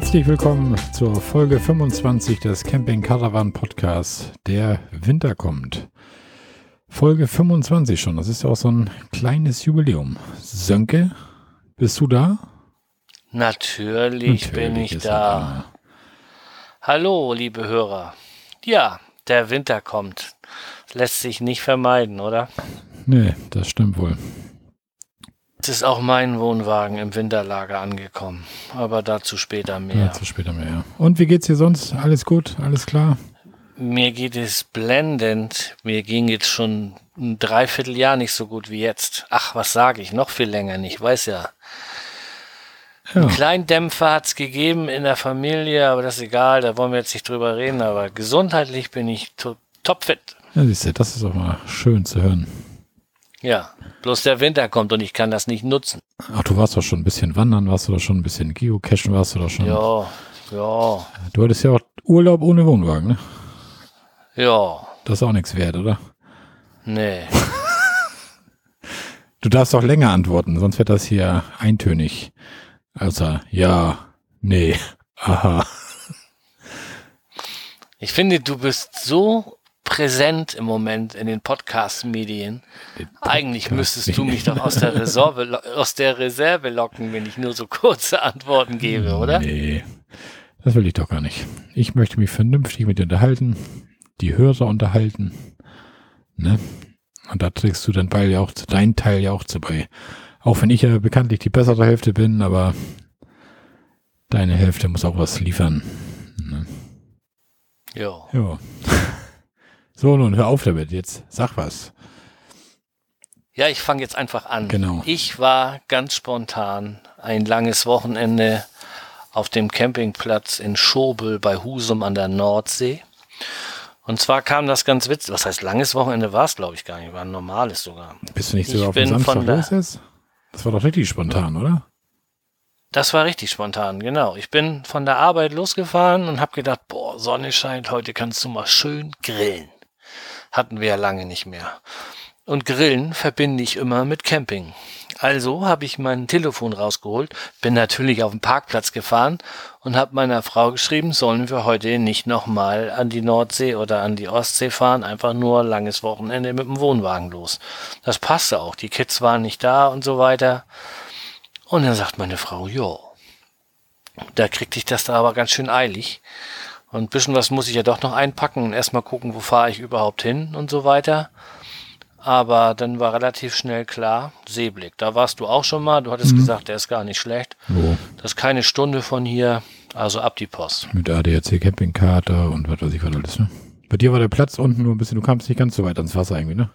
Herzlich willkommen zur Folge 25 des Camping Caravan Podcasts. Der Winter kommt. Folge 25 schon. Das ist ja auch so ein kleines Jubiläum. Sönke, bist du da? Natürlich, Natürlich bin ich da. da. Hallo, liebe Hörer. Ja, der Winter kommt. lässt sich nicht vermeiden, oder? Nee, das stimmt wohl. Es ist auch mein Wohnwagen im Winterlager angekommen, aber dazu später mehr. Dazu später mehr, ja. Und wie geht's dir sonst? Alles gut? Alles klar? Mir geht es blendend. Mir ging jetzt schon ein Dreivierteljahr nicht so gut wie jetzt. Ach, was sage ich? Noch viel länger nicht. Weiß ja. ja. Einen kleinen Dämpfer hat's gegeben in der Familie, aber das ist egal. Da wollen wir jetzt nicht drüber reden. Aber gesundheitlich bin ich to topfit. Ja, siehst du, das ist auch mal schön zu hören. Ja, bloß der Winter kommt und ich kann das nicht nutzen. Ach, du warst doch schon ein bisschen wandern, warst du doch schon ein bisschen Geocachen, warst du doch schon. Ja, ja. Du hattest ja auch Urlaub ohne Wohnwagen, ne? Ja. Das ist auch nichts wert, oder? Nee. Du darfst auch länger antworten, sonst wird das hier eintönig. Also, ja, nee, aha. Ich finde, du bist so präsent im Moment in den Podcast-Medien. Eigentlich müsstest du mich doch aus der, Reserve, aus der Reserve locken, wenn ich nur so kurze Antworten gebe, oder? Nee, das will ich doch gar nicht. Ich möchte mich vernünftig mit dir unterhalten, die Hörer unterhalten. Ne? Und da trägst du dein Teil ja auch, dein Teil ja auch zu bei. Auch wenn ich ja bekanntlich die bessere Hälfte bin, aber deine Hälfte muss auch was liefern. Ne? Ja. Ja. So, nun hör auf damit. Jetzt sag was. Ja, ich fange jetzt einfach an. Genau. Ich war ganz spontan ein langes Wochenende auf dem Campingplatz in Schobel bei Husum an der Nordsee. Und zwar kam das ganz witzig. Was heißt langes Wochenende war es, glaube ich, gar nicht. War ein normales sogar. Bist du nicht sogar auf dem Samstag los jetzt? Das war doch richtig spontan, oder? Das war richtig spontan, genau. Ich bin von der Arbeit losgefahren und habe gedacht, boah, Sonne scheint, heute kannst du mal schön grillen. Hatten wir ja lange nicht mehr. Und Grillen verbinde ich immer mit Camping. Also habe ich mein Telefon rausgeholt, bin natürlich auf den Parkplatz gefahren und habe meiner Frau geschrieben, sollen wir heute nicht nochmal an die Nordsee oder an die Ostsee fahren, einfach nur langes Wochenende mit dem Wohnwagen los. Das passte auch, die Kids waren nicht da und so weiter. Und dann sagt meine Frau, ja, da kriegte ich das da aber ganz schön eilig. Und ein bisschen was muss ich ja doch noch einpacken und erstmal gucken, wo fahre ich überhaupt hin und so weiter. Aber dann war relativ schnell klar, Seeblick. Da warst du auch schon mal. Du hattest mhm. gesagt, der ist gar nicht schlecht. Wo? Das ist keine Stunde von hier, also ab die Post. Mit ADAC Campingkarte und was weiß ich was alles, ne? Bei dir war der Platz unten nur ein bisschen, du kamst nicht ganz so weit ans Wasser irgendwie, ne?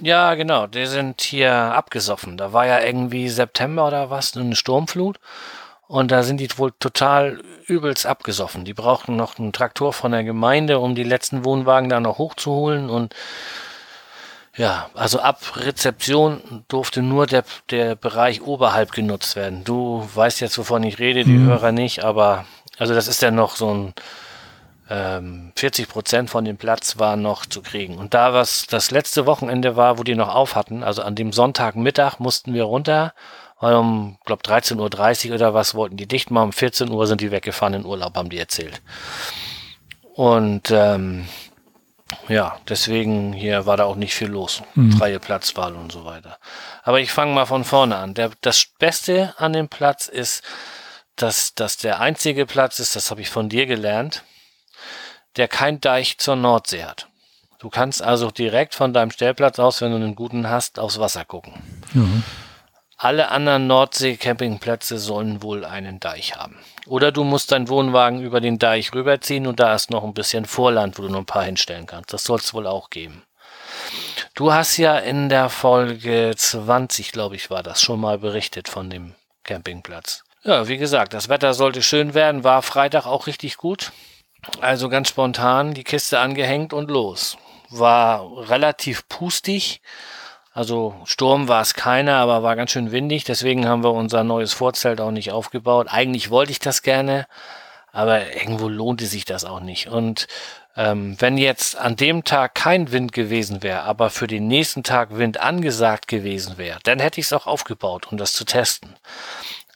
Ja, genau. Die sind hier abgesoffen. Da war ja irgendwie September oder was, eine Sturmflut. Und da sind die wohl total übelst abgesoffen. Die brauchten noch einen Traktor von der Gemeinde, um die letzten Wohnwagen da noch hochzuholen. Und ja, also ab Rezeption durfte nur der, der Bereich oberhalb genutzt werden. Du weißt jetzt, wovon ich rede, die mhm. Hörer nicht, aber also das ist ja noch so ein ähm, 40 Prozent von dem Platz war noch zu kriegen. Und da was das letzte Wochenende war, wo die noch auf hatten, also an dem Sonntagmittag mussten wir runter weil um, glaube 13.30 Uhr oder was wollten die dicht machen. Um 14 Uhr sind die weggefahren in Urlaub, haben die erzählt. Und ähm, ja, deswegen hier war da auch nicht viel los. Mhm. Freie Platzwahl und so weiter. Aber ich fange mal von vorne an. Der, das Beste an dem Platz ist, dass das der einzige Platz ist, das habe ich von dir gelernt, der kein Deich zur Nordsee hat. Du kannst also direkt von deinem Stellplatz aus, wenn du einen guten hast, aufs Wasser gucken. Mhm. Alle anderen Nordsee-Campingplätze sollen wohl einen Deich haben. Oder du musst deinen Wohnwagen über den Deich rüberziehen und da ist noch ein bisschen Vorland, wo du noch ein paar hinstellen kannst. Das soll es wohl auch geben. Du hast ja in der Folge 20, glaube ich, war das schon mal berichtet von dem Campingplatz. Ja, wie gesagt, das Wetter sollte schön werden, war Freitag auch richtig gut. Also ganz spontan die Kiste angehängt und los. War relativ pustig also Sturm war es keiner, aber war ganz schön windig. Deswegen haben wir unser neues Vorzelt auch nicht aufgebaut. Eigentlich wollte ich das gerne, aber irgendwo lohnte sich das auch nicht. Und ähm, wenn jetzt an dem Tag kein Wind gewesen wäre, aber für den nächsten Tag Wind angesagt gewesen wäre, dann hätte ich es auch aufgebaut, um das zu testen.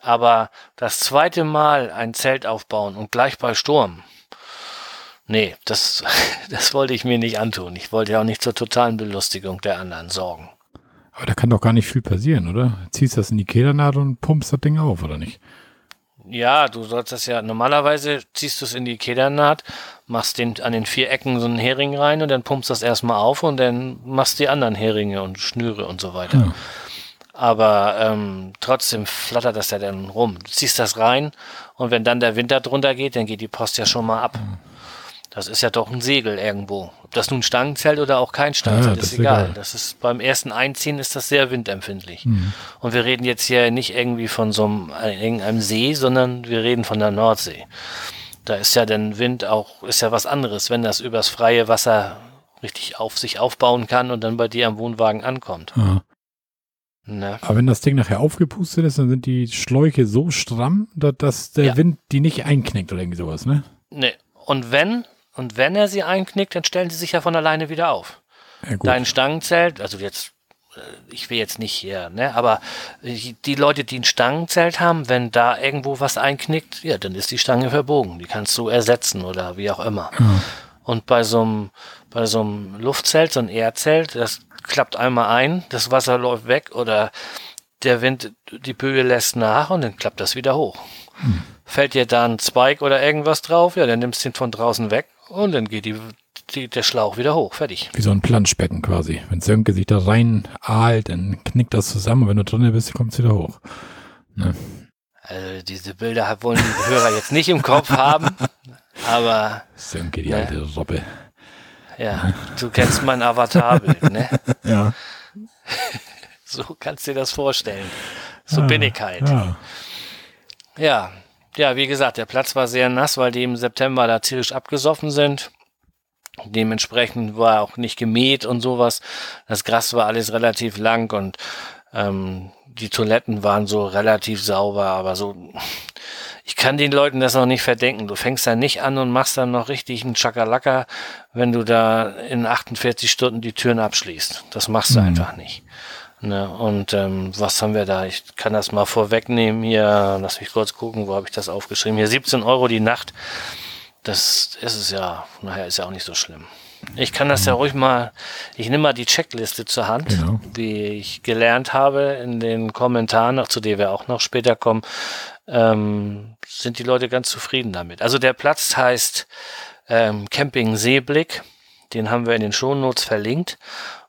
Aber das zweite Mal ein Zelt aufbauen und gleich bei Sturm, nee, das, das wollte ich mir nicht antun. Ich wollte ja auch nicht zur totalen Belustigung der anderen sorgen. Aber da kann doch gar nicht viel passieren, oder? Ziehst das in die Kedernaht und pumpst das Ding auf, oder nicht? Ja, du sollst das ja, normalerweise ziehst du es in die Kedernaht, machst den, an den vier Ecken so einen Hering rein und dann pumpst das erstmal auf und dann machst die anderen Heringe und Schnüre und so weiter. Ja. Aber ähm, trotzdem flattert das ja dann rum. Du ziehst das rein und wenn dann der Winter drunter geht, dann geht die Post ja schon mal ab. Mhm. Das ist ja doch ein Segel irgendwo. Ob das nun Stangenzelt oder auch kein Stangenzelt, ja, ist, ist egal. egal. Das ist beim ersten Einziehen ist das sehr windempfindlich. Mhm. Und wir reden jetzt hier nicht irgendwie von so einem, irgendeinem See, sondern wir reden von der Nordsee. Da ist ja der Wind auch, ist ja was anderes, wenn das übers freie Wasser richtig auf sich aufbauen kann und dann bei dir am Wohnwagen ankommt. Ne? Aber wenn das Ding nachher aufgepustet ist, dann sind die Schläuche so stramm, dass der ja. Wind die nicht einknickt oder irgendwie sowas, ne? Ne. Und wenn, und wenn er sie einknickt, dann stellen sie sich ja von alleine wieder auf. Ja, Dein Stangenzelt, also jetzt, äh, ich will jetzt nicht hier, ne, aber die Leute, die ein Stangenzelt haben, wenn da irgendwo was einknickt, ja, dann ist die Stange verbogen. Die kannst du ersetzen oder wie auch immer. Ja. Und bei so einem, bei so einem Luftzelt, so ein Erdzelt, das klappt einmal ein, das Wasser läuft weg oder der Wind, die Böe lässt nach und dann klappt das wieder hoch. Hm. Fällt dir da ein Zweig oder irgendwas drauf, ja, dann nimmst du ihn von draußen weg und dann geht die, die, der Schlauch wieder hoch. Fertig. Wie so ein Planschbecken quasi. Wenn Sönke sich da rein ahlt, dann knickt das zusammen und wenn du drinnen bist, kommt es wieder hoch. Ne? Also diese Bilder wollen die Hörer jetzt nicht im Kopf haben, aber. Sönke, die ne? alte Robbe. Ja, du kennst mein Avatarbild, ne? ja. So kannst du dir das vorstellen. So ja, bin ich halt. Ja. ja. Ja, wie gesagt, der Platz war sehr nass, weil die im September da tierisch abgesoffen sind. Dementsprechend war auch nicht gemäht und sowas. Das Gras war alles relativ lang und ähm, die Toiletten waren so relativ sauber, aber so, ich kann den Leuten das noch nicht verdenken. Du fängst da nicht an und machst dann noch richtig einen Chakalaka, wenn du da in 48 Stunden die Türen abschließt. Das machst du mhm. einfach nicht. Ne? Und ähm, was haben wir da? Ich kann das mal vorwegnehmen hier. Lass mich kurz gucken, wo habe ich das aufgeschrieben? Hier 17 Euro die Nacht. Das ist es ja, nachher ist ja auch nicht so schlimm. Ich kann das ja ruhig mal, ich nehme mal die Checkliste zur Hand, genau. wie ich gelernt habe in den Kommentaren, zu der wir auch noch später kommen, ähm, sind die Leute ganz zufrieden damit. Also der Platz heißt ähm, Camping Seeblick, den haben wir in den Shownotes verlinkt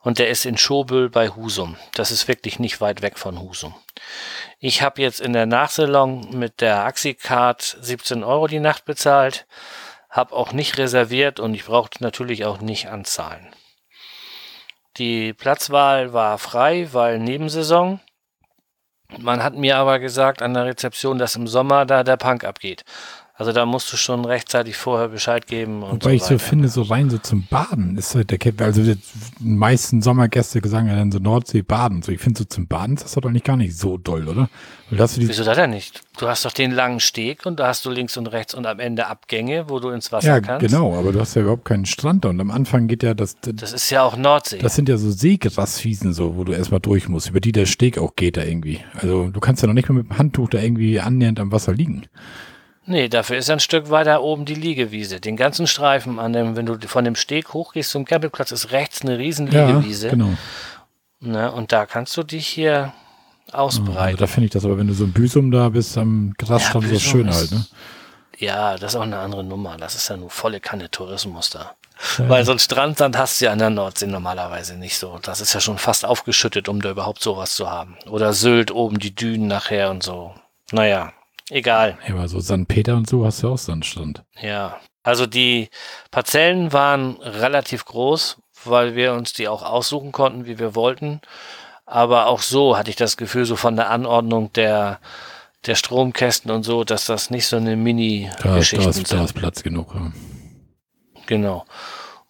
und der ist in Schobel bei Husum. Das ist wirklich nicht weit weg von Husum. Ich habe jetzt in der Nachsalon mit der Axicard 17 Euro die Nacht bezahlt, habe auch nicht reserviert und ich brauchte natürlich auch nicht anzahlen. Die Platzwahl war frei, weil Nebensaison. Man hat mir aber gesagt an der Rezeption, dass im Sommer da der Punk abgeht. Also da musst du schon rechtzeitig vorher Bescheid geben. Und Wobei so ich so finde, so rein so zum Baden ist halt der Cap, also die meisten Sommergäste sagen ja dann so Nordsee baden. So, ich finde so zum Baden ist das doch eigentlich gar nicht so doll, oder? Wieso das denn nicht? Du hast doch den langen Steg und da hast du links und rechts und am Ende Abgänge, wo du ins Wasser ja, kannst. Ja, genau, aber du hast ja überhaupt keinen Strand da und am Anfang geht ja das. Das ist ja auch Nordsee. Das sind ja so Seegraswiesen, so, wo du erstmal durch musst, über die der Steg auch geht da irgendwie. Also du kannst ja noch nicht mal mit dem Handtuch da irgendwie annähernd am Wasser liegen. Nee, dafür ist ein Stück weiter oben die Liegewiese. Den ganzen Streifen an dem, wenn du von dem Steg hochgehst zum Campingplatz, ist rechts eine riesen Liegewiese. Ja, genau. Ne, und da kannst du dich hier ausbreiten. Also da finde ich das aber, wenn du so ein Büsum da bist am Grasstrand, ja, so schön ist, halt, ne? Ja, das ist auch eine andere Nummer. Das ist ja nur volle Kanne Tourismus da. Ja. Weil so ein Strandsand hast du ja an der Nordsee normalerweise nicht so. Das ist ja schon fast aufgeschüttet, um da überhaupt sowas zu haben. Oder Sylt oben die Dünen nachher und so. Naja, Egal. Ja, aber so St. Peter und so hast du auch Sandstrand. Ja. Also die Parzellen waren relativ groß, weil wir uns die auch aussuchen konnten, wie wir wollten. Aber auch so hatte ich das Gefühl, so von der Anordnung der, der Stromkästen und so, dass das nicht so eine Mini-Geschichte ist. Da ist Platz genug. Ja. Genau.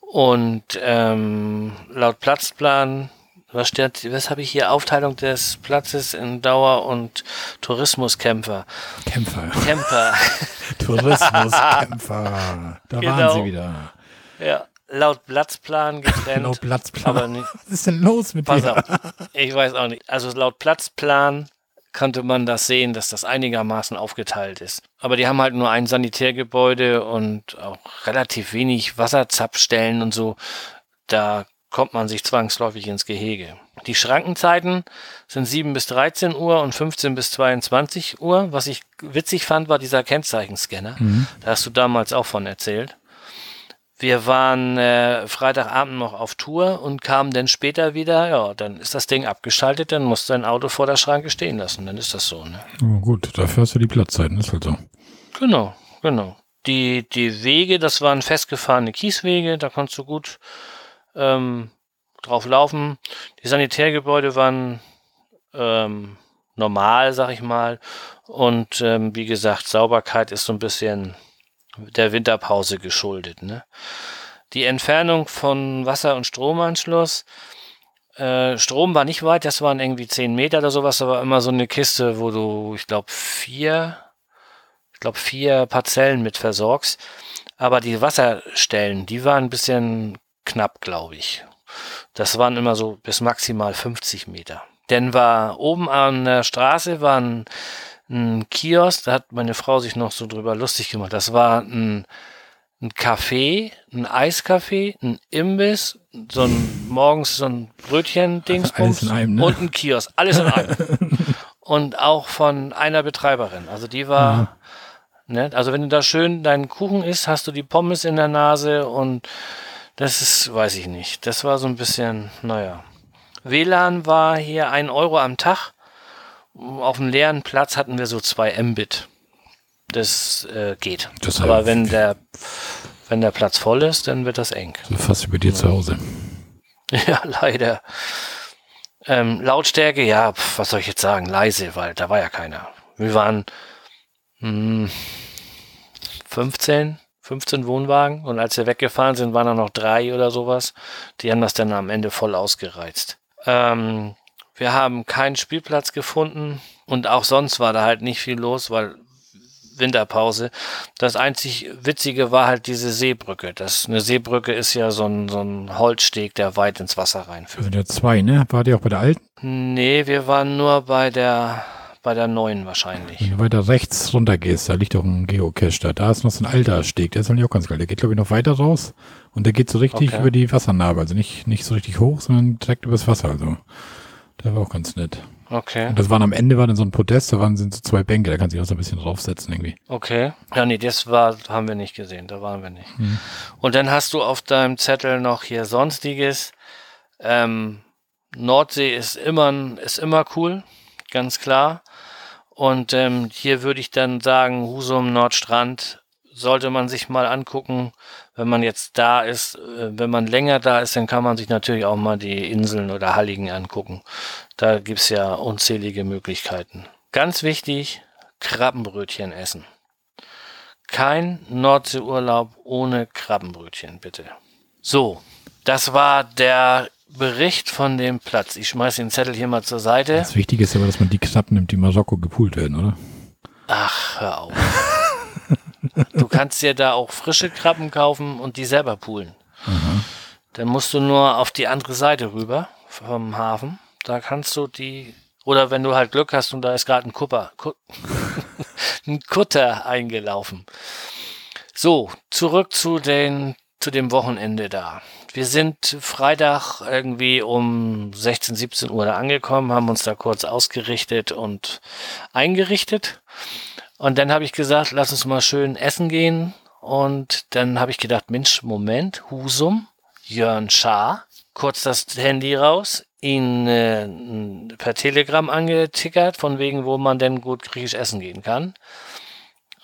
Und ähm, laut Platzplan was steht, was habe ich hier? Aufteilung des Platzes in Dauer- und Tourismuskämpfer. Kämpfer. Kämpfer. Tourismuskämpfer. Da genau. waren sie wieder. Ja, laut Platzplan getrennt. laut Platzplan. Aber nicht, was ist denn los mit Pass dir? Auf, ich weiß auch nicht. Also laut Platzplan konnte man das sehen, dass das einigermaßen aufgeteilt ist. Aber die haben halt nur ein Sanitärgebäude und auch relativ wenig Wasserzapfstellen und so. Da kommt man sich zwangsläufig ins Gehege. Die Schrankenzeiten sind 7 bis 13 Uhr und 15 bis 22 Uhr. Was ich witzig fand, war dieser Kennzeichenscanner. Mhm. Da hast du damals auch von erzählt. Wir waren äh, Freitagabend noch auf Tour und kamen dann später wieder. Ja, dann ist das Ding abgeschaltet, dann musst du dein Auto vor der Schranke stehen lassen. Dann ist das so. Ne? Oh, gut, dafür hast du die Platzzeiten, ist halt so. Genau, genau. Die, die Wege, das waren festgefahrene Kieswege, da konntest du gut ähm, drauf laufen. Die Sanitärgebäude waren ähm, normal, sag ich mal. Und ähm, wie gesagt, Sauberkeit ist so ein bisschen der Winterpause geschuldet. Ne? Die Entfernung von Wasser- und Stromanschluss. Äh, Strom war nicht weit, das waren irgendwie 10 Meter oder sowas, aber immer so eine Kiste, wo du, ich glaube, vier, ich glaube, vier Parzellen mit versorgst. Aber die Wasserstellen, die waren ein bisschen knapp, glaube ich. Das waren immer so bis maximal 50 Meter. Denn war oben an der Straße war ein, ein Kiosk, da hat meine Frau sich noch so drüber lustig gemacht. Das war ein, ein Café, ein Eiscafé, ein Imbiss, so ein morgens so ein Brötchen-Dingsbums also ne? und ein Kiosk. Alles in einem. und auch von einer Betreiberin. Also die war, ja. ne, also wenn du da schön deinen Kuchen isst, hast du die Pommes in der Nase und das ist, weiß ich nicht. Das war so ein bisschen, naja. WLAN war hier ein Euro am Tag. Auf dem leeren Platz hatten wir so zwei Mbit. Das äh, geht. Das Aber wenn der, wenn der Platz voll ist, dann wird das eng. So fast wie bei dir ja. zu Hause. Ja, leider. Ähm, Lautstärke, ja, pf, was soll ich jetzt sagen? Leise, weil da war ja keiner. Wir waren mh, hm, 15, 15 Wohnwagen und als wir weggefahren sind, waren da noch drei oder sowas. Die haben das dann am Ende voll ausgereizt. Ähm, wir haben keinen Spielplatz gefunden und auch sonst war da halt nicht viel los, weil Winterpause. Das einzig Witzige war halt diese Seebrücke. Das, eine Seebrücke ist ja so ein, so ein Holzsteg, der weit ins Wasser reinführt. Also der zwei, ne? War die auch bei der alten? Nee, wir waren nur bei der bei der neuen wahrscheinlich. Wenn du weiter rechts runter gehst, da liegt doch ein Geocache da. Da ist noch so ein alter Steg, der ist eigentlich auch ganz geil. Der geht, glaube ich, noch weiter raus und der geht so richtig okay. über die Wassernarbe. Also nicht, nicht so richtig hoch, sondern direkt übers Wasser. Also der war auch ganz nett. Okay. Und das waren am Ende war dann so ein Podest, da waren sind so zwei Bänke, da kannst du auch so ein bisschen draufsetzen irgendwie. Okay. Ja, nee, das war, haben wir nicht gesehen, da waren wir nicht. Mhm. Und dann hast du auf deinem Zettel noch hier Sonstiges. Ähm, Nordsee ist immer, ist immer cool, ganz klar. Und ähm, hier würde ich dann sagen, Husum Nordstrand sollte man sich mal angucken, wenn man jetzt da ist. Äh, wenn man länger da ist, dann kann man sich natürlich auch mal die Inseln oder Halligen angucken. Da gibt's ja unzählige Möglichkeiten. Ganz wichtig, Krabbenbrötchen essen. Kein Nordseeurlaub ohne Krabbenbrötchen, bitte. So, das war der Bericht von dem Platz. Ich schmeiße den Zettel hier mal zur Seite. Das Wichtige ist aber, dass man die Knappen nimmt, die Marokko gepult werden, oder? Ach, hör auf. du kannst dir da auch frische Krabben kaufen und die selber poolen. Mhm. Dann musst du nur auf die andere Seite rüber vom Hafen. Da kannst du die, oder wenn du halt Glück hast und da ist gerade ein Kupper, Kut ein Kutter eingelaufen. So, zurück zu den, zu dem Wochenende da. Wir sind Freitag irgendwie um 16, 17 Uhr da angekommen, haben uns da kurz ausgerichtet und eingerichtet. Und dann habe ich gesagt, lass uns mal schön essen gehen. Und dann habe ich gedacht, Mensch, Moment, Husum, Jörn Schaar, kurz das Handy raus, ihn äh, per Telegram angetickert, von wegen, wo man denn gut griechisch essen gehen kann.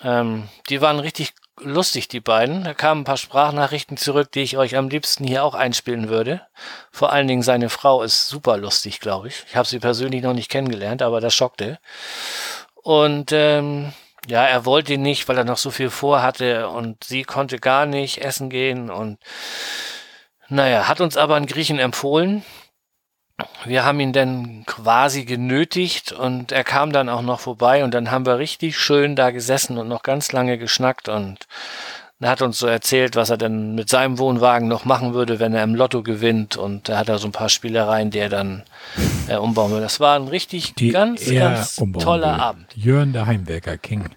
Ähm, die waren richtig lustig, die beiden. Da kamen ein paar Sprachnachrichten zurück, die ich euch am liebsten hier auch einspielen würde. Vor allen Dingen seine Frau ist super lustig, glaube ich. Ich habe sie persönlich noch nicht kennengelernt, aber das schockte. Und ähm, ja, er wollte nicht, weil er noch so viel vorhatte und sie konnte gar nicht essen gehen und naja, hat uns aber einen Griechen empfohlen. Wir haben ihn dann quasi genötigt und er kam dann auch noch vorbei und dann haben wir richtig schön da gesessen und noch ganz lange geschnackt und er hat uns so erzählt, was er denn mit seinem Wohnwagen noch machen würde, wenn er im Lotto gewinnt. Und er hat da so ein paar Spielereien, die er dann äh, umbauen will. Das war ein richtig Die ganz, er ganz toller will. Abend. Jörn, der Heimwerker King.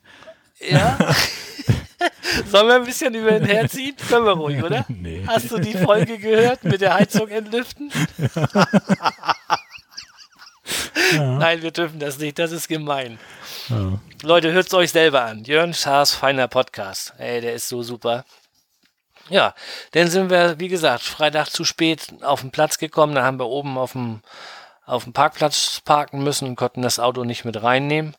Ja. Sollen wir ein bisschen über ihn herziehen? Können wir ruhig, oder? Nee. Hast du die Folge gehört mit der Heizung entlüften? Nein, wir dürfen das nicht. Das ist gemein. Ja. Leute, hört es euch selber an. Jörn Schaas feiner Podcast. Ey, der ist so super. Ja, dann sind wir, wie gesagt, Freitag zu spät auf den Platz gekommen. Da haben wir oben auf dem, auf dem Parkplatz parken müssen und konnten das Auto nicht mit reinnehmen.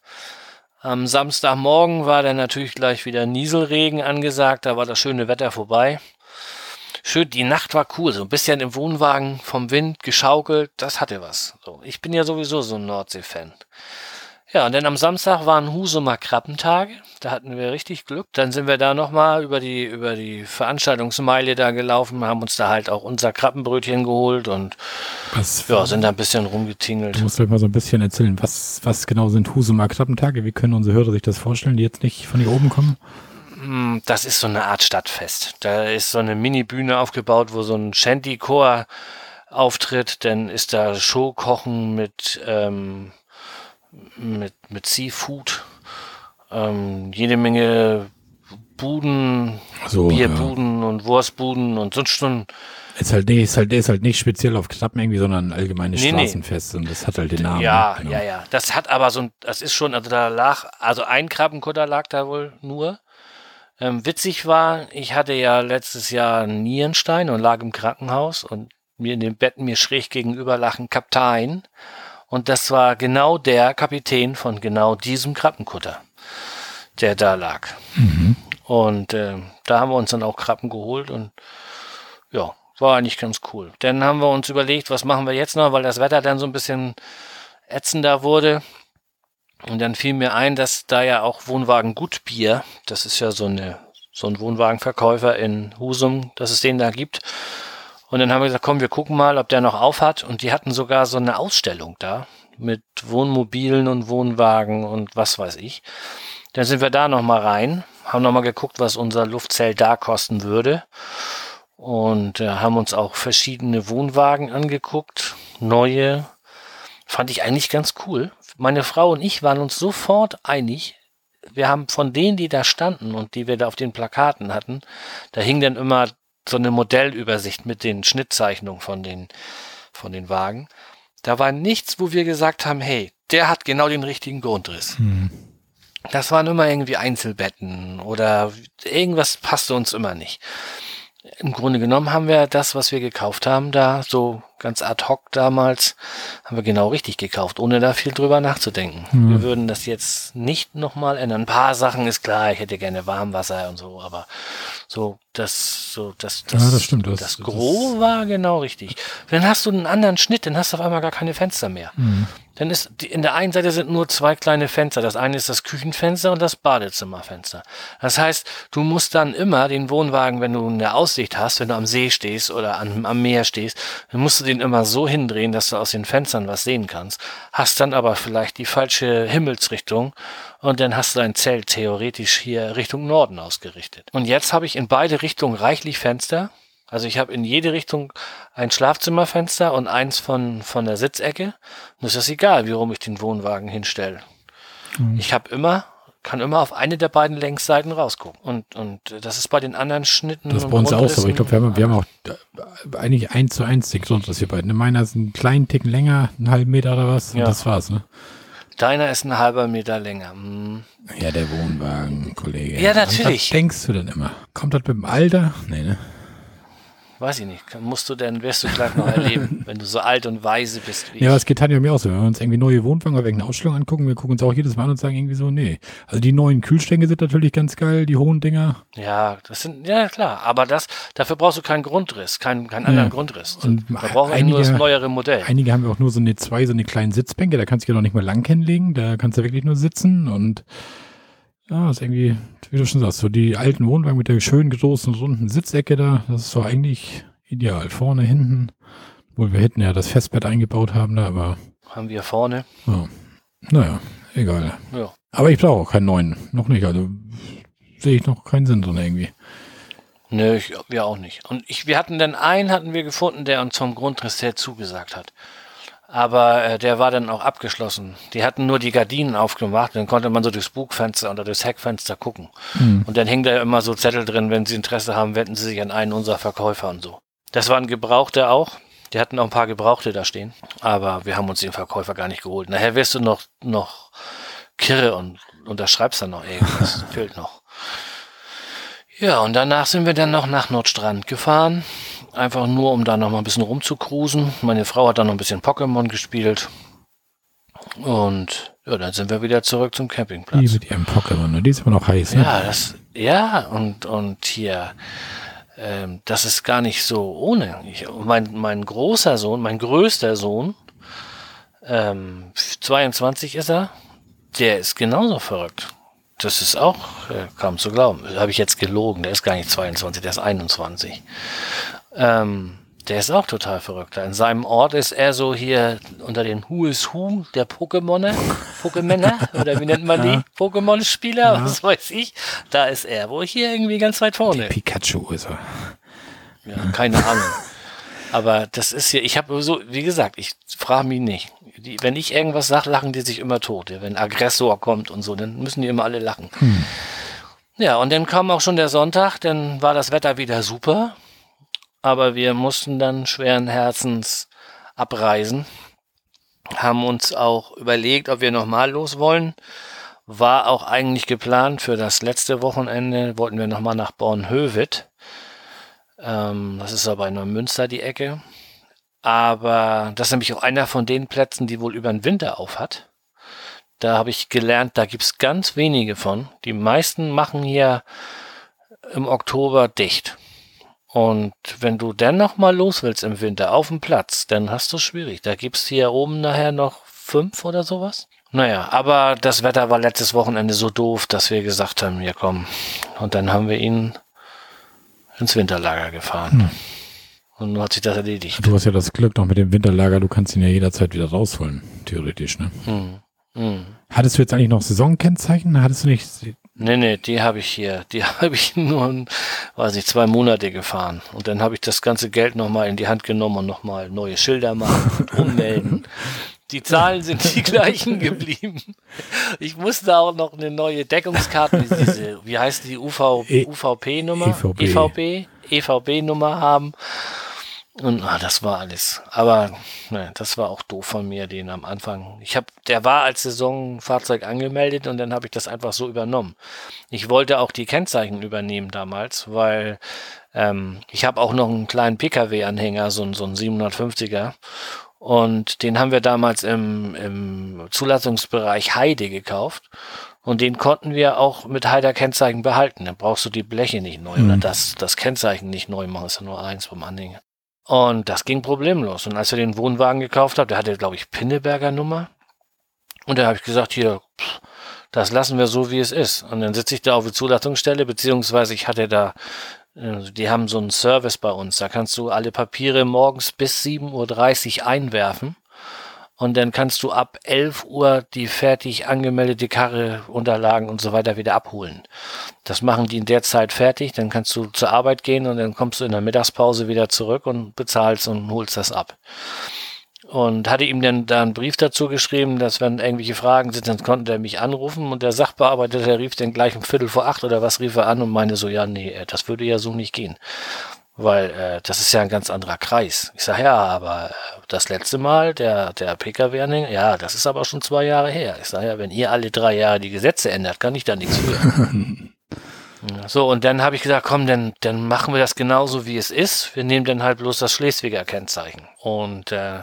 Am Samstagmorgen war dann natürlich gleich wieder Nieselregen angesagt. Da war das schöne Wetter vorbei. Schön, die Nacht war cool. So ein bisschen im Wohnwagen vom Wind geschaukelt. Das hatte was. So, ich bin ja sowieso so ein Nordsee-Fan. Ja, und dann am Samstag waren Husumer Krabbentage. Da hatten wir richtig Glück. Dann sind wir da nochmal über die, über die Veranstaltungsmeile da gelaufen, haben uns da halt auch unser Krabbenbrötchen geholt und Was, ja, sind da ein bisschen rumgetingelt. Du musst euch mal so ein bisschen erzählen, was, was genau sind Husumer Krabbentage? Wie können unsere Hörer sich das vorstellen, die jetzt nicht von hier oben kommen? Hm, Das ist so eine Art Stadtfest. Da ist so eine Mini-Bühne aufgebaut, wo so ein Shanty-Chor auftritt. Dann ist da Showkochen mit, ähm, mit, mit Seafood. Ähm, jede Menge Buden, So, Bierbuden und Wurstbuden und sonst schon. Ist halt, nee, ist halt, ist halt nicht speziell auf Krabben irgendwie, sondern ein allgemeines Nee, nee. Straßenfest und das hat halt den Namen. ja? Genau. ja, ja. Das hat aber so ein, das ist schon, also da lag, also ein Krabbenkutter lag da wohl nur. Ähm, witzig war, ich hatte ja letztes Jahr einen Nierenstein und lag im Krankenhaus und mir in dem Bett mir schräg gegenüber lag ein Kaptein. Und das war genau der Kapitän von genau diesem Krabbenkutter, der da lag. Und ähm, da haben wir uns dann auch Krabben geholt und ja, war eigentlich ganz cool. Dann haben wir uns überlegt, was machen wir jetzt noch, weil das Wetter dann so ein bisschen ätzender wurde. Und dann fiel mir ein, dass da ja auch Wohnwagen Gutbier, das ist ja so eine so ein Wohnwagenverkäufer in Husum, dass es den da gibt. Und dann haben wir gesagt, komm, wir gucken mal, ob der noch auf hat. Und die hatten sogar so eine Ausstellung da mit Wohnmobilen und Wohnwagen und was weiß ich. Dann sind wir da noch mal rein, haben noch mal geguckt, was unser Luftzelt da kosten würde und äh, haben uns auch verschiedene Wohnwagen angeguckt, neue. Fand ich eigentlich ganz cool. Meine Frau und ich waren uns sofort einig. Wir haben von denen, die da standen und die wir da auf den Plakaten hatten, da hing dann immer so eine Modellübersicht mit den Schnittzeichnungen von den, von den Wagen. Da war nichts, wo wir gesagt haben, hey, der hat genau den richtigen Grundriss. Hm. Das waren immer irgendwie Einzelbetten oder irgendwas passte uns immer nicht. Im Grunde genommen haben wir das, was wir gekauft haben, da so ganz ad hoc damals, haben wir genau richtig gekauft, ohne da viel drüber nachzudenken. Mhm. Wir würden das jetzt nicht nochmal ändern. Ein paar Sachen ist klar, ich hätte gerne Warmwasser und so, aber so das, so das, das, Ja, das stimmt, das- das das- Gros war genau richtig. Dann hast du einen anderen Schnitt, dann hast du auf einmal gar keine Fenster mehr. Hm. Dann ist die, in der einen Seite sind nur zwei kleine Fenster. Das eine ist das Küchenfenster und das Badezimmerfenster. Das heißt, du musst dann immer den Wohnwagen, wenn du eine Aussicht hast, wenn du am See stehst oder am, am Meer stehst, dann musst du den immer so hindrehen, dass du aus den Fenstern was sehen kannst. Hast dann aber vielleicht die falsche Himmelsrichtung und dann hast du dein Zelt theoretisch hier Richtung Norden ausgerichtet. Und jetzt habe ich in beide Richtungen reichlich Fenster. Also ich habe in jede Richtung ein Schlafzimmerfenster und eins von, von der Sitzecke. Und es ist egal, wie rum ich den Wohnwagen hinstelle. Mhm. Ich habe immer, kann immer auf eine der beiden Längsseiten rausgucken. Und, und das ist bei den anderen Schnitten. Das ist bei uns auch so, aber ich glaube, wir haben, wir haben auch eigentlich eins zu eins den Grundriss hier beiden. Meiner ist einen kleinen Ticken länger, einen halben Meter oder was, und Ja. das war's, ne? Deiner ist ein halber Meter länger. Hm. Ja, der Wohnwagen, Kollege. Ja, natürlich. Was denkst du denn immer? Kommt das mit dem Alter? Nee, ne? Weiß ich nicht. Musst du denn, wirst du gleich noch erleben, wenn du so alt und weise bist wie Ja, aber ich. es geht Tanja und mir auch so. Wenn wir uns irgendwie neue Wohnwagen oder irgendeine Ausstellung angucken, wir gucken uns auch jedes Mal an und sagen irgendwie so, nee. Also die neuen Kühlschränke sind natürlich ganz geil, die hohen Dinger. Ja, das sind, ja klar, aber das, dafür brauchst du keinen Grundriss, keinen, keinen anderen Ja. Grundriss. Und da brauchen wir nur das neuere Modell. Einige haben ja auch nur so eine zwei, so eine kleinen Sitzbänke, da kannst du ja noch nicht mal lang hinlegen, da kannst du wirklich nur sitzen und ja, ist irgendwie, wie du schon sagst, so die alten Wohnwagen mit der schönen großen runden Sitzecke da, das ist so eigentlich ideal. Vorne, hinten, obwohl wir hinten ja das Festbett eingebaut haben da, aber Haben wir vorne. ja, naja, egal. Ja. Aber ich brauche auch keinen neuen, noch nicht, also sehe ich noch keinen Sinn drin irgendwie. Nö, ich, wir auch nicht. Und ich, wir hatten dann einen, hatten wir gefunden, der uns vom Grundriss her zugesagt hat. Aber äh, der war dann auch abgeschlossen. Die hatten nur die Gardinen aufgemacht, dann konnte man so durchs Bugfenster oder durchs Heckfenster gucken. Mhm. Und dann hing da immer so Zettel drin, wenn sie Interesse haben, wenden sie sich an einen unserer Verkäufer und so. Das waren Gebrauchte auch. Die hatten auch ein paar Gebrauchte da stehen. Aber wir haben uns den Verkäufer gar nicht geholt. Nachher wirst du noch, noch kirre und unterschreibst dann noch irgendwas. Fehlt noch. Ja, und danach sind wir dann noch nach Nordstrand gefahren. Einfach nur, um da noch mal ein bisschen rumzukrusen. Meine Frau hat dann noch ein bisschen Pokémon gespielt. Und ja, dann sind wir wieder zurück zum Campingplatz. Die mit ihrem Pokémon, ne? die ist immer noch heiß, ne? Ja, das, ja, und, und hier, ähm, das ist gar nicht so ohne. Ich, mein, mein großer Sohn, mein größter Sohn, ähm, 22 ist er, der ist genauso verrückt. Das ist auch äh, kaum zu glauben. Habe ich jetzt gelogen. Der ist gar nicht 22, der ist 21. Ähm, der ist auch total verrückt. In seinem Ort ist er so hier unter den Who is Who der Pokémoner, Pokémoner, oder wie nennt man die? Pokémon-Spieler, ja. was weiß ich. Da ist er, wo ich hier irgendwie ganz weit vorne. Die Pikachu ist er. Ja, keine Ahnung. Aber das ist hier, ich habe so, wie gesagt, ich frage mich nicht. Die, wenn ich irgendwas sage, lachen die sich immer tot. Ja, wenn Aggressor kommt und so, dann müssen die immer alle lachen. Hm. Ja, und dann kam auch schon der Sonntag, dann war das Wetter wieder super aber wir mussten dann schweren Herzens abreisen. Haben uns auch überlegt, ob wir nochmal los wollen. War auch eigentlich geplant für das letzte Wochenende, wollten wir nochmal nach Bornhöved. Ähm, das ist aber in Neumünster die Ecke. Aber das ist nämlich auch einer von den Plätzen, die wohl über den Winter auf hat. Da habe ich gelernt, da gibt es ganz wenige von. Die meisten machen hier im Oktober dicht. Und wenn du dann noch mal los willst im Winter auf dem Platz, dann hast du es schwierig. Da gibt's hier oben nachher noch fünf oder sowas. Naja, aber das Wetter war letztes Wochenende so doof, dass wir gesagt haben, ja komm. Und dann haben wir ihn ins Winterlager gefahren. Hm. Und nun hat sich das erledigt. Du hast ja das Glück noch mit dem Winterlager, du kannst ihn ja jederzeit wieder rausholen, theoretisch, ne? Hm. Hm. Hattest du jetzt eigentlich noch Saisonkennzeichen? Hattest du nicht Nee, nee, die habe ich hier. Die habe ich nur, weiß nicht, zwei Monate gefahren. Und dann habe ich das ganze Geld nochmal in die Hand genommen und nochmal neue Schilder machen und ummelden. Die Zahlen sind die gleichen geblieben. Ich musste auch noch eine neue Deckungskarte, diese, wie heißt die UV, e UVP-Nummer? EVP. EVP, EVP-Nummer haben. Und ah, das war alles. Aber ne, das war auch doof von mir, den am Anfang. Ich habe, der war als Saisonfahrzeug angemeldet und dann habe ich das einfach so übernommen. Ich wollte auch die Kennzeichen übernehmen damals, weil ähm, ich habe auch noch einen kleinen PKW-Anhänger, so, so einen 750er. Und den haben wir damals im, im Zulassungsbereich Heide gekauft. Und den konnten wir auch mit Heider Kennzeichen behalten. Dann brauchst du die Bleche nicht neu mhm. oder das, das Kennzeichen nicht neu machen. ist ja nur eins vom Anhänger. Und das ging problemlos. Und als wir den Wohnwagen gekauft haben, der hatte, glaube ich, Pinneberger Nummer. Und da habe ich gesagt, hier, pff, das lassen wir so, wie es ist. Und dann sitze ich da auf der Zulassungsstelle, beziehungsweise ich hatte da, äh, die haben so einen Service bei uns. Da kannst du alle Papiere morgens bis 7.30 Uhr einwerfen und dann kannst du ab 11 Uhr die fertig angemeldete Karre, Unterlagen und so weiter wieder abholen. Das machen die in der Zeit fertig, dann kannst du zur Arbeit gehen und dann kommst du in der Mittagspause wieder zurück und bezahlst und holst das ab. Und hatte ihm dann da einen Brief dazu geschrieben, dass wenn irgendwelche Fragen sind, dann konnte er mich anrufen und der Sachbearbeiter, der rief dann gleich um Viertel vor acht oder was rief er an und meinte so, ja, nee, das würde ja so nicht gehen weil äh, das ist ja ein ganz anderer Kreis. Ich sage, ja, aber äh, das letzte Mal, der, der Pkw-Anhänger, ja, das ist aber schon zwei Jahre her. Ich sage, ja, wenn ihr alle drei Jahre die Gesetze ändert, kann ich da nichts für. so, und dann habe ich gesagt, komm, dann, dann machen wir das genauso, wie es ist. Wir nehmen dann halt bloß das Schleswiger Kennzeichen. Und äh,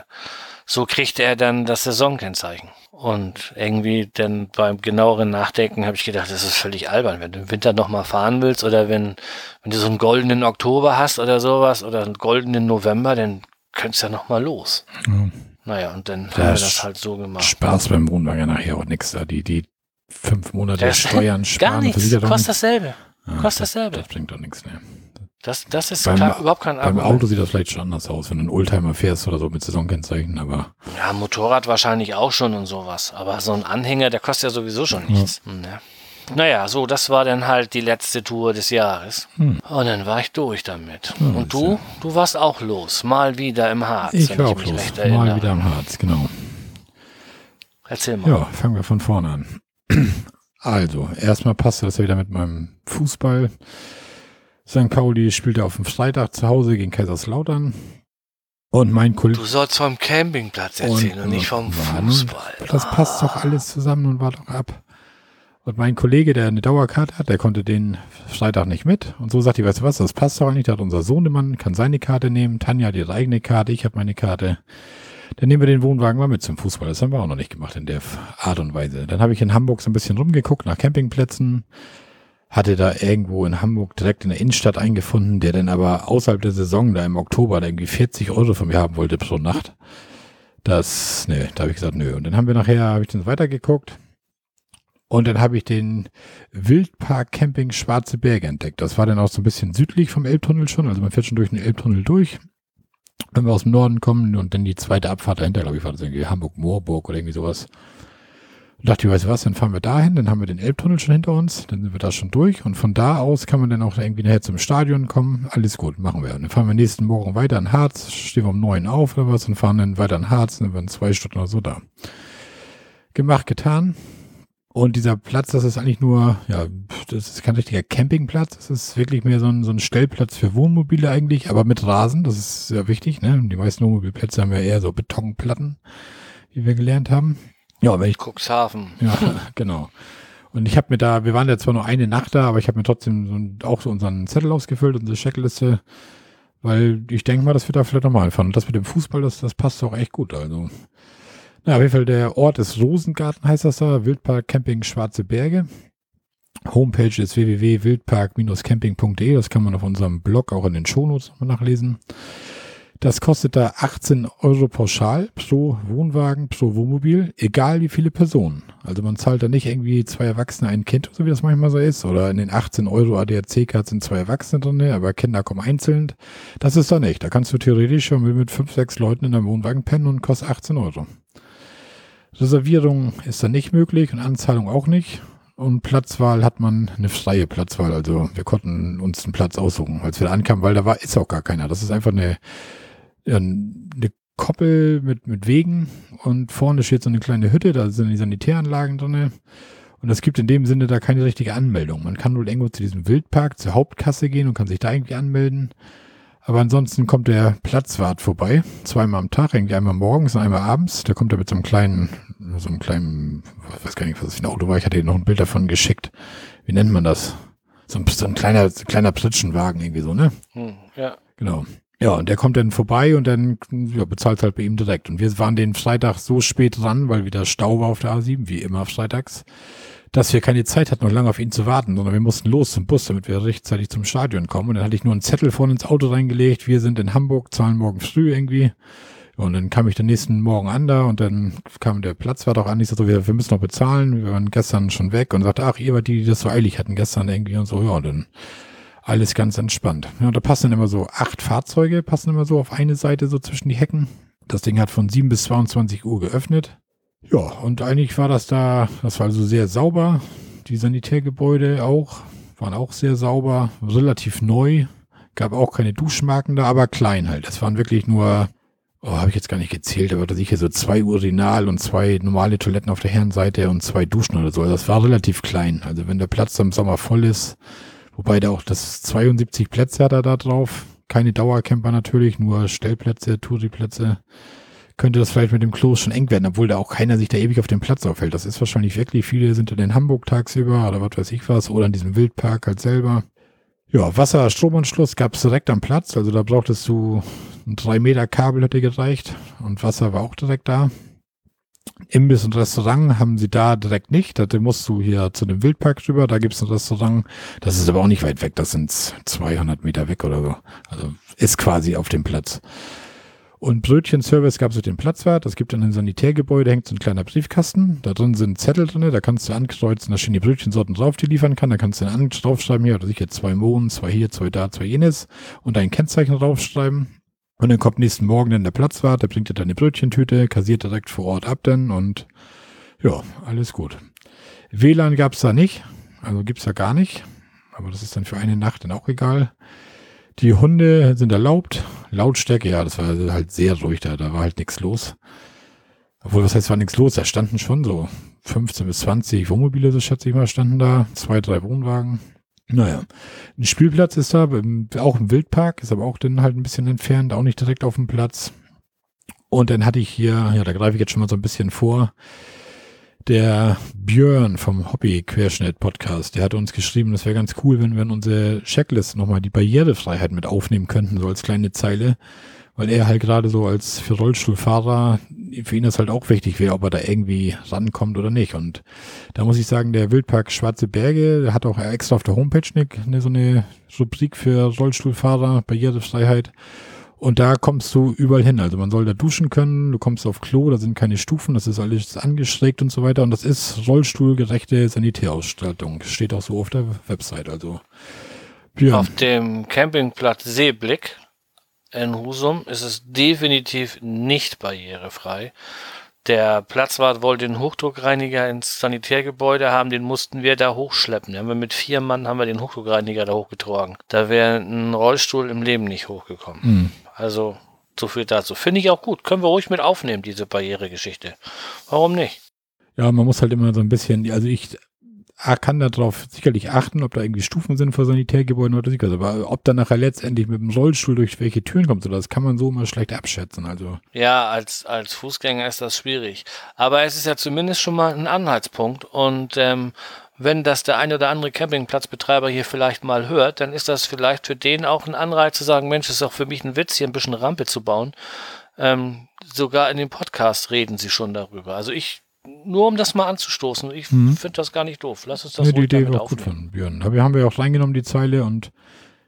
so kriegt er dann das Saisonkennzeichen. Und irgendwie dann beim genaueren Nachdenken habe ich gedacht, das ist völlig albern, wenn du im Winter nochmal fahren willst oder wenn, wenn du so einen goldenen Oktober hast oder sowas oder einen goldenen November, dann könntest du ja nochmal los. Ja. Naja, und dann da haben wir das halt so gemacht. Spaß beim Wohnwagen nachher auch nichts da. Die, die fünf Monate das Steuern sparen. Gar nichts, kostet dasselbe. Ja, kostet dasselbe. Das bringt doch nichts mehr. Das, das ist beim, klar, überhaupt kein Argument. Beim Auto sieht das vielleicht schon anders aus, wenn du einen Oldtimer fährst oder so mit Saisonkennzeichen, aber. Ja, Motorrad wahrscheinlich auch schon und sowas. Aber so ein Anhänger, der kostet ja sowieso schon nichts. Ja. Hm, ja. naja, so, das war dann halt die letzte Tour des Jahres. Hm. Und dann war ich durch damit. Ja, Und du? Du warst auch los. Mal wieder im Harz. Ich war auch los. erinnere. Mal wieder am Harz, genau. Erzähl mal. Ja, fangen wir von vorne an. Also, erstmal passte das ja wieder mit meinem Fußball. St. Pauli spielte auf dem Freitag zu Hause gegen Kaiserslautern. Und mein Kollege. Du sollst vom Campingplatz erzählen und, nicht vom Mann, Fußball. Das passt doch alles zusammen und war doch ab. Und mein Kollege, der eine Dauerkarte hat, der konnte den Freitag nicht mit. Und so sagt die, weißt du was, das passt doch eigentlich. Da hat unser Sohnemann, kann seine Karte nehmen. Tanja hat ihre eigene Karte, ich habe meine Karte. Dann nehmen wir den Wohnwagen mal mit zum Fußball. Das haben wir auch noch nicht gemacht in der Art und Weise. Dann habe ich in Hamburg so ein bisschen rumgeguckt nach Campingplätzen. Hatte da irgendwo in Hamburg direkt in der Innenstadt eingefunden, der dann aber außerhalb der Saison, da im Oktober, da irgendwie 40 Euro von mir haben wollte pro Nacht. Das, ne, da habe ich gesagt, nö. Und dann haben wir nachher, habe ich dann weitergeguckt. Und dann habe ich den Wildpark Camping Schwarze Berge entdeckt. Das war dann auch so ein bisschen südlich vom Elbtunnel schon. Also man fährt schon durch den Elbtunnel durch. Wenn wir aus dem Norden kommen und dann die zweite Abfahrt dahinter, glaube ich, war das irgendwie Hamburg-Moorburg oder irgendwie sowas. Und dachte ich, weißt du was, dann fahren wir dahin, dann haben wir den Elbtunnel schon hinter uns, dann sind wir da schon durch und von da aus kann man dann auch irgendwie nachher zum Stadion kommen. Alles gut, machen wir. Und dann fahren wir nächsten Morgen weiter in Harz, stehen wir um neun auf oder was und fahren dann weiter in Harz, dann in zwei Stunden oder so da. Gemacht, getan. Und dieser Platz, das ist eigentlich nur, ja, das ist kein richtiger Campingplatz. Das ist wirklich mehr so ein, so ein Stellplatz für Wohnmobile eigentlich, aber mit Rasen. Das ist sehr wichtig, ne? Die meisten Wohnmobilplätze haben ja eher so Betonplatten, wie wir gelernt haben. Ja, wenn ich Cuxhaven. ja, genau. Und ich habe mir da, wir waren ja zwar nur eine Nacht da, aber ich habe mir trotzdem so ein, auch so unseren Zettel ausgefüllt, unsere Checkliste, weil ich denke mal, dass wir da vielleicht nochmal fahren. Und das mit dem Fußball, das, das passt auch echt gut. Also, na, auf jeden Fall, der Ort ist Rosengarten, heißt das da, Wildpark Camping Schwarze Berge. Homepage ist www.wildpark-camping.de, das kann man auf unserem Blog auch in den Shownotes nochmal nachlesen. Das kostet da 18 Euro pauschal pro Wohnwagen, pro Wohnmobil, egal wie viele Personen. Also man zahlt da nicht irgendwie zwei Erwachsene, ein Kind, so wie das manchmal so ist. Oder in den 18 Euro ADAC-Card sind zwei Erwachsene drin, aber Kinder kommen einzeln. Das ist da nicht. Da kannst du theoretisch schon mit fünf, sechs Leuten in einem Wohnwagen pennen und kostet 18 Euro. Reservierung ist da nicht möglich und Anzahlung auch nicht. Und Platzwahl hat man eine freie Platzwahl. Also wir konnten uns einen Platz aussuchen, als wir da ankamen, weil da war, ist auch gar keiner. Das ist einfach eine, eine Koppel mit, mit Wegen und vorne steht so eine kleine Hütte, da sind die Sanitäranlagen drinne. Und es gibt in dem Sinne da keine richtige Anmeldung. Man kann wohl irgendwo zu diesem Wildpark, zur Hauptkasse gehen und kann sich da irgendwie anmelden. Aber ansonsten kommt der Platzwart vorbei, zweimal am Tag, irgendwie einmal morgens und einmal abends. Der kommt da mit so einem kleinen, so einem kleinen, ich weiß gar nicht, was das für ein Auto war. Ich hatte dir noch ein Bild davon geschickt. Wie nennt man das? So ein, so ein kleiner, kleiner Pritschenwagen irgendwie so, ne? Hm, ja. Genau. Ja, und der kommt dann vorbei und dann ja, bezahlt halt bei ihm direkt. Und wir waren den Freitag so spät dran, weil wieder Stau war auf der A7, wie immer freitags, dass wir keine Zeit hatten, noch lange auf ihn zu warten, sondern wir mussten los zum Bus, damit wir rechtzeitig zum Stadion kommen. Und dann hatte ich nur einen Zettel vorne ins Auto reingelegt. Wir sind in Hamburg, zahlen morgen früh irgendwie. Und dann kam ich den nächsten Morgen an da und dann kam der Platzwart auch an. Ich sagte so, wir, wir müssen noch bezahlen. Wir waren gestern schon weg und sagte, ach, ihr war die, die das so eilig hatten gestern irgendwie und so. Ja, und dann alles ganz entspannt. Ja, da passen dann immer so acht Fahrzeuge, passen immer so auf eine Seite so zwischen die Hecken. Das Ding hat von 7 bis 22 Uhr geöffnet. Ja, und eigentlich war das da, das war also sehr sauber. Die Sanitärgebäude auch, waren auch sehr sauber, relativ neu. Gab auch keine Duschmarken da, aber klein halt. Das waren wirklich nur, oh, habe ich jetzt gar nicht gezählt, aber da sicher so zwei Urinal und zwei normale Toiletten auf der Herrenseite und zwei Duschen oder so. Also das war relativ klein. Also wenn der Platz im Sommer voll ist, wobei da auch das 72 Plätze hat er da drauf. Keine Dauercamper natürlich, nur Stellplätze, Touriplätze könnte das vielleicht mit dem Klo schon eng werden, obwohl da auch keiner sich da ewig auf dem Platz aufhält. Das ist wahrscheinlich wirklich, viele sind dann in Hamburg tagsüber oder was weiß ich was, oder in diesem Wildpark halt selber. Ja, Wasser, Stromanschluss gab es direkt am Platz, also da brauchtest du ein 3 Meter Kabel hätte gereicht und Wasser war auch direkt da. Imbiss und Restaurant haben sie da direkt nicht. Da musst du hier zu dem Wildpark rüber. Da gibt's ein Restaurant. Das ist aber auch nicht weit weg. Das sind 200 Meter weg oder so. Also ist quasi auf dem Platz. Und Brötchenservice gab es mit dem Platzwart. Es gibt in einem Sanitärgebäude, hängt so ein kleiner Briefkasten. Da drin sind Zettel drin, da kannst du ankreuzen, da stehen die Brötchensorten drauf, die liefern kann. Da kannst du dann draufschreiben, hier, oder sicher zwei Mohn, zwei hier, zwei da, zwei jenes und ein Kennzeichen draufschreiben. Und dann kommt nächsten Morgen dann der Platzwart, der bringt dir deine Brötchentüte, kassiert direkt vor Ort ab dann und ja, alles gut. WLAN gab's da nicht. Also gibt's da gar nicht. Aber das ist dann für eine Nacht dann auch egal. Die Hunde sind erlaubt. Lautstärke, ja, das war halt sehr ruhig da. Da war halt nichts los. Obwohl, was heißt, war nichts los? Da standen schon so 15 bis 20 Wohnmobile, so schätze ich mal, standen da. Zwei, drei Wohnwagen. Naja, ein Spielplatz ist da, auch im Wildpark, ist aber auch dann halt ein bisschen entfernt, auch nicht direkt auf dem Platz. Und dann hatte ich hier, ja, da greife ich jetzt schon mal so ein bisschen vor, der Björn vom Hobby-Querschnitt-Podcast, der hat uns geschrieben, das wäre ganz cool, wenn wir in unsere Checklist nochmal die Barrierefreiheit mit aufnehmen könnten, so als kleine Zeile, weil er halt gerade so als für Rollstuhlfahrer, für ihn das halt auch wichtig wäre, ob er da irgendwie rankommt oder nicht. Und da muss ich sagen, der Wildpark Schwarze Berge, der hat auch extra auf der Homepage eine, so eine Rubrik für Rollstuhlfahrer, Barrierefreiheit. Und da kommst du überall hin. Also man soll da duschen können, du kommst auf Klo, da sind keine Stufen, das ist alles angeschrägt und so weiter. Und das ist rollstuhlgerechte Sanitärausstattung. Steht auch so auf der Website. Also Björn. Auf dem Campingplatz Seeblick in Husum ist es definitiv nicht barrierefrei. Der Platzwart wollte den Hochdruckreiniger ins Sanitärgebäude haben, den mussten wir da hochschleppen. haben wir mit vier Mann haben wir den Hochdruckreiniger da hochgetragen. Da wäre ein Rollstuhl im Leben nicht hochgekommen. Mhm. Also so viel dazu. Finde ich auch gut. Können wir ruhig mit aufnehmen, diese Barrieregeschichte. Warum nicht? Ja, man muss halt immer so ein bisschen, also ich kann darauf sicherlich achten, ob da irgendwie Stufen sind vor Sanitärgebäuden oder sicher. Aber ob da nachher letztendlich mit dem Rollstuhl durch welche Türen kommt, das kann man so immer schlecht abschätzen. Also. Ja, als, als Fußgänger ist das schwierig. Aber es ist ja zumindest schon mal ein Anhaltspunkt. Und ähm, wenn das der eine oder andere Campingplatzbetreiber hier vielleicht mal hört, dann ist das vielleicht für den auch ein Anreiz zu sagen, Mensch, ist auch für mich ein Witz, hier ein bisschen Rampe zu bauen. Ähm, sogar in dem Podcast reden sie schon darüber. Also ich, nur um das mal anzustoßen, ich mhm. finde das gar nicht doof. Lass uns das ja, die Idee war gut von Björn. Wir haben ja auch reingenommen, die Zeile und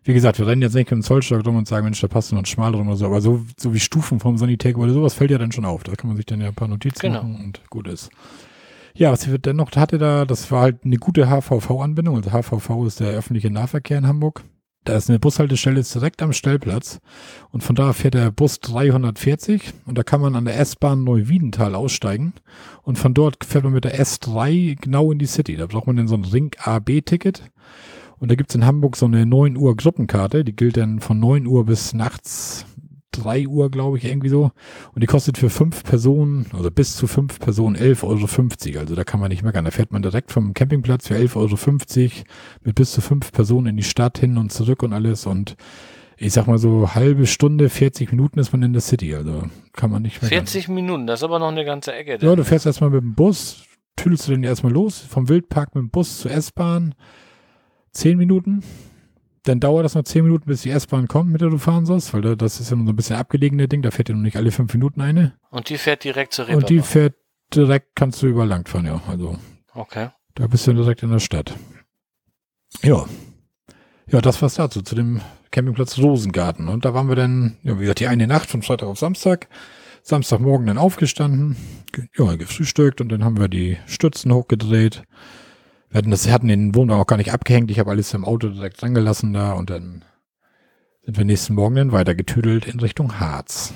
wie gesagt, wir rennen jetzt nicht mit dem Zollstock rum und sagen, Mensch, da passt noch ein Schmal drum oder so, aber so, so wie Stufen vom Sanitärgebäude, sowas fällt ja dann schon auf. Da kann man sich dann ja ein paar Notizen genau. machen und gut ist. Ja, was wir dennoch hatte da, das war halt eine gute HVV-Anbindung. Also HVV ist der öffentliche Nahverkehr in Hamburg. Da ist eine Bushaltestelle direkt am Stellplatz und von da fährt der Bus 340 und da kann man an der S-Bahn Neuwiedental aussteigen und von dort fährt man mit der S3 genau in die City. Da braucht man dann so ein Ring AB-Ticket und da gibt's in Hamburg so eine 9 Uhr Gruppenkarte, die gilt dann von 9 Uhr bis nachts 3 Uhr, glaube ich, irgendwie so. Und die kostet für fünf Personen, also bis zu fünf Personen 11,50 Euro. Also da kann man nicht meckern. Da fährt man direkt vom Campingplatz für 11,50 Euro mit bis zu fünf Personen in die Stadt hin und zurück und alles. Und ich sag mal so halbe Stunde, 40 Minuten ist man in der City. Also kann man nicht meckern. 40 Minuten, das ist aber noch eine ganze Ecke. Denn. Ja, du fährst erstmal mit dem Bus, tüdelst du den erstmal los, vom Wildpark mit dem Bus zur S-Bahn. Zehn Minuten, dann dauert das noch zehn Minuten, bis die S-Bahn kommt, mit der du fahren sollst, weil das ist ja nur so ein bisschen abgelegene Ding, da fährt ja noch nicht alle fünf Minuten eine. Und die fährt direkt zur Reeperbahn? Und die fährt direkt, kannst du überall lang fahren, ja. Also. Okay. Da bist du direkt in der Stadt. Ja. Ja, das war's dazu, zu dem Campingplatz Rosengarten. Und da waren wir dann, ja, wie gesagt, die eine Nacht von Freitag auf Samstag. Samstagmorgen dann aufgestanden, ja, gefrühstückt und dann haben wir die Stützen hochgedreht wir hatten das, hatten den Wohnwagen auch gar nicht abgehängt. Ich habe alles im Auto direkt dran gelassen da und dann sind wir nächsten Morgen dann weiter getüdelt in Richtung Harz.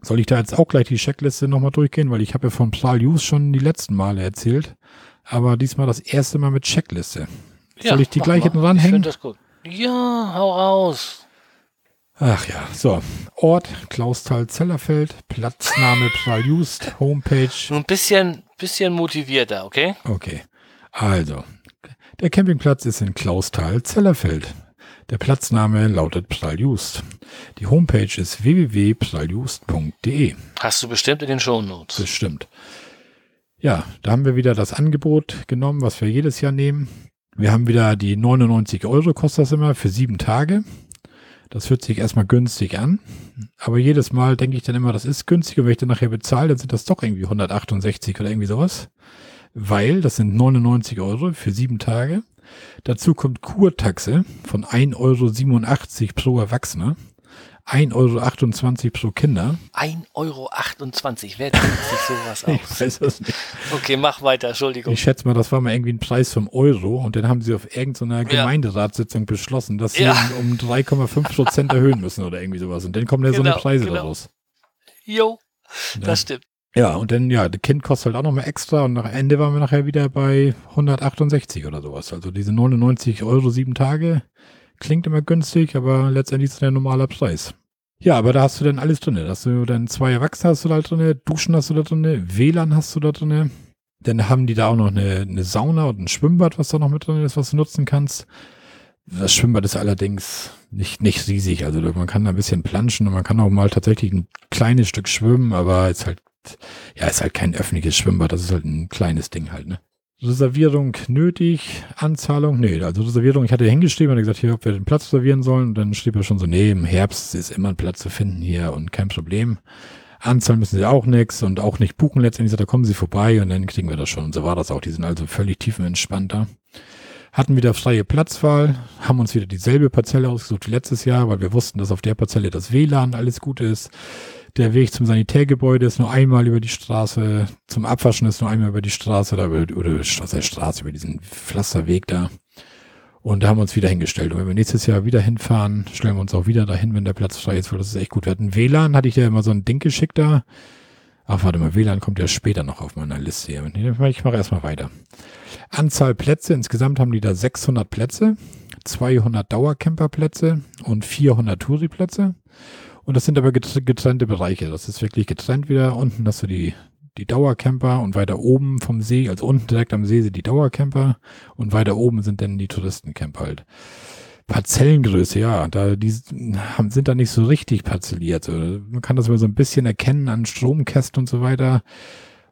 Soll ich da jetzt auch gleich die Checkliste nochmal durchgehen? Weil ich habe ja von Pral Use schon die letzten Male erzählt. Aber diesmal das erste Mal mit Checkliste. Ja, Soll ich die gleich hinten ranhängen? Ich finde das gut. Ja, hau raus. Ach ja, so. Ort, Klausthal-Zellerfeld, Platzname Pral Just, Homepage. Ein bisschen, bisschen motivierter, okay? Okay. Also, der Campingplatz ist in Klausthal-Zellerfeld. Der Platzname lautet Praljust. Die Homepage ist www.praljust.de. Hast du bestimmt in den Shownotes. Bestimmt. Ja, da haben wir wieder das Angebot genommen, was wir jedes Jahr nehmen. Wir haben wieder die 99 Euro kostet das immer für sieben Tage. Das hört sich erstmal günstig an. Aber jedes Mal denke ich dann immer, das ist günstig. Und wenn ich dann nachher bezahle, dann sind das doch irgendwie 168 oder irgendwie sowas weil das sind 99 Euro für sieben Tage. Dazu kommt Kurtaxe von 1,87 Euro pro Erwachsener. 1,28 Euro pro Kinder. 1,28 Euro? Wer denkt sich sowas aus? Ich weiß es nicht. Okay, mach weiter, Entschuldigung. Ich schätze mal, das war mal irgendwie ein Preis vom Euro und dann haben sie auf irgendeiner Gemeinderatssitzung beschlossen, dass sie ja. um 3,5 Prozent erhöhen müssen oder irgendwie sowas. Und dann kommen ja genau, so eine genau, Preise genau. daraus. Jo, das stimmt. Ja, und dann, ja, das Kind kostet halt auch nochmal extra und nach Ende waren wir nachher wieder bei 168 oder sowas. Also diese 99 Euro sieben Tage klingt immer günstig, aber letztendlich ist es ein normaler Preis. Ja, aber da hast du dann alles drin. Hast du dann zwei Erwachsene hast du da drin, Duschen hast du da drin, WLAN hast du da drin. Dann haben die da auch noch eine, eine Sauna und ein Schwimmbad, was da noch mit drin ist, was du nutzen kannst. Das Schwimmbad ist allerdings nicht, nicht riesig. Also man kann da ein bisschen planschen und man kann auch mal tatsächlich ein kleines Stück schwimmen, aber ist halt, ja, ist halt kein öffentliches Schwimmbad. Das ist halt ein kleines Ding halt, ne? Reservierung nötig, Anzahlung, nee, also Reservierung, ich hatte hingeschrieben und gesagt, hier, ob wir den Platz reservieren sollen und dann schrieb er schon so, nee, im Herbst ist immer ein Platz zu finden hier und kein Problem. Anzahlen müssen sie auch nichts und auch nicht buchen letztendlich, da kommen sie vorbei und dann kriegen wir das schon. Und so war das auch, die sind also völlig tiefenentspannter hatten wieder freie Platzwahl, haben uns wieder dieselbe Parzelle ausgesucht wie letztes Jahr, weil wir wussten, dass auf der Parzelle das WLAN alles gut ist. Der Weg zum Sanitärgebäude ist nur einmal über die Straße, zum Abwaschen ist nur einmal über die Straße, oder, über, oder Straße, Straße, über diesen Pflasterweg da. Und da haben wir uns wieder hingestellt. Und wenn wir nächstes Jahr wieder hinfahren, stellen wir uns auch wieder dahin, wenn der Platz frei ist, weil das ist echt gut. Wir hatten WLAN, hatte ich ja immer so ein Ding geschickt da. Ach, warte mal, WLAN kommt ja später noch auf meiner Liste hier. Ich mache erstmal weiter. Anzahl Plätze, insgesamt haben die da 600 Plätze, 200 Dauercamperplätze und 400 Touri-Plätze. Und das sind aber getrennte Bereiche. Das ist wirklich getrennt wieder. Unten hast du die, die Dauercamper und weiter oben vom See, also unten direkt am See sind die Dauercamper und weiter oben sind dann die Touristencamper halt. Parzellengröße, ja, da die sind da nicht so richtig parzelliert. Man kann das immer so ein bisschen erkennen an Stromkästen und so weiter.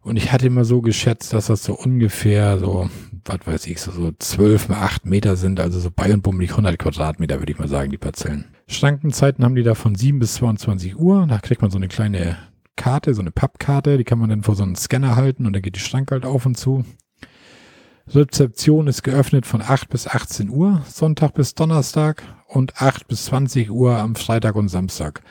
Und ich hatte immer so geschätzt, dass das so ungefähr so, was weiß ich, so, 12 mal 8 Meter sind, also so bei und bummelig 100 Quadratmeter, würde ich mal sagen, die Parzellen. Schrankenzeiten haben die da von 7 bis 22 Uhr. Da kriegt man so eine kleine Karte, so eine Pappkarte, die kann man dann vor so einen Scanner halten und dann geht die Schranke halt auf und zu. Rezeption ist geöffnet von 8 bis 18 Uhr, Sonntag bis Donnerstag und 8 bis 20 Uhr am Freitag und Samstag.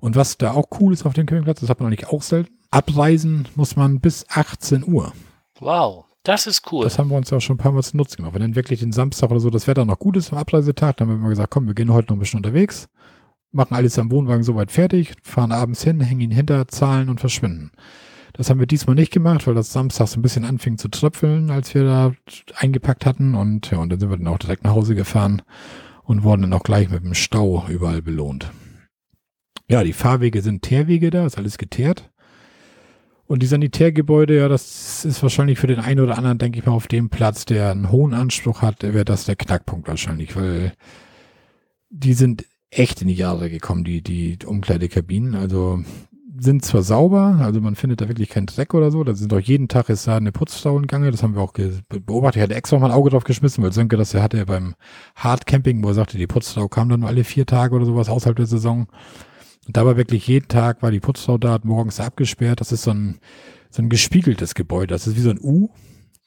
Und was da auch cool ist auf dem Campingplatz, das hat man nicht auch selten, Abreisen muss man bis 18 Uhr. Wow, das ist cool. Das haben wir uns ja auch schon ein paar Mal zu Nutzen gemacht. Wenn dann wirklich den Samstag oder so das Wetter noch gut ist am Abreisetag, dann haben wir immer gesagt, komm, wir gehen heute noch ein bisschen unterwegs, machen alles am Wohnwagen soweit fertig, fahren abends hin, hängen ihn hinter, zahlen und verschwinden. Das haben wir diesmal nicht gemacht, weil das Samstag so ein bisschen anfing zu tröpfeln, als wir da eingepackt hatten. Und ja, und dann sind wir dann auch direkt nach Hause gefahren und wurden dann auch gleich mit dem Stau überall belohnt. Ja, die Fahrwege sind Teerwege da, ist alles geteert. Und die Sanitärgebäude, ja, das ist wahrscheinlich für den einen oder anderen, denke ich mal, auf dem Platz, der einen hohen Anspruch hat, wäre das der Knackpunkt wahrscheinlich, weil die sind echt in die Jahre gekommen, die, die Umkleidekabinen. Also sind zwar sauber, also man findet da wirklich keinen Dreck oder so. Da sind auch jeden Tag ist da eine Putzfrau in Gange. Das haben wir auch beobachtet. Ich hatte extra mal ein Auge drauf geschmissen, weil Sönke das ja hatte beim Hardcamping, wo er sagte, die Putzfrau kam dann nur alle vier Tage oder sowas außerhalb der Saison. Und da war wirklich jeden Tag war die Putzfrau da, hat morgens abgesperrt. Das ist so ein, so ein gespiegeltes Gebäude. Das ist wie so ein U.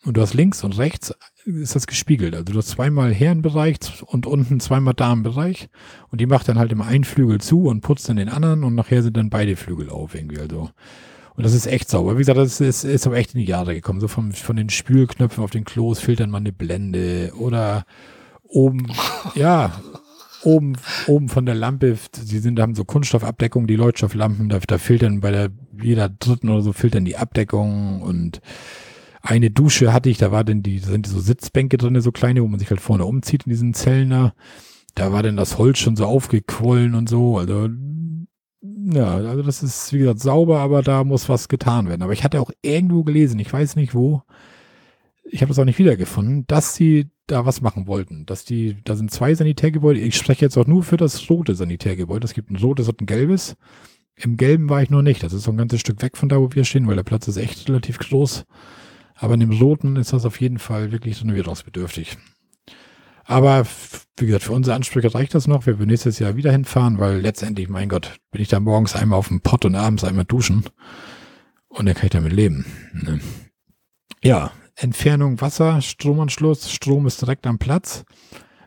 Und du hast links und rechts ist das gespiegelt. Also du hast zweimal Herrenbereich und unten zweimal Damenbereich. Und die macht dann halt immer einen Flügel zu und putzt dann den anderen und nachher sind dann beide Flügel auf irgendwie. Also. Und das ist echt sauber. Wie gesagt, das ist, ist aber echt in die Jahre gekommen. So vom, von den Spülknöpfen auf den Klos fehlt dann mal eine Blende oder oben, ja, oben, oben von der Lampe, sie sind, haben so Kunststoffabdeckung, die Leuchtstofflampen, da, da fehlt dann bei der, jeder dritten oder so fehlt dann die Abdeckung und eine Dusche hatte ich, da war dann die, da sind so Sitzbänke drin, so kleine, wo man sich halt vorne umzieht in diesen Zellen da. Da war dann das Holz schon so aufgequollen und so, also, ja, also das ist, wie gesagt, sauber, aber da muss was getan werden. Aber ich hatte auch irgendwo gelesen, ich weiß nicht wo, ich habe das auch nicht wiedergefunden, dass sie da was machen wollten. Dass die, da sind zwei Sanitärgebäude. Ich spreche jetzt auch nur für das rote Sanitärgebäude. Es gibt ein rotes und ein gelbes. Im gelben war ich noch nicht. Das ist so ein ganzes Stück weg von da, wo wir stehen, weil der Platz ist echt relativ groß. Aber in dem roten ist das auf jeden Fall wirklich renovierungsbedürftig. Aber wie gesagt, für unsere Ansprüche reicht das noch. Wir werden nächstes Jahr wieder hinfahren, weil letztendlich, mein Gott, bin ich da morgens einmal auf dem Pott und abends einmal duschen. Und dann kann ich damit leben. Ne? Ja, Entfernung Wasser, Stromanschluss, Strom ist direkt am Platz.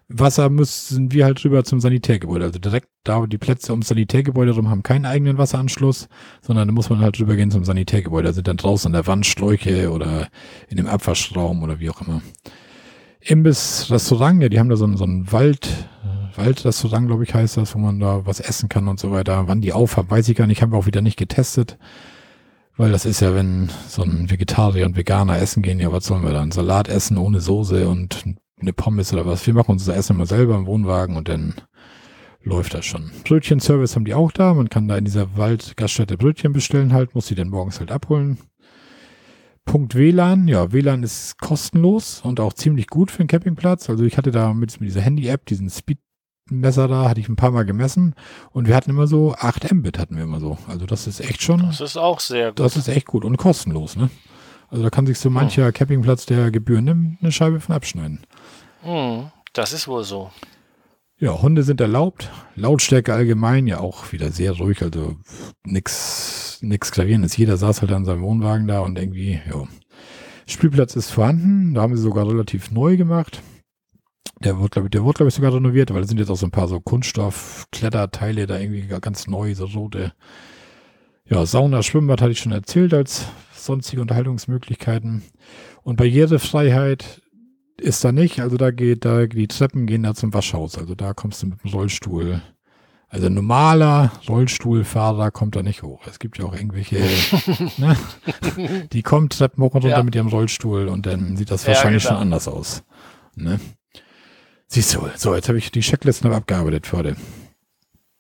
Wasser müssen wir halt rüber zum Sanitärgebäude. Also direkt da die Plätze ums Sanitärgebäude rum haben keinen eigenen Wasseranschluss, sondern da muss man halt rübergehen zum Sanitärgebäude. Da sind dann draußen an der Wand Schläuche oder in dem Abwaschraum oder wie auch immer. Imbiss, Restaurant, ja, die haben da so ein, so ein Wald, Waldrestaurant, glaube ich, heißt das, wo man da was essen kann und so weiter. Wann die auf haben, weiß ich gar nicht, haben wir auch wieder nicht getestet. Weil das ist ja, wenn so ein Vegetarier und Veganer essen gehen, ja, was sollen wir dann? Salat essen ohne Soße und eine Pommes oder was? Wir machen unser Essen immer selber im Wohnwagen und dann läuft das schon. Brötchenservice haben die auch da. Man kann da in dieser Waldgaststätte Brötchen bestellen halt, muss sie dann morgens halt abholen. Punkt WLAN. Ja, WLAN ist kostenlos und auch ziemlich gut für einen Campingplatz. Also ich hatte da mit, mit dieser Handy-App, diesen Speedmesser da, hatte ich ein paar Mal gemessen und wir hatten immer so 8 Mbit hatten wir immer so. Also das ist echt schon. Das ist auch sehr gut. Das ist echt gut und kostenlos, ne? Also da kann sich so mancher oh. Campingplatz, der Gebühren nimmt, eine Scheibe von abschneiden. Hm, das ist wohl so. Ja, Hunde sind erlaubt. Lautstärke allgemein ja auch wieder sehr ruhig, also nix, nix Klavierendes. Jeder saß halt an seinem Wohnwagen da und irgendwie, ja. Spielplatz ist vorhanden, da haben sie sogar relativ neu gemacht. Der wird, glaube ich, der glaube ich, sogar renoviert, weil da sind jetzt auch so ein paar so Kunststoff-Kletterteile da irgendwie ganz neu, so rote. Ja, Sauna, Schwimmbad hatte ich schon erzählt als sonstige Unterhaltungsmöglichkeiten. Und Barrierefreiheit ist da nicht. Also da geht, da die Treppen gehen da zum Waschhaus. Also da kommst du mit dem Rollstuhl. Also ein normaler Rollstuhlfahrer kommt da nicht hoch. Es gibt ja auch irgendwelche, ne? die kommen Treppen hoch und runter ja. mit ihrem Rollstuhl und dann sieht das wahrscheinlich ja, genau. schon anders aus. Ne? Siehst du, so, jetzt habe ich die Checklisten abgearbeitet für heute.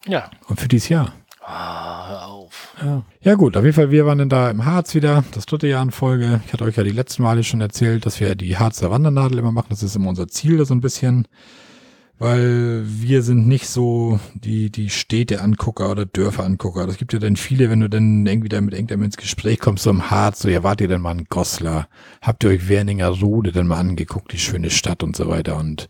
Ja. Und für dieses Jahr. Ah, hör auf. Ja. ja gut, auf jeden Fall, wir waren dann da im Harz wieder, das dritte Jahr in Folge. Ich hatte euch ja die letzten Male schon erzählt, dass wir die Harzer Wandernadel immer machen. Das ist immer unser Ziel, so ein bisschen. Weil wir sind nicht so die, die Städte-Angucker oder Dörfer-Angucker. Das gibt ja dann viele, wenn du dann irgendwie da mit irgendeinem ins Gespräch kommst, so im Harz, so, ja, wart ihr denn mal in Goslar? Habt ihr euch Werninger Rode denn mal angeguckt, die schöne Stadt und so weiter? Und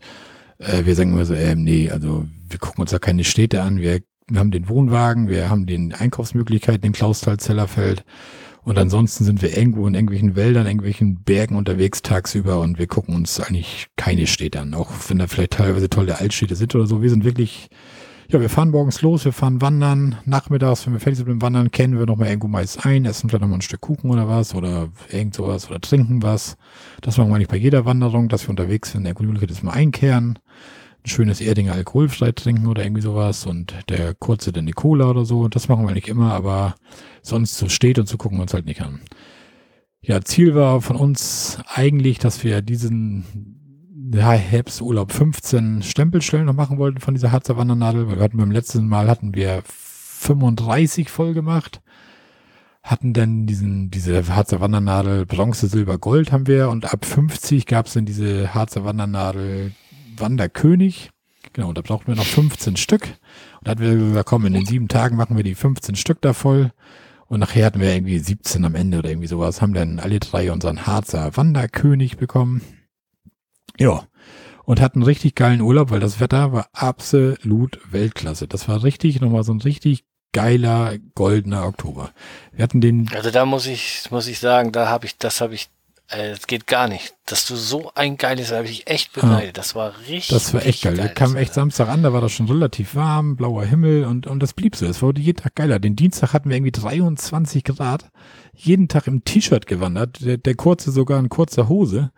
äh, wir sagen immer so, äh, nee, also wir gucken uns da keine Städte an, wir wir haben den Wohnwagen, wir haben den Einkaufsmöglichkeiten in Klausthal-Zellerfeld. Und ansonsten sind wir irgendwo in irgendwelchen Wäldern, irgendwelchen Bergen unterwegs tagsüber und wir gucken uns eigentlich keine Städte an, auch wenn da vielleicht teilweise tolle Altstädte sind oder so. Wir sind wirklich, ja, wir fahren morgens los, wir fahren wandern, nachmittags, wenn wir fertig sind mit dem Wandern, kennen wir nochmal irgendwo meist ein, essen vielleicht nochmal ein Stück Kuchen oder was oder irgend sowas oder trinken was. Das machen wir eigentlich bei jeder Wanderung, dass wir unterwegs sind, die Möglichkeit ist mal einkehren ein schönes Erdinger alkoholfrei trinken oder irgendwie sowas und der kurze dann die Cola oder so. Das machen wir nicht immer, aber sonst so steht und so gucken wir uns halt nicht an. Ja, Ziel war von uns eigentlich, dass wir diesen ja, Herbsturlaub 15 Stempelstellen noch machen wollten von dieser Harzer Wandernadel, wir hatten beim letzten Mal hatten wir 35 voll gemacht, hatten dann diesen, diese Harzer Wandernadel Bronze, Silber, Gold haben wir und ab 50 gab es dann diese Harzer Wandernadel Wanderkönig. Genau, da brauchten wir noch 15 Stück. Und da hatten wir gesagt, komm, in den sieben Tagen machen wir die 15 Stück da voll. Und nachher hatten wir irgendwie 17 am Ende oder irgendwie sowas, haben dann alle drei unseren Harzer Wanderkönig bekommen. Ja. Und hatten richtig geilen Urlaub, weil das Wetter war absolut Weltklasse. Das war richtig, nochmal so ein richtig geiler, goldener Oktober. Wir hatten den. Also da muss ich, muss ich sagen, da habe ich, das habe ich es äh, geht gar nicht. Dass du so ein geiles, da habe ich echt beneidet. Ja. Das war richtig. Das war echt geil. Da kam echt Samstag an, da war das schon relativ warm, blauer Himmel und, und das blieb so. Es wurde jeden Tag geiler. Den Dienstag hatten wir irgendwie 23 Grad. Jeden Tag im T-Shirt gewandert. Der, der kurze sogar in kurzer Hose.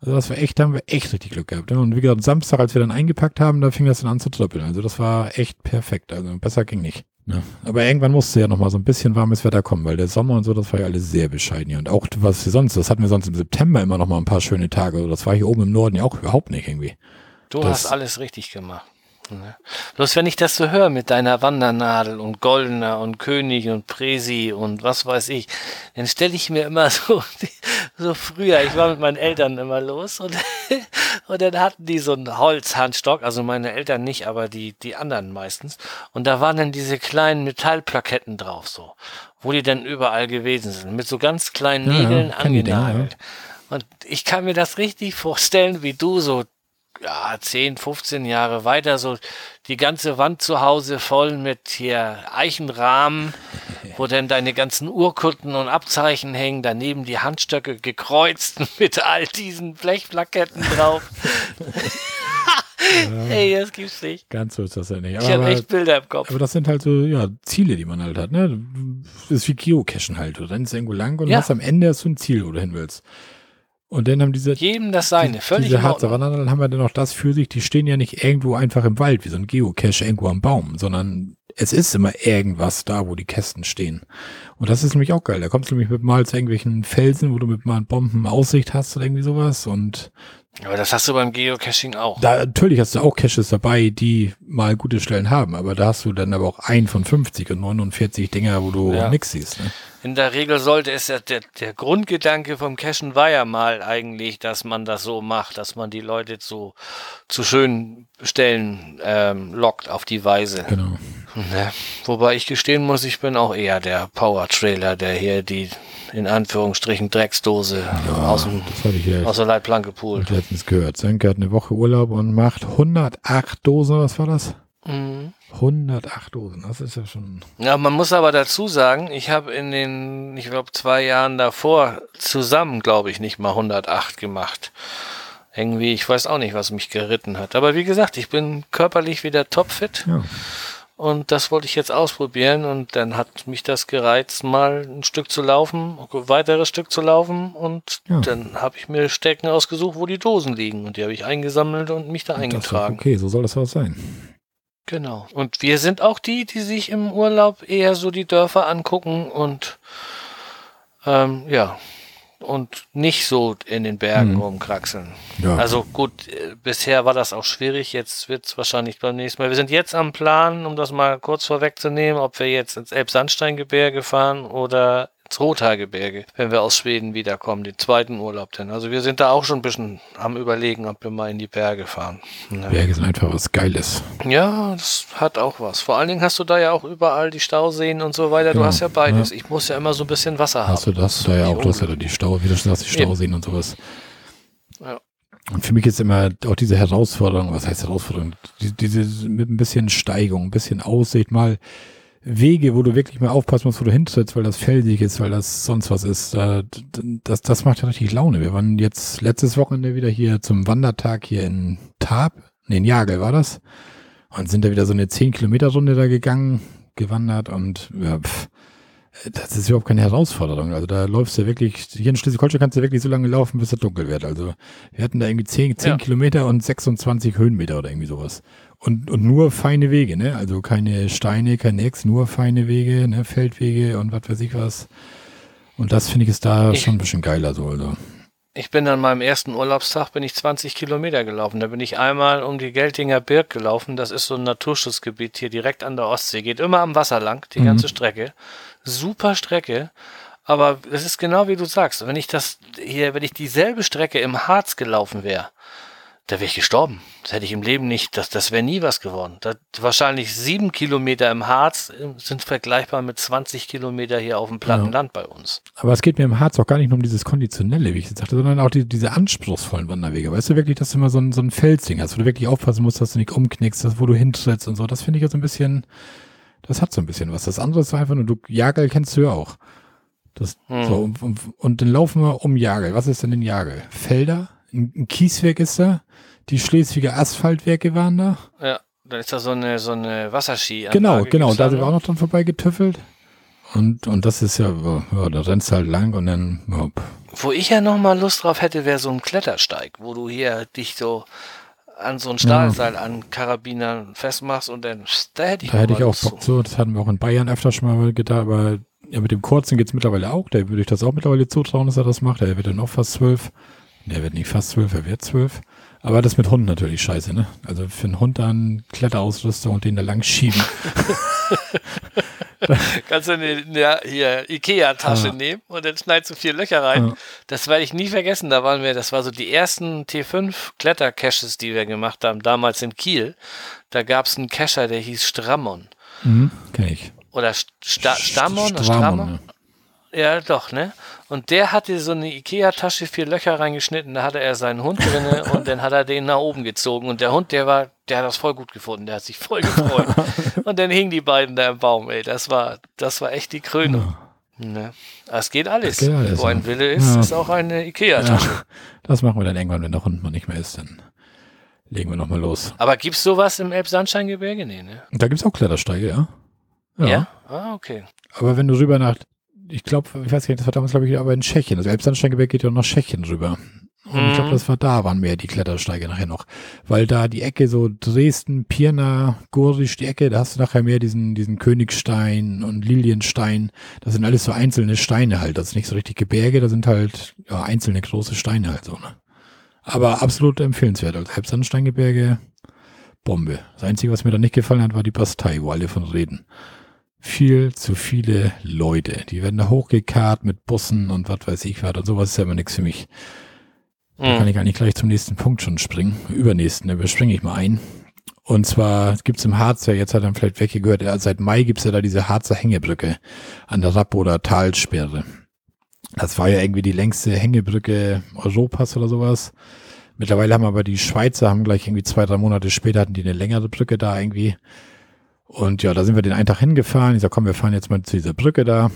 Also das war echt, da haben wir echt richtig Glück gehabt. Und wie gesagt, Samstag, als wir dann eingepackt haben, da fing das dann an zu tröppeln. Also das war echt perfekt. Also besser ging nicht. Ja. Aber irgendwann musste ja noch mal so ein bisschen warmes Wetter kommen, weil der Sommer und so, das war ja alles sehr bescheiden hier. Und auch was wir sonst, das hatten wir sonst im September immer noch mal ein paar schöne Tage. Also das war hier oben im Norden ja auch überhaupt nicht irgendwie. Du das, hast alles richtig gemacht. Ne? Bloß wenn ich das so höre mit deiner Wandernadel und Goldener und König und Presi und was weiß ich, dann stelle ich mir immer so, so früher, ich war mit meinen Eltern immer los und, und dann hatten die so einen Holzhandstock, also meine Eltern nicht, aber die, die anderen meistens. Und da waren dann diese kleinen Metallplaketten drauf, so, wo die dann überall gewesen sind, mit so ganz kleinen ja, Nägeln angenagelt. Ja. Und ich kann mir das richtig vorstellen, wie du so ja, 10, 15 Jahre weiter so die ganze Wand zu Hause voll mit hier Eichenrahmen, wo dann deine ganzen Urkunden und Abzeichen hängen, daneben die Handstöcke gekreuzt mit all diesen Blechplaketten drauf. Ey, das gibt's nicht. Ganz so ist das ja nicht. Aber, ich habe echt Bilder im Kopf. Aber das sind halt so, ja, Ziele, die man halt hat, ne? Das ist wie Geocachen halt. Du rennst irgendwo lang und ja. hast am Ende hast du ein Ziel, wo du hin willst. Und dann haben diese, Jedem das seine, völlig diese. Wanderer, dann haben wir dann noch das für sich, die stehen ja nicht irgendwo einfach im Wald, wie so ein Geocache irgendwo am Baum, sondern es ist immer irgendwas da, wo die Kästen stehen. Und das ist nämlich auch geil. Da kommst du nämlich mit mal zu irgendwelchen Felsen, wo du mit mal Bomben Aussicht hast oder irgendwie sowas. Und Aber das hast du beim Geocaching auch. da natürlich hast du auch Caches dabei, die mal gute Stellen haben, aber da hast du dann aber auch ein von 50 und 49 Dinger, wo du Ja. nix siehst. Ne? In der Regel sollte es ja, der, der Grundgedanke vom Cashen war ja mal eigentlich, dass man das so macht, dass man die Leute zu, zu schönen Stellen ähm, lockt auf die Weise. Genau. Ne? Wobei ich gestehen muss, ich bin auch eher der Power-Trailer, der hier die in Anführungsstrichen Drecksdose aus, dem, ja aus der Leitplanke poolt. letztens gehört. Senke hat eine Woche Urlaub und macht 108 Dosen, was war das? Mhm. 108 Dosen, das ist ja schon. Ja, man muss aber dazu sagen, ich habe in den, ich glaube, zwei Jahren davor zusammen, glaube ich, nicht mal 108 gemacht. Irgendwie, ich weiß auch nicht, was mich geritten hat. Aber wie gesagt, ich bin körperlich wieder topfit Ja. Und das wollte ich jetzt ausprobieren und dann hat mich das gereizt, mal ein Stück zu laufen, ein weiteres Stück zu laufen und Ja. dann habe ich mir Stecken ausgesucht, wo die Dosen liegen und die habe ich eingesammelt und mich da ist eingetragen. okay, so soll das auch sein. Genau. Und wir sind auch die, die sich im Urlaub eher so die Dörfer angucken und ähm, ja, und nicht so in den Bergen Hm. rumkraxeln. Ja. Also gut, äh, bisher war das auch schwierig, jetzt wird es wahrscheinlich beim nächsten Mal. Wir sind jetzt am Plan, um das mal kurz vorwegzunehmen, ob wir jetzt ins Elbsandsteingebirge fahren oder ins Rothaargebirge, wenn wir aus Schweden wiederkommen, den zweiten Urlaub denn. Also wir sind da auch schon ein bisschen am überlegen, ob wir mal in die Berge fahren. Ne? Berge sind einfach was Geiles. Ja, das hat auch was. Vor allen Dingen hast du da ja auch überall die Stauseen und so weiter. Genau, Du hast ja beides. Ich muss ja immer so ein bisschen Wasser haben. Hast du das? Da ja Die auch, du hast ja da die Stau, wie du schon sagst, die Eben. Stauseen und sowas. Ja. Und für mich ist immer auch diese Herausforderung, was heißt Herausforderung? Die, diese mit ein bisschen Steigung, ein bisschen Aussicht, mal Wege, wo du wirklich mal aufpassen musst, wo du hintrittst, weil das felsig ist, weil das sonst was ist. D- das, das macht ja richtig Laune. Wir waren jetzt letztes Wochenende wieder hier zum Wandertag hier in Tab, nee, in Jagel war das. Und sind da wieder so eine 10 Kilometer Runde da gegangen, gewandert und ja, pff, das ist überhaupt keine Herausforderung. Also da läufst du wirklich, hier in Schleswig-Holstein kannst du wirklich so lange laufen, bis es dunkel wird. Also wir hatten da irgendwie 10, 10 Ja. Kilometer und 26 Höhenmeter oder irgendwie sowas. Und, und nur feine Wege, ne? Also keine Steine, kein Ex, nur feine Wege, ne? Feldwege und was weiß ich was. Und das finde ich ist da Ich- schon ein bisschen geiler so. Also. Ich bin an meinem ersten Urlaubstag bin ich 20 Kilometer gelaufen. Da bin ich einmal um die Geltinger Birk gelaufen. Das ist so ein Naturschutzgebiet hier direkt an der Ostsee. Geht immer am Wasser lang, die Mhm. ganze Strecke. Super Strecke. Aber das ist genau wie du sagst. Wenn ich das hier, wenn ich dieselbe Strecke im Harz gelaufen wäre, da wäre ich gestorben. Das hätte ich im Leben nicht, das, das wäre nie was geworden. Das, wahrscheinlich sieben Kilometer im Harz äh, sind vergleichbar mit 20 Kilometer hier auf dem platten Ja. Land bei uns. Aber es geht mir im Harz auch gar nicht nur um dieses Konditionelle, wie ich jetzt sagte, sondern auch die, diese anspruchsvollen Wanderwege. Weißt du wirklich, dass du immer so ein, so ein Felsding hast, wo du wirklich aufpassen musst, dass du nicht umknickst, dass, wo du hintrittst und so. Das finde ich so ein bisschen, das hat so ein bisschen was. Das andere ist einfach nur, du, Jagel kennst du ja auch. Das, Hm. so, und, und, und dann laufen wir um Jagel. Was ist denn in Jagel? Felder? Ein, ein Kieswerk ist da? Die Schleswiger Asphaltwerke waren da? Ja, da ist da so eine, so eine Wasserski. Genau, genau. Da sind wir auch noch dran vorbeigetüffelt. Und, und das ist ja, ja, da rennst du halt lang und dann, ja, pff. Wo ich ja noch mal Lust drauf hätte, wäre so ein Klettersteig, wo du hier dich so an so ein Stahlseil an Karabinern festmachst und dann, da hätte ich Da hätte ich auch. Bock zu. Das hatten wir auch in Bayern öfter schon mal gedacht, aber ja, mit dem kurzen geht's mittlerweile auch. Der würde ich das auch mittlerweile zutrauen, dass er das macht. Der wird dann auch fast zwölf. Der wird nicht fast zwölf, er wird zwölf. Aber das mit Hunden natürlich scheiße, ne? Also für einen Hund dann Kletterausrüstung und den da lang schieben. Kannst du eine, eine hier Ikea-Tasche Ah. nehmen und dann schneidest du vier Löcher rein. Ja. Das werde ich nie vergessen. Da waren wir, das war so die ersten T5 Klettercaches, die wir gemacht haben, damals in Kiel. Da gab es einen Cacher, der hieß Strammon. Mhm, kenn ich. Oder Sta Stammon? oder Stramon, Strammon? ne? Ja, doch, ne? Und der hatte so eine Ikea-Tasche, vier Löcher reingeschnitten, da hatte er seinen Hund drinne und dann hat er den nach oben gezogen. Und der Hund, der war, der hat das voll gut gefunden, der hat sich voll gefreut. und dann hingen die beiden da im Baum, ey. Das war, das war echt die Krönung. Ne? Es geht alles. Geht alles, Wo ein ja. Wille ist, Ja. ist auch eine Ikea-Tasche. Ja, das machen wir dann irgendwann, wenn der Hund mal nicht mehr ist. Dann legen wir nochmal los. Aber gibt's sowas im Elbsandsteingebirge? Nee, ne? Da gibt's auch Klettersteige, ja? Ja? Ah, okay. Aber wenn du rüber nach ich glaube, ich weiß gar nicht, das war damals, glaube ich, aber in Tschechien. Das Elbsandsteingebirge geht ja noch nach Tschechien rüber. Und ich glaube, Mhm. das war da, waren mehr die Klettersteige nachher noch. Weil da die Ecke so Dresden, Pirna, Gorisch, die Ecke, da hast du nachher mehr diesen, diesen Königstein und Lilienstein. Das sind alles so einzelne Steine halt. Das ist nicht so richtig Gebirge, da sind halt ja, einzelne große Steine halt so, ne? Aber absolut empfehlenswert. Als Elbsandsteingebirge, Bombe. Das Einzige, was mir da nicht gefallen hat, war die Bastei, wo alle von reden. Viel zu viele Leute. Die werden da hochgekarrt mit Bussen und was weiß ich was. Und sowas ist ja immer nichts für mich. Da kann Mhm. ich eigentlich gleich zum nächsten Punkt schon springen. Übernächsten, da überspringe ich mal ein. Und zwar gibt's im Harz ja, jetzt hat er vielleicht weggehört, ja, seit Mai gibt's ja da diese Harzer Hängebrücke an der Rapp- oder Talsperre. Das war ja irgendwie die längste Hängebrücke Europas oder sowas. Mittlerweile haben aber die Schweizer, haben gleich irgendwie zwei, drei Monate später hatten die eine längere Brücke da irgendwie. Und ja, da sind wir den einen Tag hingefahren. Ich sag, komm, wir fahren jetzt mal zu dieser Brücke da.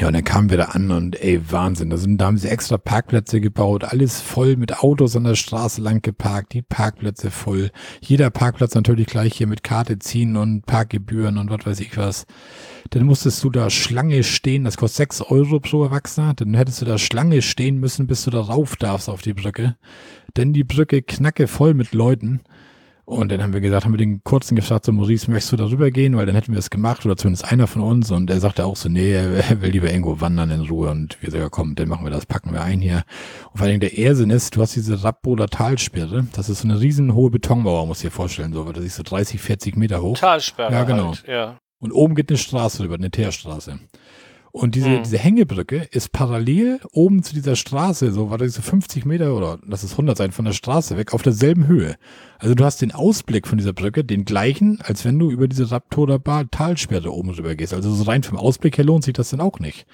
Ja, und dann kamen wir da an und ey, Wahnsinn. Da, sind, da haben sie extra Parkplätze gebaut, alles voll mit Autos an der Straße lang geparkt, die Parkplätze voll. Jeder Parkplatz natürlich gleich hier mit Karte ziehen und Parkgebühren und was weiß ich was. Dann musstest du da Schlange stehen, das kostet sechs Euro pro Erwachsener. Dann hättest du da Schlange stehen müssen, bis du da rauf darfst auf die Brücke. Denn die Brücke knacke voll mit Leuten. Und dann haben wir gesagt, haben wir den kurzen gefragt, so Maurice, möchtest du da rüber gehen? Weil dann hätten wir es gemacht oder zumindest einer von uns. Und er sagte auch so, nee, er will lieber irgendwo wandern in Ruhe. Und wir sagen, komm, dann machen wir das, packen wir ein hier. Und vor allem der Irrsinn ist, du hast diese Rappoder Talsperre. Das ist so eine riesen hohe Betonmauer, muss ich dir vorstellen. So, das ist so 30, 40 Meter hoch. Talsperre Ja, genau. halt, ja. Und oben geht eine Straße rüber, eine Teerstraße. Und diese, Mhm. diese Hängebrücke ist parallel oben zu dieser Straße, so war das so 50 Meter oder lass es 100 sein von der Straße weg, auf derselben Höhe. Also du hast den Ausblick von dieser Brücke, den gleichen, als wenn du über diese Raptorer Talsperre oben rüber gehst. Also so rein vom Ausblick her lohnt sich das dann auch nicht.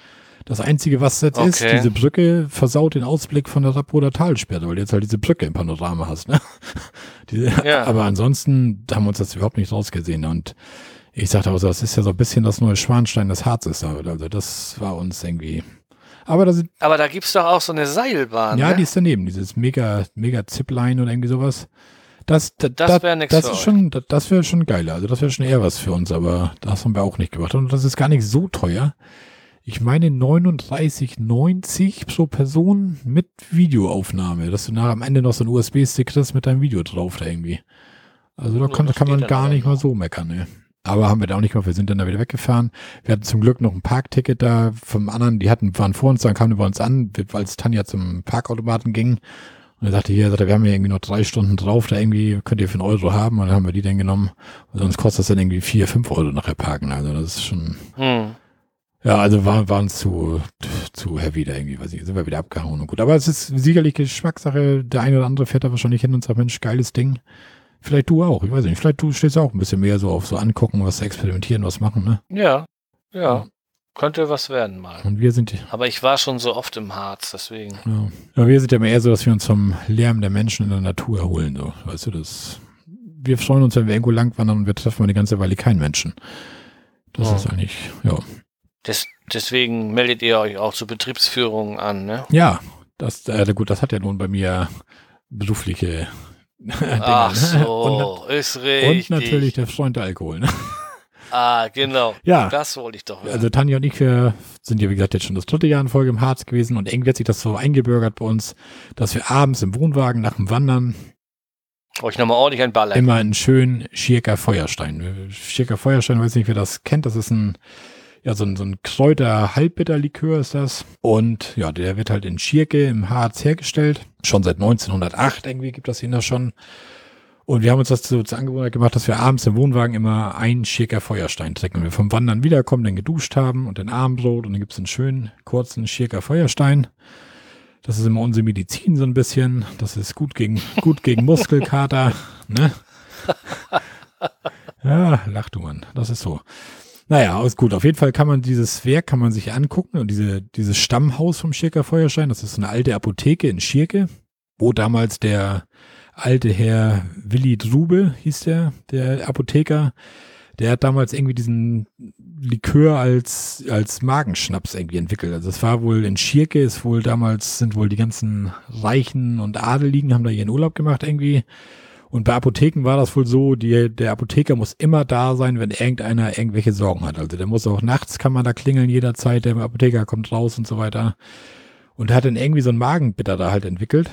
Das Einzige, was jetzt ist, Okay. diese Brücke versaut den Ausblick von der Raptorer Talsperre, weil du jetzt halt diese Brücke im Panorama hast. Ne? Diese, Ja. Aber ansonsten haben wir uns das überhaupt nicht rausgesehen. Und ich sagte auch so, das ist ja so ein bisschen das neue Schwanstein des Harzes. da. Also das war uns irgendwie. Aber das ist, Aber da gibt's doch auch so eine Seilbahn. ja, ne? die ist daneben, dieses mega, mega Zipline oder irgendwie sowas. Das, das, Das wär nix das für ist euch. schon, das, das wäre schon geiler. Also das wäre schon eher was für uns, aber das haben wir auch nicht gemacht. Und das ist gar nicht so teuer. Ich meine 39,90 pro Person mit Videoaufnahme, dass du nachher am Ende noch so einen USB-Stick kriegst mit deinem Video drauf da irgendwie. Also da kann, kann man gar nicht mal so meckern, ne. Aber haben wir da auch nicht gemacht. Wir sind dann da wieder weggefahren. Wir hatten zum Glück noch ein Parkticket da vom anderen. Die hatten, waren vor uns, dann kamen die bei uns an, als Tanja zum Parkautomaten ging. Und er sagte, hier, er, wir haben ja irgendwie noch drei Stunden drauf, da irgendwie könnt ihr für einen Euro haben. Und dann haben wir die dann genommen. Und sonst kostet das dann irgendwie vier, fünf Euro nachher parken. Also das ist schon, Hm. ja, also waren, waren zu, zu heavy da irgendwie, weiß ich, sind wir wieder abgehauen und gut. Aber es ist sicherlich Geschmackssache. Der eine oder andere fährt da wahrscheinlich hin und sagt, Mensch, geiles Ding. Vielleicht du auch, ich weiß nicht. Vielleicht du stehst auch ein bisschen mehr so auf so angucken, was experimentieren, was machen, ne? Ja, ja. Ja. Könnte was werden mal. Und wir sind, Aber ich war schon so oft im Harz, deswegen. ja, ja wir sind ja mehr so, dass wir uns vom Lärm der Menschen in der Natur erholen, so. Weißt du, das, wir freuen uns, wenn wir irgendwo lang wandern und wir treffen mal eine ganze Weile keinen Menschen. Das Ja. ist eigentlich, ja. Des, deswegen meldet ihr euch auch zur Betriebsführung an, ne? Ja, das, äh, gut, das hat ja nun bei mir berufliche Ach ne? so, ist Und, richtig. und natürlich der Freund der Alkohol. Ne? Ah, genau. Ja, Das wollte ich doch. also Tanja und ich, wir sind ja wie gesagt jetzt schon das dritte Jahr in Folge im Harz gewesen und irgendwie hat sich das so eingebürgert bei uns, dass wir abends im Wohnwagen nach dem Wandern euch nochmal ordentlich ein Baller. immer einen schönen Schirker Feuerstein. Schirker Feuerstein, weiß nicht, wer das kennt, das ist ein ja, so ein, so ein Kräuter-Halbbitterlikör ist das. Und ja, der wird halt in Schirke im Harz hergestellt. Schon seit 1908 irgendwie gibt das ihn da schon. Und wir haben uns das so zur Angewohnheit gemacht, dass wir abends im Wohnwagen immer einen Schirker Feuerstein trinken. Wenn wir vom Wandern wiederkommen, dann geduscht haben und dann Abendbrot und dann gibt's einen schönen, kurzen Schirker Feuerstein. Das ist immer unsere Medizin so ein bisschen. Das ist gut gegen, gut gegen Muskelkater, ne? Ja, lach du Mann. Das ist so. Naja, ist gut. Auf jeden Fall kann man dieses Werk kann man sich angucken und diese, dieses Stammhaus vom Schirker Feuerstein, das ist eine alte Apotheke in Schirke, wo damals der alte Herr Willi Drube hieß der, der Apotheker, der hat damals irgendwie diesen Likör als, als Magenschnaps irgendwie entwickelt. Also es war wohl in Schirke, ist wohl damals, sind wohl die ganzen Reichen und Adeligen, haben da ihren Urlaub gemacht irgendwie. Und bei Apotheken war das wohl so, die, der Apotheker muss immer da sein, wenn irgendeiner irgendwelche Sorgen hat. Also der muss auch nachts, kann man da klingeln jederzeit, der Apotheker kommt raus und so weiter. Und hat dann irgendwie so einen Magenbitter da halt entwickelt.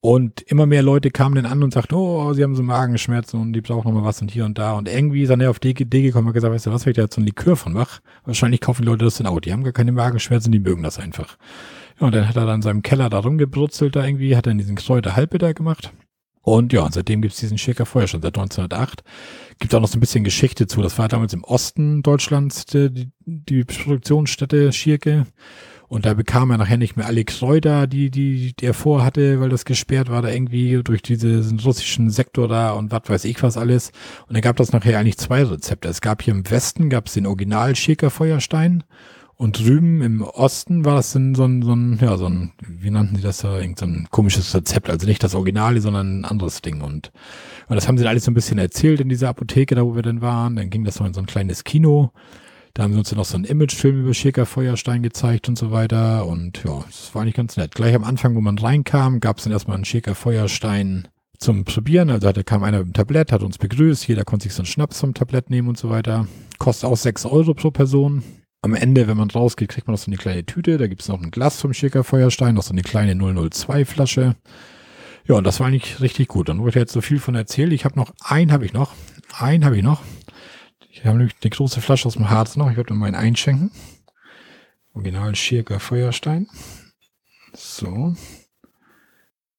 Und immer mehr Leute kamen dann an und sagten, oh, sie haben so Magenschmerzen und die brauchen nochmal was und hier und da. Und irgendwie ist er auf die Idee gekommen und gesagt, weißt du was, wenn ich da jetzt so ein Likör von mache, wahrscheinlich kaufen die Leute das dann auch. Die haben gar keine Magenschmerzen, die mögen das einfach. Ja, und dann hat er dann in seinem Keller da rumgebrutzelt da irgendwie, hat dann diesen Kräuter Halbbitter gemacht. Und ja, seitdem gibt's diesen Schirker Feuer schon seit 1908. Gibt auch noch so ein bisschen Geschichte zu. Das war damals im Osten Deutschlands die, die Produktionsstätte Schirke. Und da bekam er nachher nicht mehr alle Kräuter, die, die, die er vorhatte, weil das gesperrt war da irgendwie durch diesen russischen Sektor da und was weiß ich was alles. Und dann gab das nachher eigentlich zwei Rezepte. Es gab hier im Westen, gab es den Original Schirker Feuerstein und drüben im Osten war das dann so ein, so ein, ja, so ein, wie nannten sie das da, irgend so ein komisches Rezept. Also nicht das Originale, sondern ein anderes Ding. Und, und das haben sie dann alles so ein bisschen erzählt in dieser Apotheke, da wo wir dann waren. Dann ging das noch in so ein kleines Kino. Da haben sie uns dann noch so einen Imagefilm über Schäker Feuerstein gezeigt und so weiter. Und ja, das war eigentlich ganz nett. Gleich am Anfang, wo man reinkam, gab es dann erstmal einen Schäker Feuerstein zum Probieren. Also da kam einer mit dem Tablett, hat uns begrüßt. Jeder konnte sich so einen Schnaps vom Tablett nehmen und so weiter. Kostet auch sechs Euro pro Person am Ende, wenn man rausgeht, kriegt man noch so eine kleine Tüte. Da gibt es noch ein Glas vom Schicker Feuerstein, noch so eine kleine 002 Flasche. Ja, und das war eigentlich richtig gut. Dann wurde jetzt so viel von erzählt. Ich habe noch, einen habe ich noch. Einen habe ich noch. Ich habe nämlich eine große Flasche aus dem Harz noch. Ich werde mir mal einen einschenken. Original Schirker Feuerstein. So.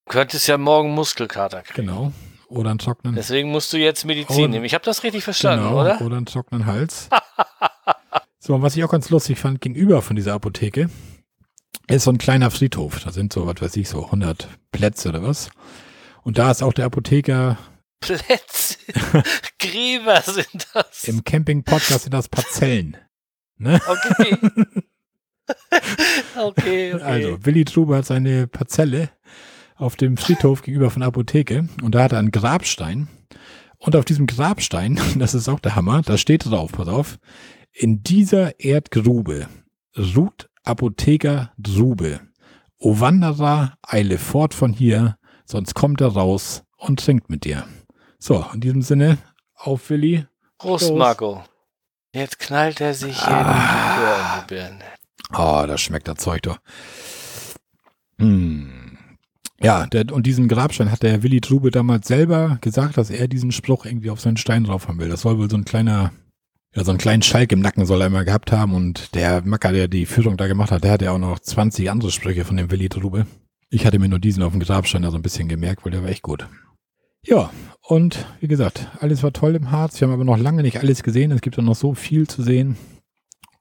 Du könntest ja morgen Muskelkater kriegen. Genau. Oder einen trockenen. Deswegen musst du jetzt Medizin oder, nehmen. Ich habe das richtig verstanden, genau, oder? Oder einen trockenen Hals. So, und was ich auch ganz lustig fand, gegenüber von dieser Apotheke, ist so ein kleiner Friedhof. Da sind so, was weiß ich, so 100 Plätze oder was. Und da ist auch der Apotheker. Plätze? Gräber sind das. Im Camping-Podcast sind das Parzellen. Ne? Okay. okay, okay. Also, Willi Trube hat seine Parzelle auf dem Friedhof gegenüber von der Apotheke und da hat er einen Grabstein. Und auf diesem Grabstein, das ist auch der Hammer, da steht drauf, pass auf, in dieser Erdgrube ruht Apotheker Drube. O Wanderer, eile fort von hier, sonst kommt er raus und trinkt mit dir. So, in diesem Sinne, auf Willi. Prost. Marco. Jetzt knallt er sich ah. in die Birne. Oh, das schmeckt das Zeug doch. Hm. Ja, der, und diesen Grabstein hat der Willi Trube damals selber gesagt, dass er diesen Spruch irgendwie auf seinen Stein drauf haben will. Das soll wohl so ein kleiner ja, so einen kleinen Schalk im Nacken soll er immer gehabt haben und der Macker, der die Führung da gemacht hat, der hatte ja auch noch 20 andere Sprüche von dem Willi Trube. Ich hatte mir nur diesen auf dem Grabstein da so ein bisschen gemerkt, weil der war echt gut. Ja, und wie gesagt, alles war toll im Harz. Wir haben aber noch lange nicht alles gesehen. Es gibt ja noch so viel zu sehen.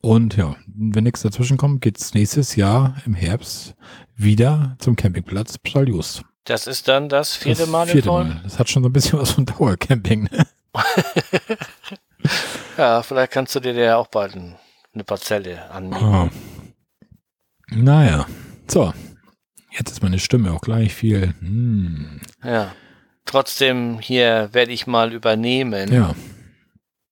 Und ja, wenn nichts dazwischen kommt, geht's nächstes Jahr im Herbst wieder zum Campingplatz Psaljus. Das ist dann das vierte das Mal vierte Mal. Das hat schon so ein bisschen was von Dauercamping. Ne? Ja, vielleicht kannst du dir ja auch bald eine Parzelle anmieten. Oh. Naja, so. Jetzt ist meine Stimme auch gleich viel. Hm. Ja. Trotzdem hier werde ich mal übernehmen. Ja.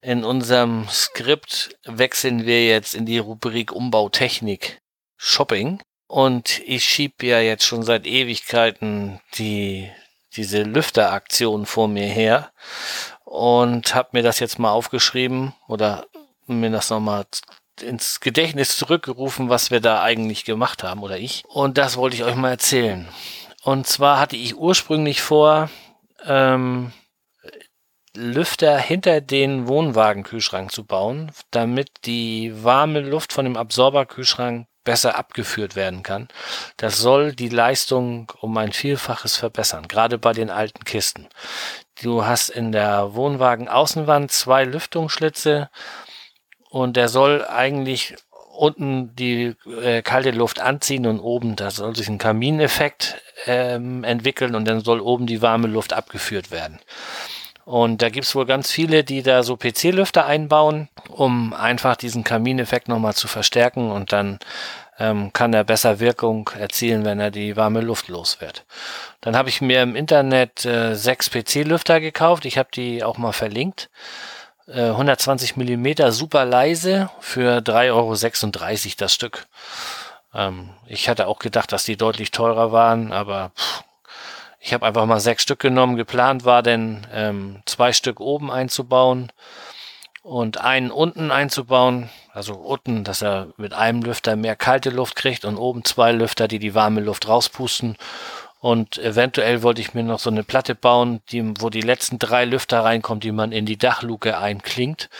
In unserem Skript wechseln wir jetzt in die Rubrik Umbautechnik Shopping. Und ich schiebe ja jetzt schon seit Ewigkeiten die, diese Lüfteraktion vor mir her und habe mir das jetzt mal aufgeschrieben oder mir das nochmal ins Gedächtnis zurückgerufen, was wir da eigentlich gemacht haben oder ich. Und das wollte ich euch mal erzählen. Und zwar hatte ich ursprünglich vor, ähm, Lüfter hinter den Wohnwagenkühlschrank zu bauen, damit die warme Luft von dem Absorberkühlschrank besser abgeführt werden kann. Das soll die Leistung um ein Vielfaches verbessern, gerade bei den alten Kisten. Du hast in der Wohnwagen-Außenwand zwei Lüftungsschlitze und der soll eigentlich unten die äh, kalte Luft anziehen und oben, da soll sich ein Kamineffekt ähm, entwickeln und dann soll oben die warme Luft abgeführt werden. Und da gibt's wohl ganz viele, die da so PC-Lüfter einbauen, um einfach diesen Kamineffekt nochmal zu verstärken und dann ähm, kann er besser Wirkung erzielen, wenn er die warme Luft los wird. Dann habe ich mir im Internet äh, sechs PC-Lüfter gekauft. Ich habe die auch mal verlinkt. Äh, 120 Millimeter, super leise für 3,36 Euro das Stück. Ähm, ich hatte auch gedacht, dass die deutlich teurer waren, aber pff, Ich habe einfach mal sechs Stück genommen. Geplant war denn ähm, zwei Stück oben einzubauen und einen unten einzubauen. Also unten, dass er mit einem Lüfter mehr kalte Luft kriegt und oben zwei Lüfter, die die warme Luft rauspusten. Und eventuell wollte ich mir noch so eine Platte bauen, die, wo die letzten drei Lüfter reinkommen, die man in die Dachluke einklingt.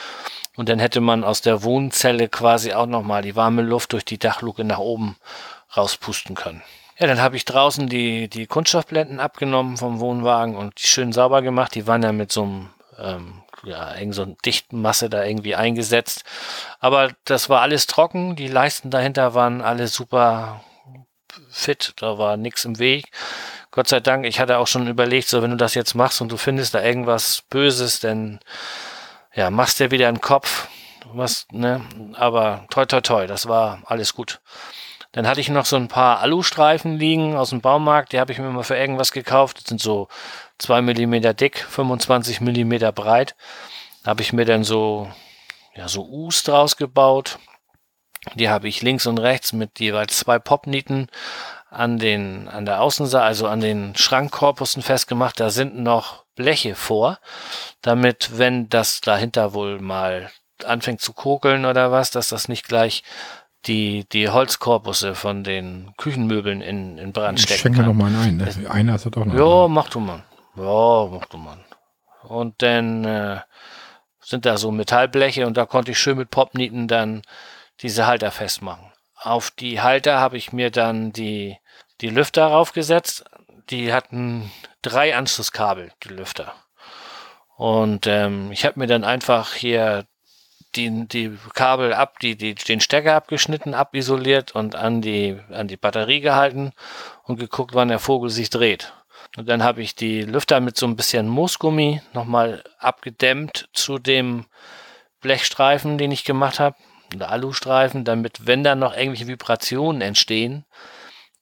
Und dann hätte man aus der Wohnzelle quasi auch nochmal die warme Luft durch die Dachluke nach oben rauspusten können. Ja, dann habe ich draußen die, die Kunststoffblenden abgenommen vom Wohnwagen und die schön sauber gemacht. Die waren ja mit so einem, ähm, ja, irgend so einer dichten Masse da irgendwie eingesetzt. Aber das war alles trocken. Die Leisten dahinter waren alle super fit. Da war nichts im Weg. Gott sei Dank, ich hatte auch schon überlegt, so wenn du das jetzt machst und du findest da irgendwas Böses, dann ja, machst dir wieder einen Kopf. Was, ne? Aber toi toi toi, das war alles gut. Dann hatte ich noch so ein paar Alustreifen liegen aus dem Baumarkt, die habe ich mir mal für irgendwas gekauft. Das sind so zwei Millimeter dick, 25 Millimeter breit. Habe ich mir dann so, ja, so U's draus gebaut. Die habe ich links und rechts mit jeweils zwei Popnieten an den, an der Außenseite, also an den Schrankkorpusen festgemacht. Da sind noch Bleche vor, damit, wenn das dahinter wohl mal anfängt zu kokeln oder was, dass das nicht gleich die, die Holzkorpusse von den Küchenmöbeln in, in Brand stecken Schenke kann. noch mal einen. Das, einer ist doch noch. Ja, mach du mal. Ja, mach du mal. Und dann äh, sind da so Metallbleche und da konnte ich schön mit Popnieten dann diese Halter festmachen. Auf die Halter habe ich mir dann die, die Lüfter raufgesetzt. Die hatten drei Anschlusskabel, die Lüfter. Und ähm, ich habe mir dann einfach hier die, die Kabel ab, die, die, den Stecker abgeschnitten, abisoliert und an die, an die Batterie gehalten und geguckt, wann der Vogel sich dreht. Und dann habe ich die Lüfter mit so ein bisschen Moosgummi nochmal abgedämmt zu dem Blechstreifen, den ich gemacht habe, oder Alustreifen, damit, wenn da noch irgendwelche Vibrationen entstehen,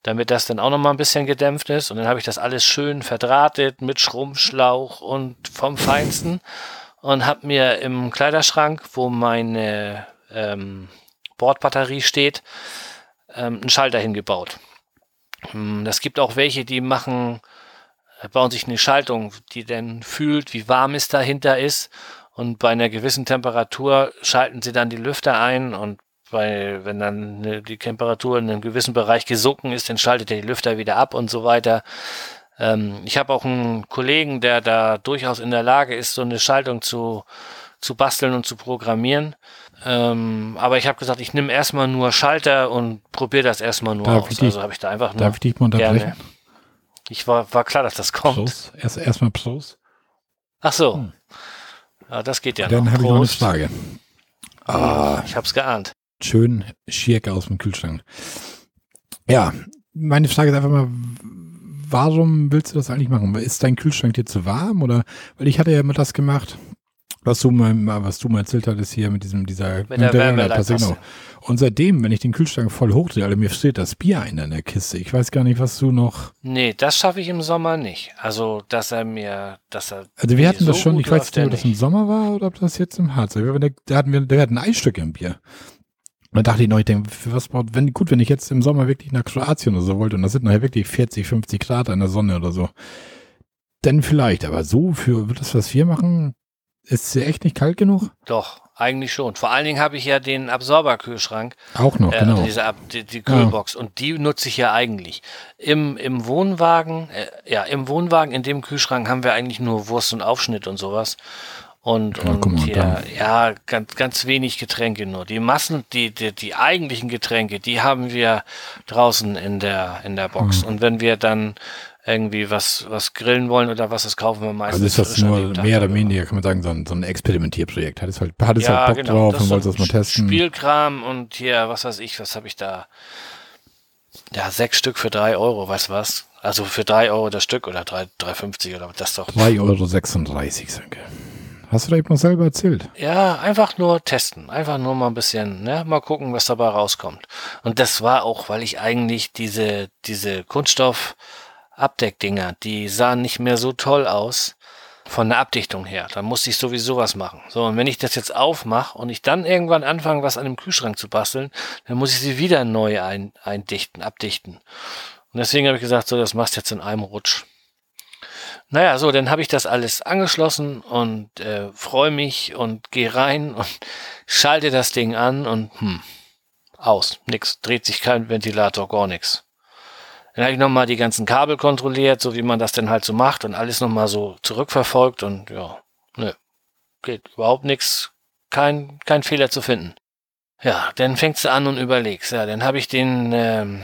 damit das dann auch nochmal ein bisschen gedämpft ist. Und dann habe ich das alles schön verdrahtet mit Schrumpfschlauch und vom Feinsten und habe mir im Kleiderschrank, wo meine ähm, Bordbatterie steht, ähm, einen Schalter hingebaut. Hm, Das gibt auch welche, die machen, bauen sich eine Schaltung, die dann fühlt, wie warm es dahinter ist. Und bei einer gewissen Temperatur schalten sie dann die Lüfter ein und bei, wenn dann die Temperatur in einem gewissen Bereich gesunken ist, dann schaltet er die Lüfter wieder ab und so weiter. Ähm, ich habe auch einen Kollegen, der da durchaus in der Lage ist, so eine Schaltung zu, zu basteln und zu programmieren. Ähm, aber ich habe gesagt, ich nehme erstmal nur Schalter und probiere das erstmal nur Darf aus. ich dich- also habe ich da einfach nur Darf ich dich mal unterbrechen? gerne. Ich war, war klar, dass das kommt. Prost. Erst, erstmal Prost. Ach so. Hm. Ja, das geht ja Dann noch. habe ich noch eine. Frage. Ah, Ich hab's geahnt. schön Schirke aus dem Kühlschrank. Ja, meine Frage ist einfach mal, warum willst du das eigentlich machen? Ist dein Kühlschrank dir zu warm oder? Weil ich hatte ja immer das gemacht, was du mal, was du mal erzählt hattest hier mit diesem dieser Mit der Wärmeleitpaste, Wärmeleitpaste. Und seitdem, wenn ich den Kühlschrank voll hochdrehe, Alter, mir steht das Bier ein in der Kiste. Ich weiß gar nicht, was du noch. Nee, das schaffe ich im Sommer nicht. Also, dass er mir, dass er. Also wir hatten das so schon, ich weiß nicht, der ob das im. Sommer war oder ob das jetzt im Harz war. Da, da hatten wir, da hatten Eisstücke im Bier. Und dann dachte ich noch, ich denke, was braucht, wenn, gut, wenn ich jetzt im Sommer wirklich nach Kroatien oder so wollte und das sind nachher wirklich 40, 50 Grad an der Sonne oder so, dann vielleicht, aber so für das, was wir machen, ist es echt nicht kalt genug? Doch, eigentlich schon. Vor allen Dingen habe ich ja den Absorberkühlschrank, Auch noch, äh, genau. diese Ab die, die Kühlbox und die nutze ich ja eigentlich. Im, im Wohnwagen, äh, ja, im Wohnwagen, in dem Kühlschrank haben wir eigentlich nur Wurst und Aufschnitt und sowas. Und, Ja, und mal, dann. ja, ganz, ganz wenig Getränke nur. Die Massen, die, die, die eigentlichen Getränke, die haben wir draußen in der, in der Box. Mhm. Und wenn wir dann irgendwie was, was grillen wollen oder was, das kaufen wir meistens. Also ist das nur mehr oder weniger, kann man sagen, so ein, so ein Experimentierprojekt. Hattest halt, hattest Ja, halt Bock genau. drauf und wolltest das mal testen. Spielkram und hier, was weiß ich, was habe ich da? Ja, sechs Stück für drei Euro, weißt du was? Also für drei Euro das Stück oder drei, 3,50 oder das doch. 3,36 Euro, danke. Hast du da eben noch selber erzählt? Ja, einfach nur testen. Einfach nur mal ein bisschen, ne, mal gucken, was dabei rauskommt. Und das war auch, weil ich eigentlich diese, diese Kunststoff-Abdeckdinger, die sahen nicht mehr so toll aus von der Abdichtung her. Da musste ich sowieso was machen. So, und wenn ich das jetzt aufmache und ich dann irgendwann anfange, was an dem Kühlschrank zu basteln, dann muss ich sie wieder neu ein, eindichten, abdichten. Und deswegen habe ich gesagt, so, das machst du jetzt in einem Rutsch. Naja, so, dann habe ich das alles angeschlossen und äh, freue mich und gehe rein und schalte das Ding an und hm, aus, nix, dreht sich kein Ventilator, gar nichts. Dann habe ich nochmal die ganzen Kabel kontrolliert, so wie man das denn halt so macht und alles nochmal so zurückverfolgt und ja, nö, geht überhaupt nichts, kein, kein Fehler zu finden. Ja, dann fängst du an und überlegst. Ja, dann habe ich den, ähm,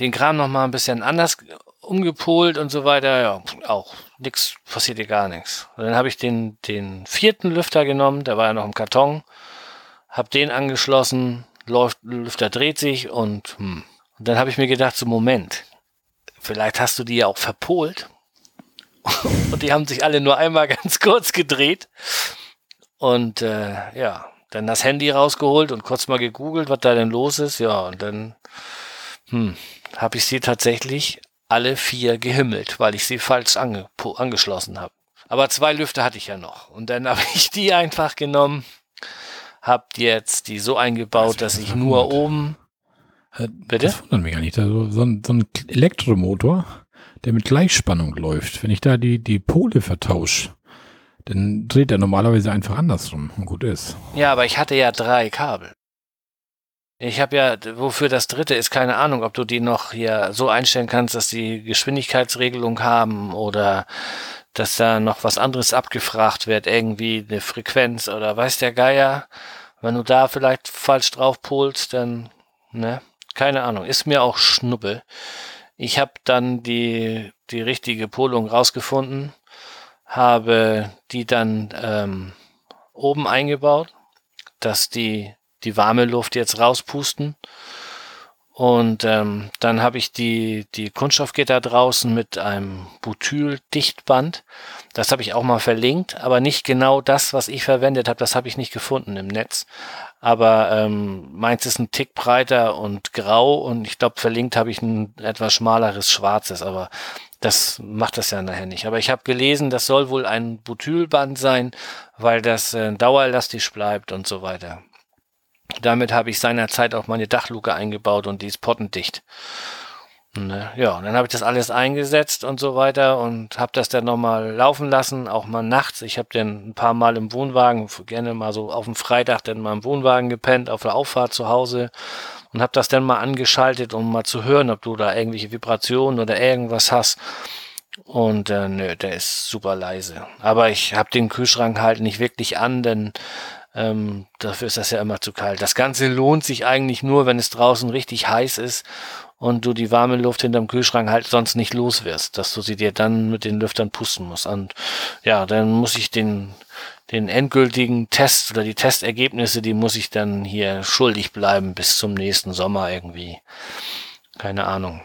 den Kram nochmal ein bisschen anders umgepolt und so weiter. Ja, auch nix, passiert hier gar nichts. Dann habe ich den, den vierten Lüfter genommen, der war ja noch im Karton, habe den angeschlossen, läuft, Lüfter dreht sich und, hm. Und dann habe ich mir gedacht, so Moment, vielleicht hast du die ja auch verpolt. und die haben sich alle nur einmal ganz kurz gedreht. Und äh, ja, dann das Handy rausgeholt und kurz mal gegoogelt, was da denn los ist. Ja, und dann hm, habe ich sie tatsächlich alle vier gehimmelt, weil ich sie falsch ange angeschlossen habe. Aber zwei Lüfter hatte ich ja noch. Und dann habe ich die einfach genommen, habe jetzt die so eingebaut, das dass ich nur gut. oben. Bitte? Das wundert mich gar nicht. Also so, ein, so ein Elektromotor, der mit Gleichspannung läuft. Wenn ich da die, die Pole vertausche, dann dreht er normalerweise einfach andersrum und gut ist. Ja, aber ich hatte ja drei Kabel. Ich habe ja, wofür das dritte ist, keine Ahnung, ob du die noch hier so einstellen kannst, dass die Geschwindigkeitsregelung haben oder dass da noch was anderes abgefragt wird, irgendwie eine Frequenz oder weiß der Geier. Wenn du da vielleicht falsch drauf polst, dann, ne, keine Ahnung, ist mir auch Schnuppe. Ich habe dann die, die richtige Polung rausgefunden habe die dann ähm, oben eingebaut, dass die die warme Luft jetzt rauspusten. Und ähm, dann habe ich die, die Kunststoffgitter draußen mit einem Butyldichtband. Das habe ich auch mal verlinkt, aber nicht genau das, was ich verwendet habe, das habe ich nicht gefunden im Netz. Aber ähm, meins ist ein Tick breiter und grau und ich glaube, verlinkt habe ich ein etwas schmaleres schwarzes, aber das macht das ja nachher nicht. Aber ich habe gelesen, das soll wohl ein Butylband sein, weil das äh, dauerelastisch bleibt und so weiter. Damit habe ich seinerzeit auch meine Dachluke eingebaut und die ist pottendicht. Ne? Ja, und dann habe ich das alles eingesetzt und so weiter und habe das dann nochmal laufen lassen, auch mal nachts. Ich habe dann ein paar Mal im Wohnwagen, gerne mal so auf dem Freitag dann mal im Wohnwagen gepennt, auf der Auffahrt zu Hause und habe das dann mal angeschaltet, um mal zu hören, ob du da irgendwelche Vibrationen oder irgendwas hast. Und äh, nö, der ist super leise. Aber ich habe den Kühlschrank halt nicht wirklich an, denn ähm, dafür ist das ja immer zu kalt. Das Ganze lohnt sich eigentlich nur, wenn es draußen richtig heiß ist und du die warme Luft hinterm Kühlschrank halt sonst nicht los wirst, dass du sie dir dann mit den Lüftern pusten musst. Und ja, dann muss ich den den endgültigen Test oder die Testergebnisse, die muss ich dann hier schuldig bleiben bis zum nächsten Sommer irgendwie. Keine Ahnung.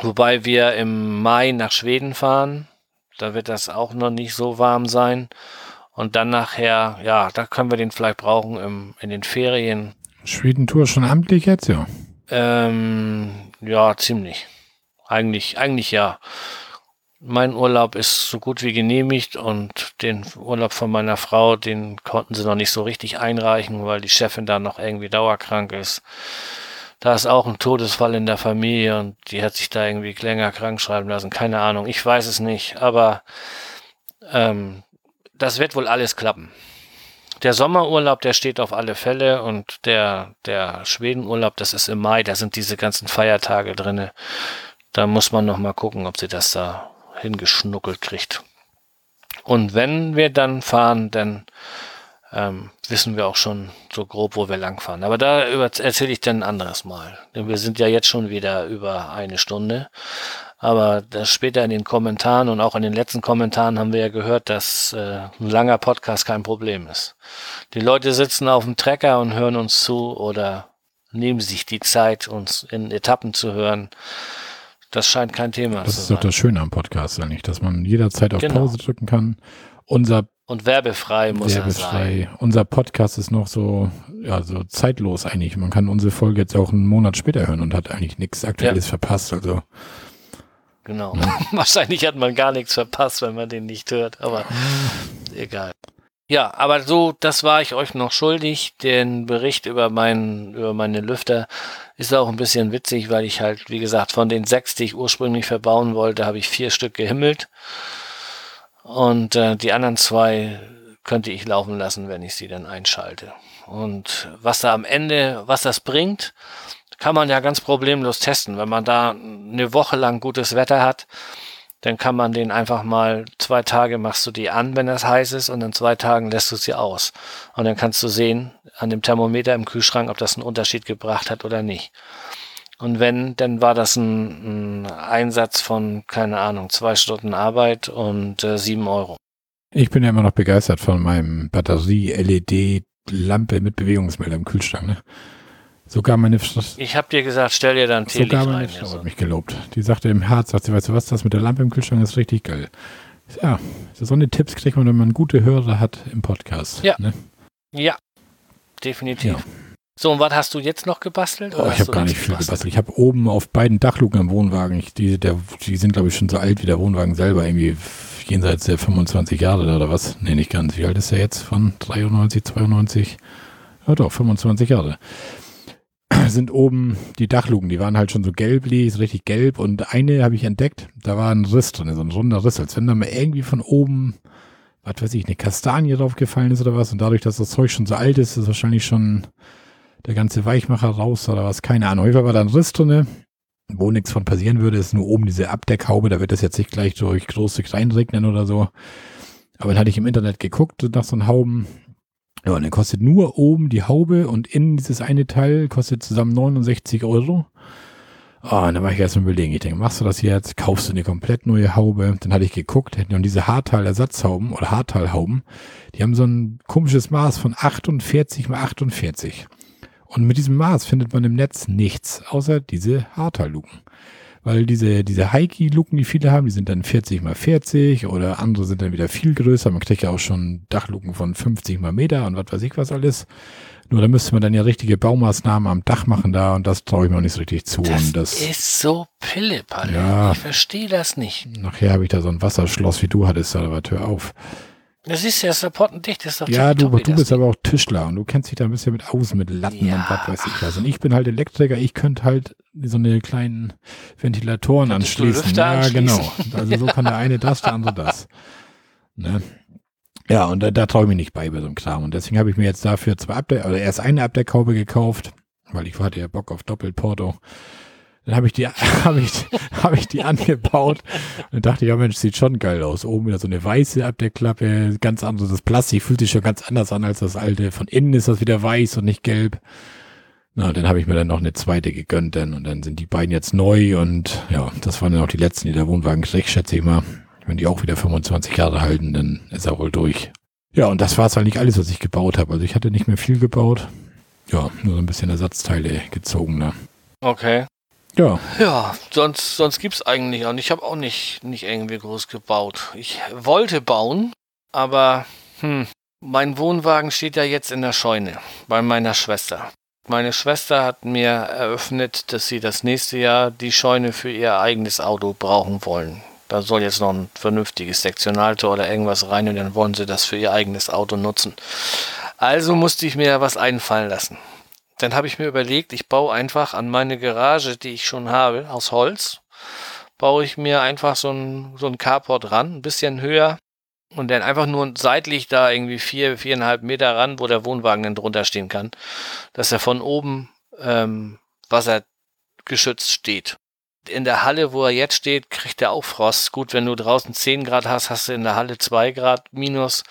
Wobei wir im Mai nach Schweden fahren. Da wird das auch noch nicht so warm sein. Und dann nachher, ja, da können wir den vielleicht brauchen im, in den Ferien. Schweden-Tour schon amtlich jetzt, ja? Ähm, ja, ziemlich. Eigentlich, eigentlich ja mein Urlaub ist so gut wie genehmigt und den Urlaub von meiner Frau, den konnten sie noch nicht so richtig einreichen, weil die Chefin da noch irgendwie dauerkrank ist. Da ist auch ein Todesfall in der Familie und die hat sich da irgendwie länger krank schreiben lassen. Keine Ahnung, ich weiß es nicht, aber ähm, das wird wohl alles klappen. Der Sommerurlaub, der steht auf alle Fälle und der, der Schwedenurlaub, das ist im Mai, da sind diese ganzen Feiertage drinne. Da muss man noch mal gucken, ob sie das da hingeschnuckelt kriegt. Und wenn wir dann fahren, dann ähm, wissen wir auch schon so grob, wo wir langfahren. Aber da erzähle ich dann ein anderes Mal. Denn wir sind ja jetzt schon wieder über eine Stunde. Aber das später in den Kommentaren und auch in den letzten Kommentaren haben wir ja gehört, dass äh, ein langer Podcast kein Problem ist. Die Leute sitzen auf dem Trecker und hören uns zu oder nehmen sich die Zeit, uns in Etappen zu hören. Das scheint kein Thema das zu sein. Das ist doch das Schöne am Podcast eigentlich, dass man jederzeit auf genau. Pause drücken kann. Unser und werbefrei muss werbefrei. er sein. Unser Podcast ist noch so, ja, so zeitlos eigentlich. Man kann unsere Folge jetzt auch einen Monat später hören und hat eigentlich nichts Aktuelles ja. verpasst. Also genau. Ja. Wahrscheinlich hat man gar nichts verpasst, wenn man den nicht hört. Aber egal. Ja, aber so, das war ich euch noch schuldig, den Bericht über meinen, über meine Lüfter. Ist auch ein bisschen witzig, weil ich halt, wie gesagt, von den sechs, die ich ursprünglich verbauen wollte, habe ich vier Stück gehimmelt. Und äh, die anderen zwei könnte ich laufen lassen, wenn ich sie dann einschalte. Und was da am Ende, was das bringt, kann man ja ganz problemlos testen. Wenn man da eine Woche lang gutes Wetter hat, dann kann man den einfach mal zwei Tage machst du die an, wenn das heiß ist, und in zwei Tagen lässt du sie aus. Und dann kannst du sehen an dem Thermometer im Kühlschrank, ob das einen Unterschied gebracht hat oder nicht. Und wenn, dann war das ein, ein Einsatz von, keine Ahnung, zwei Stunden Arbeit und äh, sieben Euro. Ich bin ja immer noch begeistert von meinem Batterie-LED-Lampe mit Bewegungsmelder im Kühlschrank. Ne? Sogar meine Ich habe dir gesagt, stell dir dann Teelicht Sogar meine Frau hat mich gelobt. Die sagte im Herz, sagt sie, weißt du was, das mit der Lampe im Kühlschrank ist richtig geil. Ja, so eine Tipps kriegt man, wenn man gute Hörer hat im Podcast. Ja. Ne? Ja, definitiv. Ja. So, und was hast du jetzt noch gebastelt? Oh, ich habe gar nicht viel gebastelt. gebastelt. Ich habe oben auf beiden Dachluken am Wohnwagen, ich, die, der, die sind glaube ich schon so alt wie der Wohnwagen selber, irgendwie jenseits der 25 Jahre oder was. Nee, nicht ganz. Wie alt ist er jetzt? Von 93, 92? Ja doch, 25 Jahre sind oben die Dachluken, die waren halt schon so gelblich, richtig gelb. Und eine habe ich entdeckt, da war ein Riss drin, so ein runder Riss, als wenn da mal irgendwie von oben, was weiß ich, eine Kastanie draufgefallen ist oder was. Und dadurch, dass das Zeug schon so alt ist, ist wahrscheinlich schon der ganze Weichmacher raus oder was, keine Ahnung. Häufig war da ein Riss drin, wo nichts von passieren würde, ist nur oben diese Abdeckhaube, da wird das jetzt nicht gleich durch große reinregnen oder so. Aber dann hatte ich im Internet geguckt nach so einem Hauben ja, und dann kostet nur oben die Haube und innen dieses eine Teil kostet zusammen 69 Euro. Ah, oh, dann war ich erst mal überlegen. Ich denke, machst du das jetzt? Kaufst du eine komplett neue Haube? Dann hatte ich geguckt, hätten und diese Haartal-Ersatzhauben oder Haartal-Hauben, die haben so ein komisches Maß von 48 mal 48. Und mit diesem Maß findet man im Netz nichts, außer diese Haartal-Luken weil diese, diese Heiki-Luken, die viele haben, die sind dann 40 mal 40 oder andere sind dann wieder viel größer. Man kriegt ja auch schon Dachluken von 50 mal Meter und was weiß ich was alles. Nur da müsste man dann ja richtige Baumaßnahmen am Dach machen da und das traue ich mir auch nicht so richtig zu. Das, das ist so Pillepalle. Ja, ich verstehe das nicht. Nachher habe ich da so ein Wasserschloss, wie du hattest, aber hör auf. Das ist ja supportendicht, das ist doch Ja, du, du bist aber auch Tischler und du kennst dich da ein bisschen mit aus, mit Latten ja. und was weiß ich was. Und ich bin halt Elektriker, ich könnte halt so eine kleinen Ventilatoren Könntest anschließen. Ja, anschließen. genau. Also so kann der eine das, der andere das. Ne? Ja, und da, da traue ich mich nicht bei bei so einem Kram. Und deswegen habe ich mir jetzt dafür zwei Abdeck, oder erst eine Abdeckhaube gekauft, weil ich hatte ja Bock auf Doppelporto. Dann habe ich die, habe ich, habe ich die angebaut und dachte, ja Mensch, sieht schon geil aus. Oben wieder so eine weiße Abdeckklappe, ganz anderes das Plastik, fühlt sich schon ganz anders an als das alte. Von innen ist das wieder weiß und nicht gelb. Na, dann habe ich mir dann noch eine zweite gegönnt, denn und dann sind die beiden jetzt neu und ja, das waren dann auch die letzten, die der Wohnwagen kriegt, schätze ich mal. Wenn die auch wieder 25 Jahre halten, dann ist er wohl durch. Ja, und das war es eigentlich alles, was ich gebaut habe. Also ich hatte nicht mehr viel gebaut. Ja, nur so ein bisschen Ersatzteile gezogen. Ne? Okay. Ja. Ja, sonst, sonst gibt's eigentlich auch nicht. Ich habe auch nicht, nicht irgendwie groß gebaut. Ich wollte bauen, aber hm, mein Wohnwagen steht ja jetzt in der Scheune bei meiner Schwester. Meine Schwester hat mir eröffnet, dass sie das nächste Jahr die Scheune für ihr eigenes Auto brauchen wollen. Da soll jetzt noch ein vernünftiges Sektionaltor oder irgendwas rein und dann wollen sie das für ihr eigenes Auto nutzen. Also musste ich mir was einfallen lassen dann habe ich mir überlegt, ich baue einfach an meine Garage, die ich schon habe, aus Holz, baue ich mir einfach so ein, so ein Carport ran, ein bisschen höher und dann einfach nur seitlich da irgendwie vier, viereinhalb Meter ran, wo der Wohnwagen dann drunter stehen kann, dass er von oben ähm, wassergeschützt steht. In der Halle, wo er jetzt steht, kriegt er auch Frost. Gut, wenn du draußen 10 Grad hast, hast du in der Halle 2 Grad minus.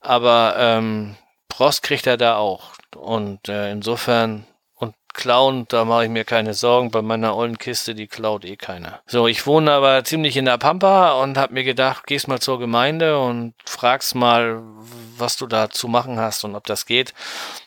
Aber ähm, Frost kriegt er da auch. Und äh, insofern, und klauen, da mache ich mir keine Sorgen. Bei meiner ollen Kiste, die klaut eh keiner. So, ich wohne aber ziemlich in der Pampa und habe mir gedacht, gehst mal zur Gemeinde und fragst mal, was du da zu machen hast und ob das geht.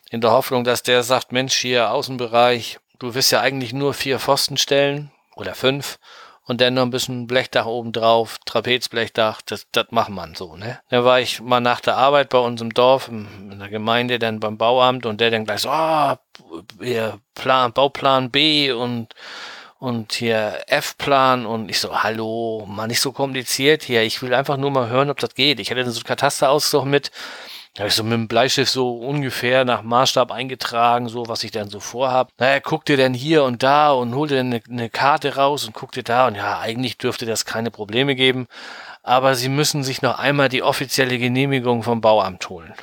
In der Hoffnung, dass der sagt, Mensch, hier Außenbereich, du wirst ja eigentlich nur vier Pfosten stellen oder fünf und dann noch ein bisschen Blechdach oben drauf, Trapezblechdach, das, das macht man so, ne? Da war ich mal nach der Arbeit bei uns im Dorf, in der Gemeinde, dann beim Bauamt und der dann gleich so, ah, oh, hier Plan, Bauplan B und und hier F-Plan und ich so, hallo, mal nicht so kompliziert hier, ich will einfach nur mal hören, ob das geht. Ich hatte so einen Katasterausdruck mit, habe ich so mit dem Bleistift so ungefähr nach Maßstab eingetragen, so was ich dann so vorhab. Naja, guck dir denn hier und da und hol dir eine, eine Karte raus und guck dir da und ja, eigentlich dürfte das keine Probleme geben. Aber sie müssen sich noch einmal die offizielle Genehmigung vom Bauamt holen.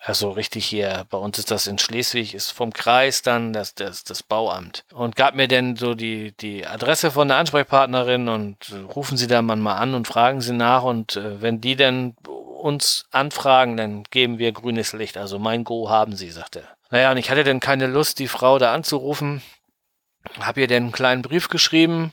Also richtig hier, bei uns ist das in Schleswig, ist vom Kreis dann das, das, das Bauamt. Und gab mir dann so die, die Adresse von der Ansprechpartnerin und rufen Sie da mal an und fragen Sie nach. Und äh, wenn die dann uns anfragen, dann geben wir grünes Licht. Also mein Go haben sie, sagt er. Naja, und ich hatte dann keine Lust, die Frau da anzurufen. Hab ihr dann einen kleinen Brief geschrieben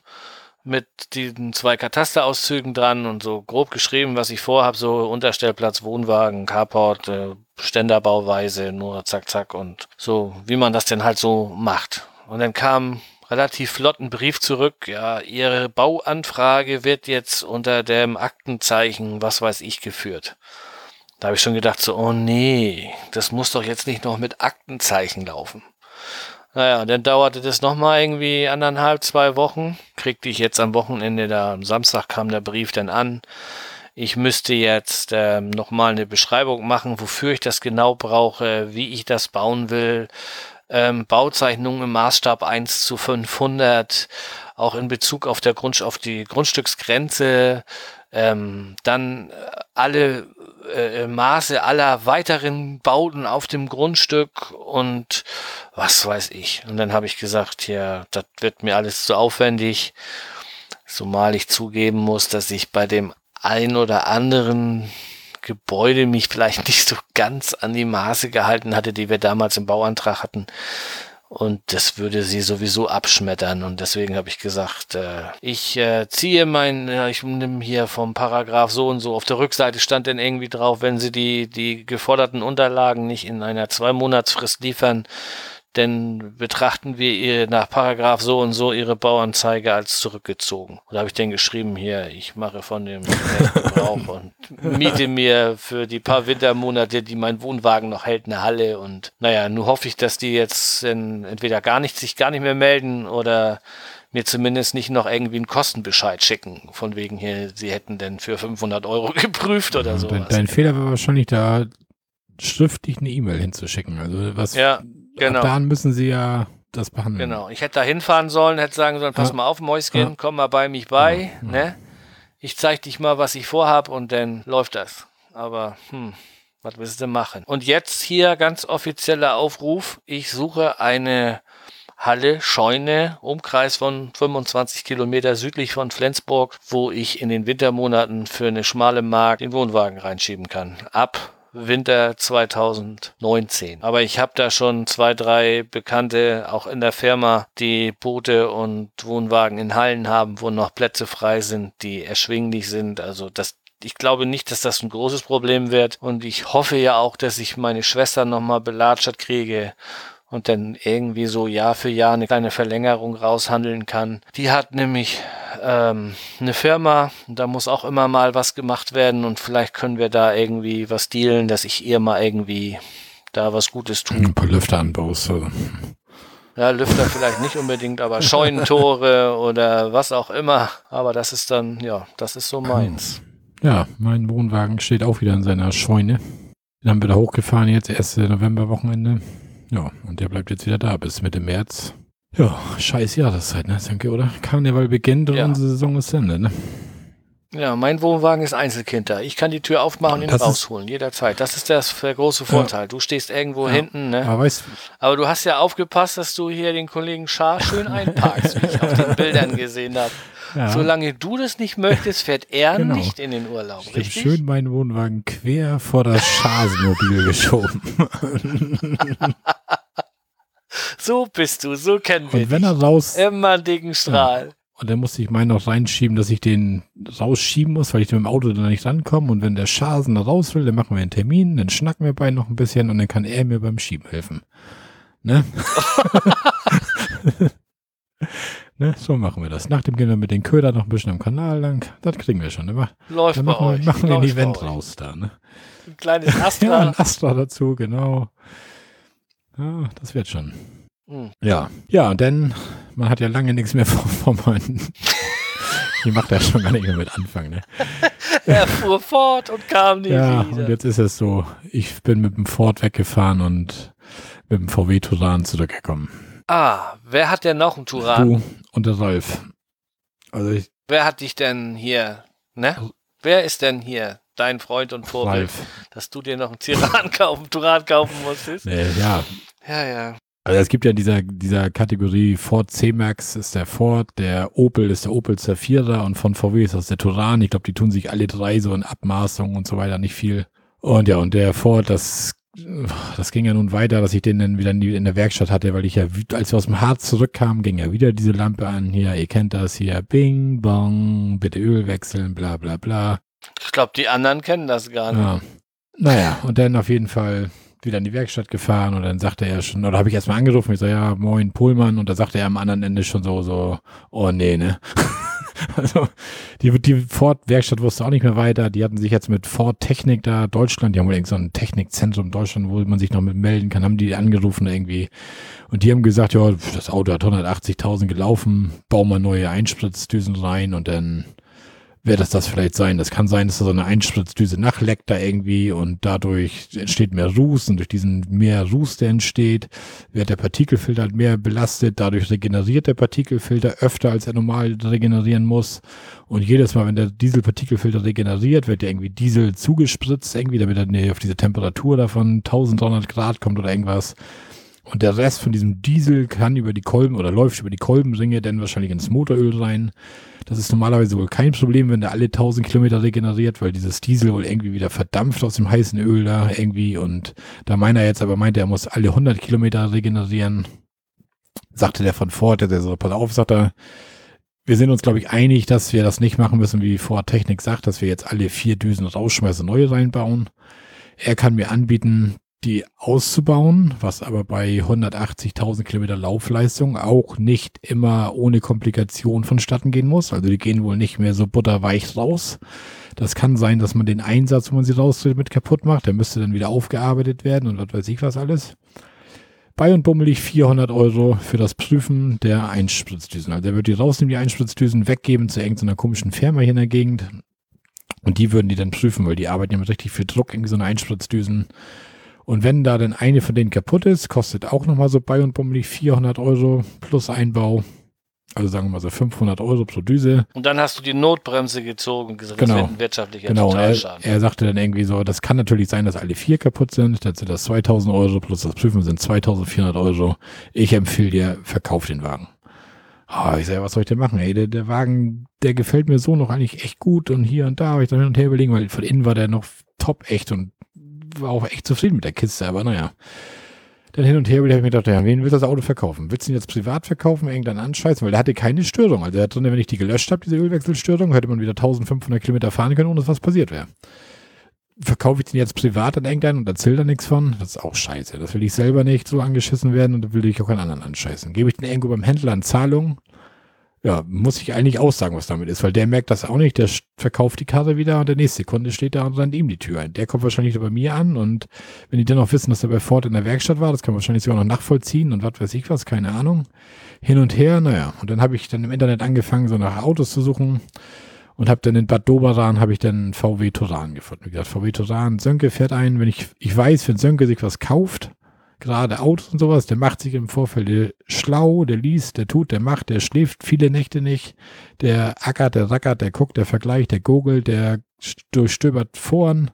mit diesen zwei Katasterauszügen dran und so grob geschrieben, was ich vorhab, so Unterstellplatz, Wohnwagen, Carport, äh, Ständerbauweise, nur zack, zack und so, wie man das denn halt so macht. Und dann kam relativ flotten Brief zurück. Ja, Ihre Bauanfrage wird jetzt unter dem Aktenzeichen, was weiß ich, geführt. Da habe ich schon gedacht, so, oh nee, das muss doch jetzt nicht noch mit Aktenzeichen laufen. Naja, und dann dauerte das nochmal irgendwie anderthalb, zwei Wochen. Kriegte ich jetzt am Wochenende, da am Samstag kam der Brief dann an. Ich müsste jetzt ähm, nochmal eine Beschreibung machen, wofür ich das genau brauche, wie ich das bauen will, ähm, Bauzeichnungen im Maßstab 1 zu 500, auch in Bezug auf, der Grund, auf die Grundstücksgrenze, ähm, dann äh, alle äh, Maße aller weiteren Bauten auf dem Grundstück und was weiß ich. Und dann habe ich gesagt, ja, das wird mir alles zu aufwendig, zumal ich zugeben muss, dass ich bei dem ein oder anderen Gebäude mich vielleicht nicht so ganz an die Maße gehalten hatte, die wir damals im Bauantrag hatten. Und das würde sie sowieso abschmettern. Und deswegen habe ich gesagt, äh, ich äh, ziehe mein, äh, ich nehme hier vom Paragraph so und so. Auf der Rückseite stand dann irgendwie drauf, wenn sie die, die geforderten Unterlagen nicht in einer Zwei-Monatsfrist liefern, denn betrachten wir ihr nach Paragraph so und so ihre Bauanzeige als zurückgezogen. Und da habe ich dann geschrieben, hier, ich mache von dem Gebrauch und miete mir für die paar Wintermonate, die mein Wohnwagen noch hält, eine Halle. Und naja, nur hoffe ich, dass die jetzt entweder gar nicht, sich gar nicht mehr melden oder mir zumindest nicht noch irgendwie einen Kostenbescheid schicken. Von wegen hier, sie hätten denn für 500 Euro geprüft oder so. Dein, dein Fehler war wahrscheinlich da schriftlich eine E-Mail hinzuschicken. Also was ja. Genau. Dann müssen sie ja das behandeln. Genau. Ich hätte da hinfahren sollen, hätte sagen sollen, pass ja. mal auf, Mäuschen, ja. komm mal bei mich bei, ja. ne? Ich zeig dich mal, was ich vorhab und dann läuft das. Aber, hm, was willst du machen? Und jetzt hier ganz offizieller Aufruf. Ich suche eine Halle, Scheune, Umkreis von 25 Kilometer südlich von Flensburg, wo ich in den Wintermonaten für eine schmale Mark den Wohnwagen reinschieben kann. Ab Winter 2019. Aber ich habe da schon zwei, drei Bekannte, auch in der Firma, die Boote und Wohnwagen in Hallen haben, wo noch Plätze frei sind, die erschwinglich sind. Also das ich glaube nicht, dass das ein großes Problem wird. Und ich hoffe ja auch, dass ich meine Schwester nochmal belatschert kriege und dann irgendwie so Jahr für Jahr eine kleine Verlängerung raushandeln kann. Die hat nämlich ähm, eine Firma, da muss auch immer mal was gemacht werden und vielleicht können wir da irgendwie was dealen, dass ich ihr mal irgendwie da was Gutes tue. Ein paar Lüfter anbaust. Also. Ja, Lüfter vielleicht nicht unbedingt, aber Scheunentore oder was auch immer. Aber das ist dann, ja, das ist so meins. Ja, mein Wohnwagen steht auch wieder in seiner Scheune. Den haben wir da hochgefahren jetzt, erste Novemberwochenende. Ja, und der bleibt jetzt wieder da bis Mitte März. Ja, scheiß Jahreszeit, ne, danke, oder? Karneval beginnt und ja. unsere Saison ist Ende, ne? Ja, mein Wohnwagen ist Einzelkind da. Ich kann die Tür aufmachen und ihn rausholen, jederzeit. Das ist das, der große Vorteil. Ja. Du stehst irgendwo ja. hinten, ne? Aber, weißt, Aber du hast ja aufgepasst, dass du hier den Kollegen Schar schön einparkst, wie ich auf den Bildern gesehen habe. Ja. Solange du das nicht möchtest, fährt er genau. nicht in den Urlaub, ich richtig? schön meinen Wohnwagen quer vor das Schasenmobil geschoben. So bist du, so kennen wir Und wenn er raus... Immer dicken Strahl. Ja. Und dann musste ich meinen noch reinschieben, dass ich den rausschieben muss, weil ich mit dem Auto dann nicht rankomme. Und wenn der Schasen da raus will, dann machen wir einen Termin, dann schnacken wir beide noch ein bisschen und dann kann er mir beim Schieben helfen. Ne? ne? So machen wir das. Nachdem gehen wir mit den Köder noch ein bisschen am Kanal lang. Das kriegen wir schon. Ne? Läuft dann bei machen euch. Wir, machen wir ein Event raus da. Ne? Ein kleines Astra. ja, ein Astra dazu, genau. Ja, das wird schon. Mhm. Ja, ja, denn man hat ja lange nichts mehr vor, meinen. Ich macht ja schon gar nicht mehr mit Anfang, ne? er fuhr fort und kam nie ja, wieder. und jetzt ist es so, ich bin mit dem Ford weggefahren und mit dem VW Turan zurückgekommen. Ah, wer hat denn noch einen Turan? Du und der Ralf. Also ich, Wer hat dich denn hier, ne? Wer ist denn hier dein Freund und Vorbild, Ralf. dass du dir noch einen Turan kaufen, Turan kaufen musstest? Nee, ja, Ja, ja. Also es gibt ja dieser, dieser Kategorie Ford C-Max ist der Ford, der Opel ist der Opel Zafira und von VW ist das der Turan. Ich glaube, die tun sich alle drei so in Abmaßung und so weiter nicht viel. Und ja, und der Ford, das, das ging ja nun weiter, dass ich den dann wieder in, der Werkstatt hatte, weil ich ja, als wir aus dem Harz zurückkamen, ging ja wieder diese Lampe an. Hier, ihr kennt das hier, Bing, Bong, bitte Öl wechseln, bla bla bla. Ich glaube, die anderen kennen das gar nicht. Ja. Naja, und dann auf jeden Fall wieder in die Werkstatt gefahren und dann sagte er schon, oder habe ich erstmal angerufen, ich so, ja, moin, Pohlmann, und da sagte er am anderen Ende schon so, so, oh nee, ne. also, die, die Ford-Werkstatt wusste auch nicht mehr weiter, die hatten sich jetzt mit Ford Technik da, Deutschland, die haben wohl irgend so ein Technikzentrum in Deutschland, wo man sich noch mit melden kann, haben die angerufen irgendwie. Und die haben gesagt, ja, das Auto hat 180.000 gelaufen, bauen wir neue Einspritzdüsen rein und dann wird das das vielleicht sein. Das kann sein, dass da so eine Einspritzdüse nachleckt da irgendwie und dadurch entsteht mehr Ruß und durch diesen mehr Ruß, der entsteht, wird der Partikelfilter halt mehr belastet. Dadurch regeneriert der Partikelfilter öfter, als er normal regenerieren muss. Und jedes Mal, wenn der Dieselpartikelfilter regeneriert, wird der irgendwie Diesel zugespritzt, irgendwie, damit er auf diese Temperatur davon 1300 Grad kommt oder irgendwas. Und der Rest von diesem Diesel kann über die Kolben oder läuft über die Kolbenringe dann wahrscheinlich ins Motoröl rein. Das ist normalerweise wohl kein Problem, wenn der alle 1000 Kilometer regeneriert, weil dieses Diesel wohl irgendwie wieder verdampft aus dem heißen Öl da irgendwie. Und da meiner jetzt aber meinte, er muss alle 100 Kilometer regenerieren, sagte der von Ford, der so, pass auf, sagt er, wir sind uns, glaube ich, einig, dass wir das nicht machen müssen, wie Ford Technik sagt, dass wir jetzt alle vier Düsen rausschmeißen, neue reinbauen. Er kann mir anbieten, die auszubauen, was aber bei 180.000 Kilometer Laufleistung auch nicht immer ohne Komplikation vonstatten gehen muss. Also die gehen wohl nicht mehr so butterweich raus. Das kann sein, dass man den Einsatz, wo man sie rausdreht, mit kaputt macht. Der müsste dann wieder aufgearbeitet werden und was weiß ich was alles. Bei und bummelig 400 Euro für das Prüfen der Einspritzdüsen. Also der wird die rausnehmen, die Einspritzdüsen weggeben zu irgendeiner komischen Firma hier in der Gegend. Und die würden die dann prüfen, weil die arbeiten ja mit richtig viel Druck, irgendwie so eine Einspritzdüsen. Und wenn da dann eine von denen kaputt ist, kostet auch nochmal so bei und bummelig 400 Euro plus Einbau. Also sagen wir mal so 500 Euro pro Düse. Und dann hast du die Notbremse gezogen und gesagt, Genau. das wird ein wirtschaftlicher Genau, und er, Totalschaden. er sagte dann irgendwie so, das kann natürlich sein, dass alle vier kaputt sind. Dann sind das 2000 Euro plus das Prüfen sind 2400 Euro. Ich empfehle dir, verkauf den Wagen. Ah, ich sag, was soll ich denn machen? Ey, der, der Wagen, der gefällt mir so noch eigentlich echt gut und hier und da habe ich dann hin und her überlegen, weil von innen war der noch top echt und war auch echt zufrieden mit der Kiste, aber naja. Dann hin und her habe ich mir gedacht, ja, wen willst du das Auto verkaufen? Willst du ihn jetzt privat verkaufen, irgendeinen anscheißen? Weil der hatte keine Störung. Also er hat drin, wenn ich die gelöscht habe, diese Ölwechselstörung, hätte man wieder 1500 Kilometer fahren können, ohne dass was passiert wäre. Verkaufe ich den jetzt privat an irgendeinen und erzähle da nichts von? Das ist auch scheiße. Das will ich selber nicht so angeschissen werden und da will ich auch keinen anderen anscheißen. Gebe ich den irgendwo beim Händler an Zahlung? Ja, muss ich eigentlich aussagen, was damit ist, weil der merkt das auch nicht. Der verkauft die Karre wieder und der nächste Kunde steht da und rennt ihm die Tür ein. Der kommt wahrscheinlich bei mir an und wenn die dann auch wissen, dass er bei Ford in der Werkstatt war, das kann man wahrscheinlich sogar noch nachvollziehen und was weiß ich was, keine Ahnung. Hin und her, naja. Und dann habe ich dann im Internet angefangen, so nach Autos zu suchen und habe dann in Bad Doberan habe ich dann VW Turan gefunden. Wie gesagt, VW Turan, Sönke fährt ein, wenn ich, ich weiß, wenn Sönke sich was kauft, gerade Autos und sowas, der macht sich im Vorfeld schlau, der liest, der tut, der macht, der schläft viele Nächte nicht, der ackert, der rackert, der guckt, der vergleicht, der googelt, der st- durchstöbert Foren.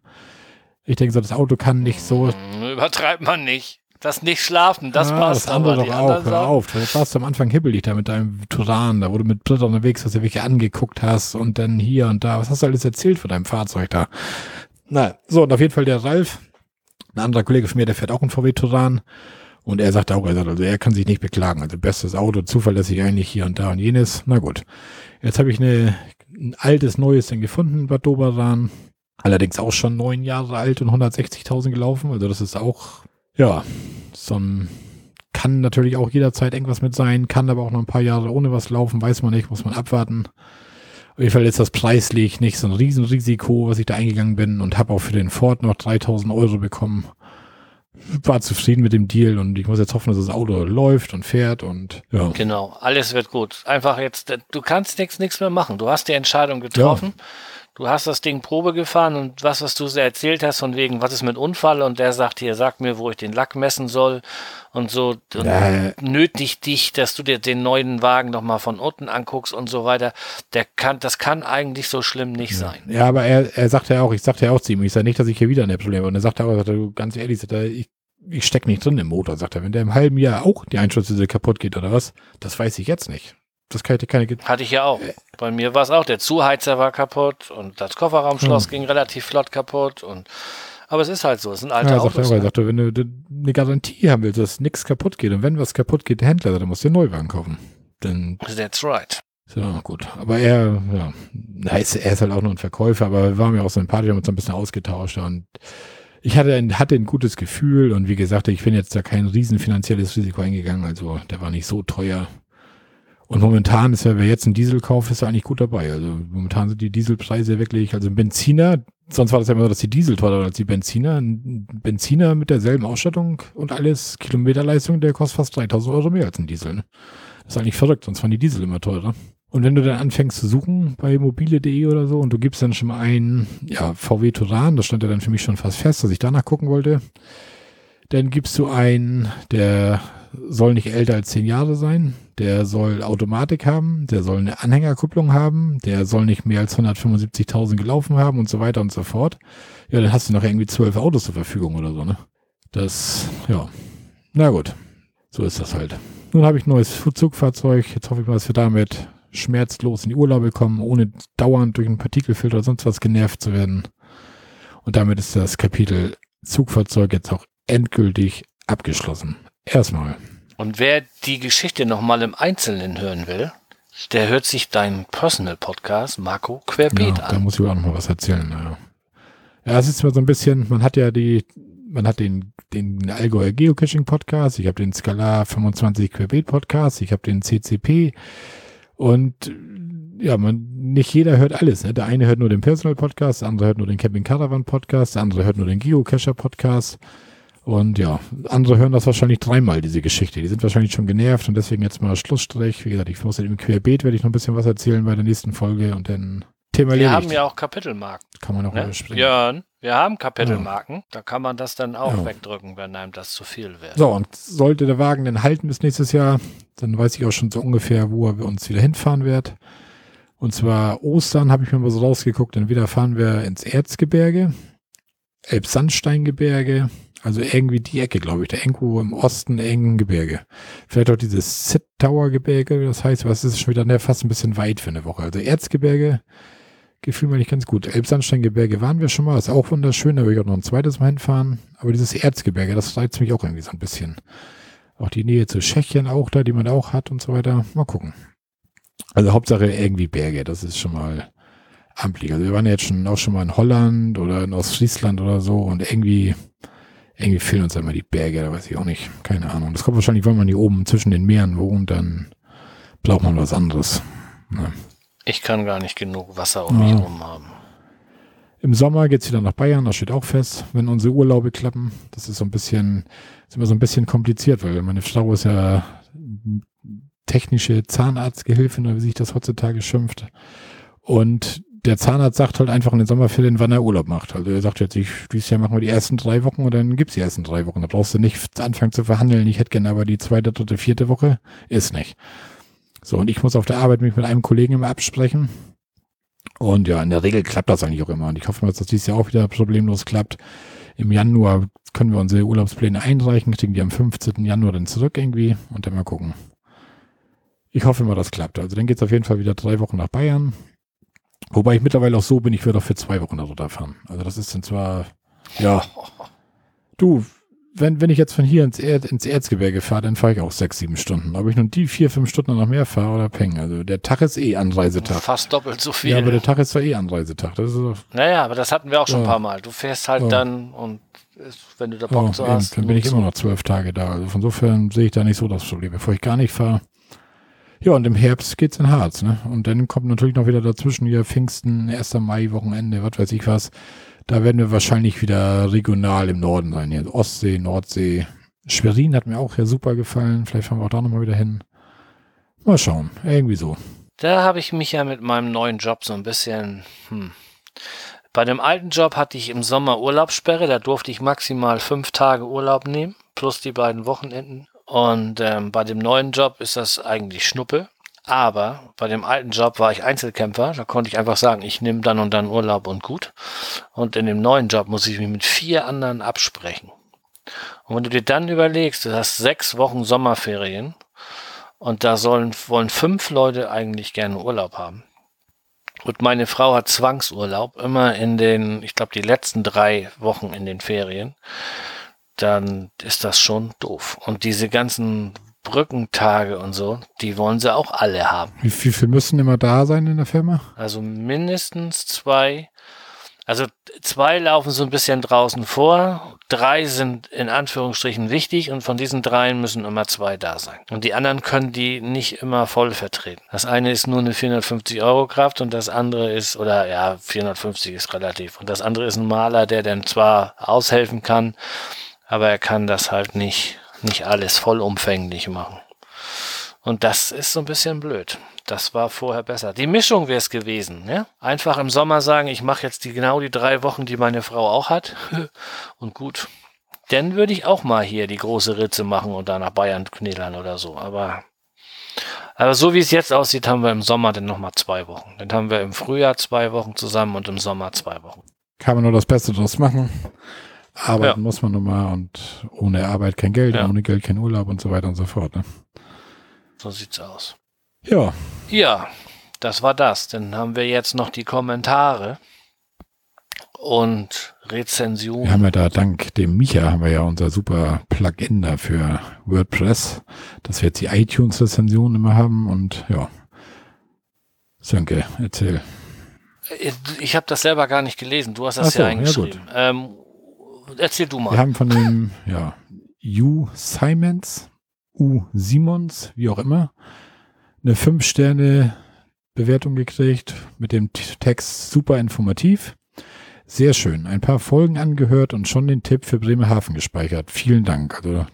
Ich denke so, das Auto kann nicht so Hm, Übertreibt man nicht. Das nicht schlafen, das Ah, passt. Das andere aber doch auch. Hör auf. Jetzt warst du am Anfang hibbelig da mit deinem Turan, da wo du mit Brit unterwegs warst, der welche angeguckt hast und dann hier und da. Was hast du alles erzählt von deinem Fahrzeug da? Na, so, und auf jeden Fall der Ralf, ein anderer Kollege von mir, der fährt auch einen VW Turan. Und er sagt auch, er sagt, also er kann sich nicht beklagen. Also bestes Auto, zuverlässig eigentlich hier und da und jenes. Na gut. Jetzt habe ich eine, ein altes, neues dann gefunden, Bad Doberan. Allerdings auch schon neun Jahre alt und 160.000 gelaufen. Also das ist auch, ja, so ein, kann natürlich auch jederzeit irgendwas mit sein, kann aber auch noch ein paar Jahre ohne was laufen, weiß man nicht, muss man abwarten. Auf jeden Fall ist das preislich nicht so ein Riesenrisiko, was ich da eingegangen bin und habe auch für den Ford noch 3000 Euro bekommen. War zufrieden mit dem Deal und ich muss jetzt hoffen, dass das Auto läuft und fährt und ja. Genau, alles wird gut. Einfach jetzt, du kannst nichts nichts mehr machen. Du hast die Entscheidung getroffen. Du hast das Ding Probe gefahren und was, was du erzählt hast, von wegen, was ist mit Unfall? Und der sagt hier, sag mir, wo ich den Lack messen soll und so. Und Ja. nötigt dich, dass du dir den neuen Wagen nochmal von unten anguckst und so weiter. Der kann, das kann eigentlich so schlimm nicht sein. Ja, aber er, er sagt ja auch, ich sagte ja auch zu ihm, ich sage nicht, dass ich hier wieder ein Problem habe. Und er sagt auch, sagt er, du, ganz ehrlich, sagt er, ich, ich steck nicht drin im Motor, sagt er. Wenn der im halben Jahr auch die Einschusslöse kaputt geht oder was, das weiß ich jetzt nicht. Das kann ich dir keine, Hatte ich ja auch. Bei mir war es auch. Der Zuheizer war kaputt und das Kofferraumschloss ging relativ flott kaputt. Und, aber es ist halt so. Es sind alte ja, sagt er, Autos. aber, er ne? sagt er, wenn du, eine Garantie haben willst, dass nichts kaputt geht und wenn was kaputt geht, der Händler, dann musst du einen Neuwagen kaufen. Dann That's right. So, gut. Aber er, ja, na, ist, er ist halt auch nur ein Verkäufer, aber wir waren mir auch sympathisch, haben uns ein bisschen ausgetauscht und ich hatte ein, hatte ein gutes Gefühl und wie gesagt, ich bin jetzt da kein riesen finanzielles Risiko eingegangen, also der war nicht so teuer. Und momentan ist ja, wer jetzt einen Diesel kauft, ist ja eigentlich gut dabei. Also momentan sind die Dieselpreise wirklich, also Benziner, sonst war das ja immer so, dass die Diesel teurer als die Benziner. Ein Benziner mit derselben Ausstattung und alles, Kilometerleistung, der kostet fast 3000 Euro mehr als ein Diesel. Ne? Das ist eigentlich verrückt, sonst waren die Diesel immer teurer. Und wenn du dann anfängst zu suchen bei mobile.de oder so und du gibst dann schon mal ein, ja, VW Turan, das stand ja dann für mich schon fast fest, dass ich danach gucken wollte. Dann gibst du ein, der soll nicht älter als 10 Jahre sein, der soll Automatik haben, der soll eine Anhängerkupplung haben, der soll nicht mehr als 175.000 gelaufen haben und so weiter und so fort. Ja, dann hast du noch irgendwie zwölf Autos zur Verfügung oder so, ne? Das, ja. Na gut, so ist das halt. Nun habe ich ein neues Zugfahrzeug. Jetzt hoffe ich mal, dass wir damit schmerzlos in die Urlaube kommen, ohne dauernd durch einen Partikelfilter oder sonst was genervt zu werden. Und damit ist das Kapitel Zugfahrzeug jetzt auch endgültig abgeschlossen. Erstmal. Und wer die Geschichte nochmal im Einzelnen hören will, der hört sich deinen Personal Podcast, Marco, querbeet Ja, da an. muss ich auch noch mal was erzählen. Ja, ja es ist immer so ein bisschen, man hat ja die, man hat den, den Allgäuer Geocaching Podcast, ich habe den Scala 25 Querbeet Podcast, ich habe den CCP und ja, man, nicht jeder hört alles. Ne? Der eine hört nur den Personal Podcast, der andere hört nur den Camping Caravan Podcast, der andere hört nur den Geocacher Podcast. Und ja, andere hören das wahrscheinlich dreimal, diese Geschichte. Die sind wahrscheinlich schon genervt und deswegen jetzt mal Schlussstrich. Wie gesagt, ich muss im Querbeet werde ich noch ein bisschen was erzählen bei der nächsten Folge und dann Thema Wir erledigt. haben ja auch Kapitelmarken. Kann man auch Ne? überspringen. Jörn, wir haben Kapitelmarken. Da kann man das dann auch Ja. wegdrücken, wenn einem das zu viel wird. So, und sollte der Wagen denn halten bis nächstes Jahr, dann weiß ich auch schon so ungefähr, wo er uns wieder hinfahren wird. Und zwar Ostern habe ich mir mal so rausgeguckt, entweder fahren wir ins Erzgebirge, Elbsandsteingebirge, also irgendwie die Ecke, glaube ich, da irgendwo im Osten engen Gebirge. Vielleicht auch dieses Sit-Tower Gebirge, das heißt, was ist schon wieder ne, fast ein bisschen weit für eine Woche. Also Erzgebirge gefühl mir nicht ganz gut. Elbsandsteingebirge waren wir schon mal, ist auch wunderschön, da will ich auch noch ein zweites Mal hinfahren. Aber dieses Erzgebirge, das reizt mich auch irgendwie so ein bisschen. Auch die Nähe zu Tschechien auch da, die man auch hat und so weiter. Mal gucken. Also Hauptsache irgendwie Berge, das ist schon mal amtlich. Also wir waren ja jetzt schon auch schon mal in Holland oder in Ostfriesland oder so und irgendwie, irgendwie fehlen uns immer die Berge, da weiß ich auch nicht. Keine Ahnung. Das kommt wahrscheinlich, wenn man hier oben zwischen den Meeren wohnt, dann braucht man was anderes. Ne? Ich kann gar nicht genug Wasser um Ja. mich rum haben. Im Sommer geht's wieder nach Bayern, das steht auch fest, wenn unsere Urlaube klappen. Das ist so ein bisschen, ist immer so ein bisschen kompliziert, weil meine Frau ist ja technische Zahnarztgehilfin, oder wie sich das heutzutage schimpft. Und der Zahnarzt sagt halt einfach in den Sommerferien, wann er Urlaub macht. Also er sagt jetzt, ich, dieses Jahr machen wir die ersten drei Wochen und dann gibt's die ersten drei Wochen. Da brauchst du nicht anfangen zu verhandeln. Ich hätte gerne aber die zweite, dritte, vierte Woche. Ist nicht. So, und ich muss auf der Arbeit mich mit einem Kollegen immer absprechen. Und ja, in der Regel klappt das eigentlich auch immer. Und ich hoffe, dass das dieses Jahr auch wieder problemlos klappt. Im Januar können wir unsere Urlaubspläne einreichen, kriegen die am 15. Januar dann zurück irgendwie und dann mal gucken. Ich hoffe immer, das klappt. Also dann geht's auf jeden Fall wieder drei Wochen nach Bayern. Wobei ich mittlerweile auch so bin, ich würde auch für zwei Wochen darunter fahren. Also das ist dann zwar, ja, du, wenn, wenn ich jetzt von hier ins, er ins Erzgebirge fahre, dann fahre ich auch sechs, sieben Stunden. Ob ich nun die vier, fünf Stunden noch mehr fahre oder peng. Also der Tag ist eh Anreisetag. Fast doppelt so viel. Ja, aber der Tag ist zwar eh Anreisetag. Das ist doch, naja, aber das hatten wir auch schon Ja. ein paar Mal. Du fährst halt Ja. dann und wenn du da ja, Bock zu eben, hast. dann bin ich immer noch zwölf Tage da. Also von insofern sehe ich da nicht so das Problem, bevor ich gar nicht fahre. Ja, und im Herbst geht's in Harz, ne? Und dann kommt natürlich noch wieder dazwischen hier Pfingsten, 1. Mai, Wochenende, was weiß ich was. Da werden wir wahrscheinlich wieder regional im Norden sein. Hier Ostsee, Nordsee. Schwerin hat mir auch ja super gefallen. Vielleicht fahren wir auch da nochmal wieder hin. Mal schauen. Irgendwie so. Da habe ich mich ja mit meinem neuen Job so ein bisschen hm, Bei dem alten Job hatte ich im Sommer Urlaubssperre, da durfte ich maximal fünf Tage Urlaub nehmen, plus die beiden Wochenenden. Und ähm, bei dem neuen Job ist das eigentlich Schnuppe. Aber bei dem alten Job war ich Einzelkämpfer. Da konnte ich einfach sagen, ich nehme dann und dann Urlaub und gut. Und in dem neuen Job muss ich mich mit vier anderen absprechen. Und wenn du dir dann überlegst, du hast sechs Wochen Sommerferien und da sollen, wollen fünf Leute eigentlich gerne Urlaub haben. Und meine Frau hat Zwangsurlaub, immer in den, ich glaube, die letzten drei Wochen in den Ferien dann ist das schon doof. Und diese ganzen Brückentage und so, die wollen sie auch alle haben. Wie, viel müssen immer da sein in der Firma? Also mindestens zwei. Also zwei laufen so ein bisschen draußen vor, drei sind in Anführungsstrichen wichtig und von diesen dreien müssen immer zwei da sein. Und die anderen können die nicht immer voll vertreten. Das eine ist nur eine 450 Euro Kraft und das andere ist, oder ja, 450 ist relativ. Und das andere ist ein Maler, der dann zwar aushelfen kann, aber er kann das halt nicht, nicht alles vollumfänglich machen. Und das ist so ein bisschen blöd. Das war vorher besser. Die Mischung wäre es gewesen. Ne? Einfach im Sommer sagen, ich mache jetzt die, genau die drei Wochen, die meine Frau auch hat. und gut. Dann würde ich auch mal hier die große Ritze machen und da nach Bayern knädern oder so. Aber, aber so wie es jetzt aussieht, haben wir im Sommer dann nochmal zwei Wochen. Dann haben wir im Frühjahr zwei Wochen zusammen und im Sommer zwei Wochen. Kann man nur das Beste draus machen. Arbeiten ja. muss man nun mal und ohne Arbeit kein Geld, ja. ohne Geld kein Urlaub und so weiter und so fort. Ne? So sieht's aus. Ja. Ja, das war das. Dann haben wir jetzt noch die Kommentare und Rezensionen. Wir haben ja da dank dem Micha haben wir ja unser super Plugin da für WordPress, dass wir jetzt die iTunes-Rezensionen immer haben und ja. Sönke, erzähl. Ich habe das selber gar nicht gelesen. Du hast das so, ja eingeschrieben. Ja ähm, erzähl du mal. Wir haben von dem, ja, U Simons, U Simons, wie auch immer, eine 5-Sterne-Bewertung gekriegt mit dem Text super informativ. Sehr schön. Ein paar Folgen angehört und schon den Tipp für Bremerhaven gespeichert. Vielen Dank. Also,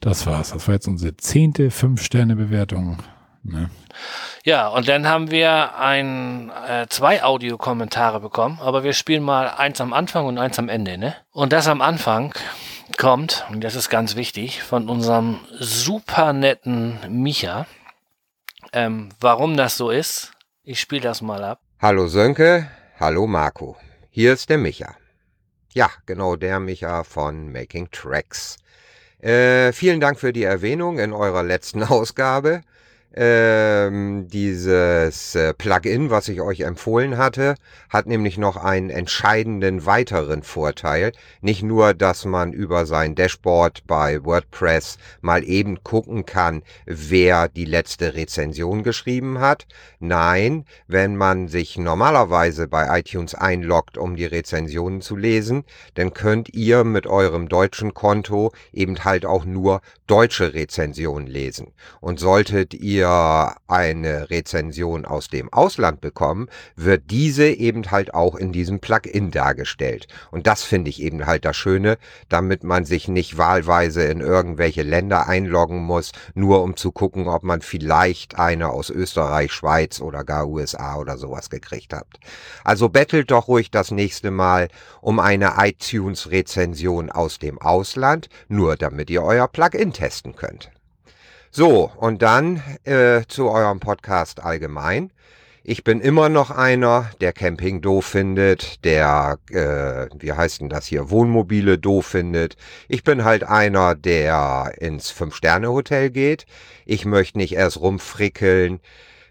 das war's. Das war jetzt unsere zehnte 5-Sterne-Bewertung. Ne? Ja, und dann haben wir ein, äh, zwei Audiokommentare bekommen, aber wir spielen mal eins am Anfang und eins am Ende, ne? Und das am Anfang kommt, und das ist ganz wichtig, von unserem super netten Micha. Ähm, warum das so ist, ich spiele das mal ab. Hallo Sönke, hallo Marco. Hier ist der Micha. Ja, genau der Micha von Making Tracks. Äh, vielen Dank für die Erwähnung in eurer letzten Ausgabe ähm, dieses äh, Plugin, was ich euch empfohlen hatte, hat nämlich noch einen entscheidenden weiteren Vorteil. Nicht nur, dass man über sein Dashboard bei WordPress mal eben gucken kann, wer die letzte Rezension geschrieben hat. Nein, wenn man sich normalerweise bei iTunes einloggt, um die Rezensionen zu lesen, dann könnt ihr mit eurem deutschen Konto eben halt auch nur deutsche Rezensionen lesen. Und solltet ihr ihr eine Rezension aus dem Ausland bekommen, wird diese eben halt auch in diesem Plugin dargestellt. Und das finde ich eben halt das Schöne, damit man sich nicht wahlweise in irgendwelche Länder einloggen muss, nur um zu gucken, ob man vielleicht eine aus Österreich, Schweiz oder gar USA oder sowas gekriegt habt. Also bettelt doch ruhig das nächste Mal um eine iTunes-Rezension aus dem Ausland, nur damit ihr euer Plugin testen könnt. So, und dann äh, zu eurem Podcast allgemein. Ich bin immer noch einer, der Camping doof findet, der, äh, wie heißt denn das hier, Wohnmobile doof findet. Ich bin halt einer, der ins Fünf-Sterne-Hotel geht. Ich möchte nicht erst rumfrickeln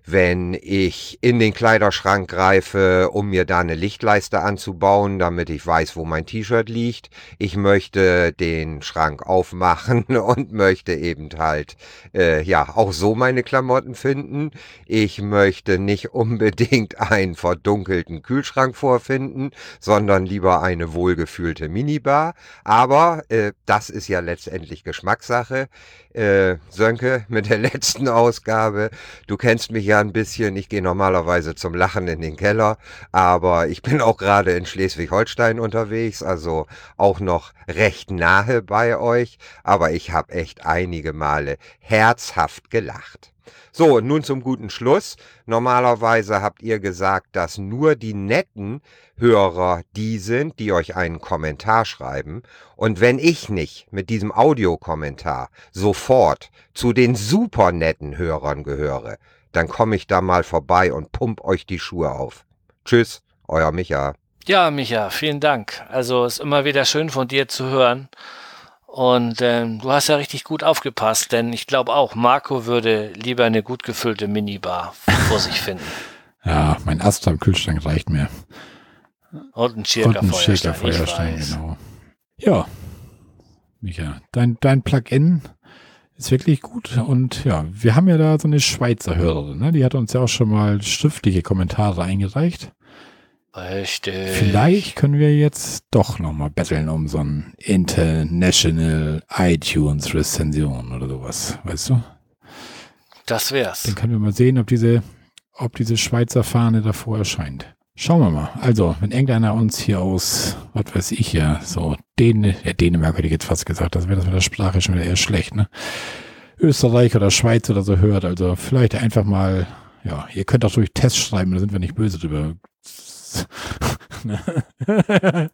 wenn ich in den Kleiderschrank greife, um mir da eine Lichtleiste anzubauen, damit ich weiß, wo mein T-Shirt liegt. Ich möchte den Schrank aufmachen und möchte eben halt äh, ja auch so meine Klamotten finden. Ich möchte nicht unbedingt einen verdunkelten Kühlschrank vorfinden, sondern lieber eine wohlgefühlte Minibar. Aber äh, das ist ja letztendlich Geschmackssache. Äh, Sönke mit der letzten Ausgabe. Du kennst mich ja ein bisschen. Ich gehe normalerweise zum Lachen in den Keller, aber ich bin auch gerade in Schleswig-Holstein unterwegs, also auch noch recht nahe bei euch. Aber ich habe echt einige Male herzhaft gelacht. So, nun zum guten Schluss. Normalerweise habt ihr gesagt, dass nur die netten Hörer die sind, die euch einen Kommentar schreiben. Und wenn ich nicht mit diesem Audiokommentar sofort zu den super netten Hörern gehöre, dann komme ich da mal vorbei und pump euch die Schuhe auf. Tschüss, euer Micha. Ja, Micha, vielen Dank. Also ist immer wieder schön von dir zu hören. Und ähm, du hast ja richtig gut aufgepasst, denn ich glaube auch, Marco würde lieber eine gut gefüllte Minibar vor sich finden. Ja, mein Ast am Kühlschrank reicht mir. Und ein Schirker Und ein Feuerstein. Genau. Ja, Micha, dein, dein Plugin ist wirklich gut. Und ja, wir haben ja da so eine Schweizer Hörerin, ne? die hat uns ja auch schon mal schriftliche Kommentare eingereicht. Richtig. Vielleicht können wir jetzt doch nochmal betteln um so ein International iTunes Rezension oder sowas, weißt du? Das wär's. Dann können wir mal sehen, ob diese, ob diese Schweizer Fahne davor erscheint. Schauen wir mal. Also, wenn irgendeiner uns hier aus, was weiß ich ja, so Däne, ja, Dänemark hätte ich jetzt fast gesagt, das wäre das mit der Sprache schon wieder eher schlecht, ne? Österreich oder Schweiz oder so hört, also vielleicht einfach mal, ja, ihr könnt auch durch Tests schreiben, da sind wir nicht böse drüber.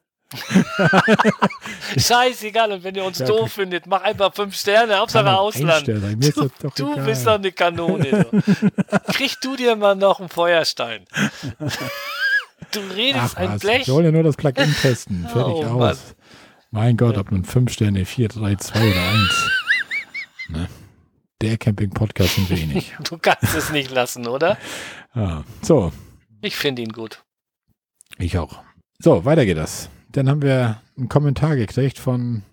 Scheißegal, und wenn ihr uns Ja, doof findet, mach einfach fünf Sterne, Hauptsache Ausland. Du, du bist doch eine Kanone. Du. Krieg du dir mal noch einen Feuerstein. Du redest Ach ein was, Blech. wir wollen ja nur das Plugin testen. Fertig Oh, aus. Mann. Mein Gott, ob nun 5 Sterne, 4, 3, 2 oder 1. Ne? Der Camping-Podcast sind nicht. Du kannst es nicht lassen, oder? Ah, so, Ich finde ihn gut. Ich auch. So, weiter geht das. Dann haben wir einen Kommentar gekriegt von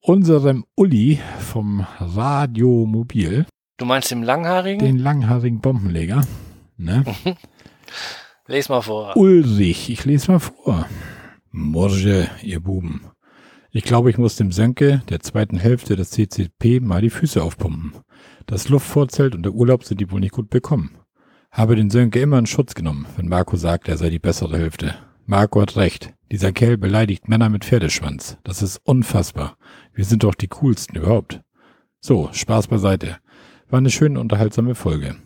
unserem Uli vom Radio Mobil, Du meinst den Langhaarigen? den langhaarigen Bombenleger. Ne? Les mal vor. Ulrich, ich lese mal vor. Morge, ihr Buben. Ich glaube, ich muss dem Sönke der zweiten Hälfte des CCP mal die Füße aufpumpen. Das Luftvorzelt und der Urlaub sind die wohl nicht gut bekommen. Habe den Sönke immer in Schutz genommen, wenn Marco sagt, er sei die bessere Hälfte. Marco hat recht. Dieser Kerl beleidigt Männer mit Pferdeschwanz. Das ist unfassbar. Wir sind doch die coolsten überhaupt. So, Spaß beiseite. War eine schöne, unterhaltsame Folge.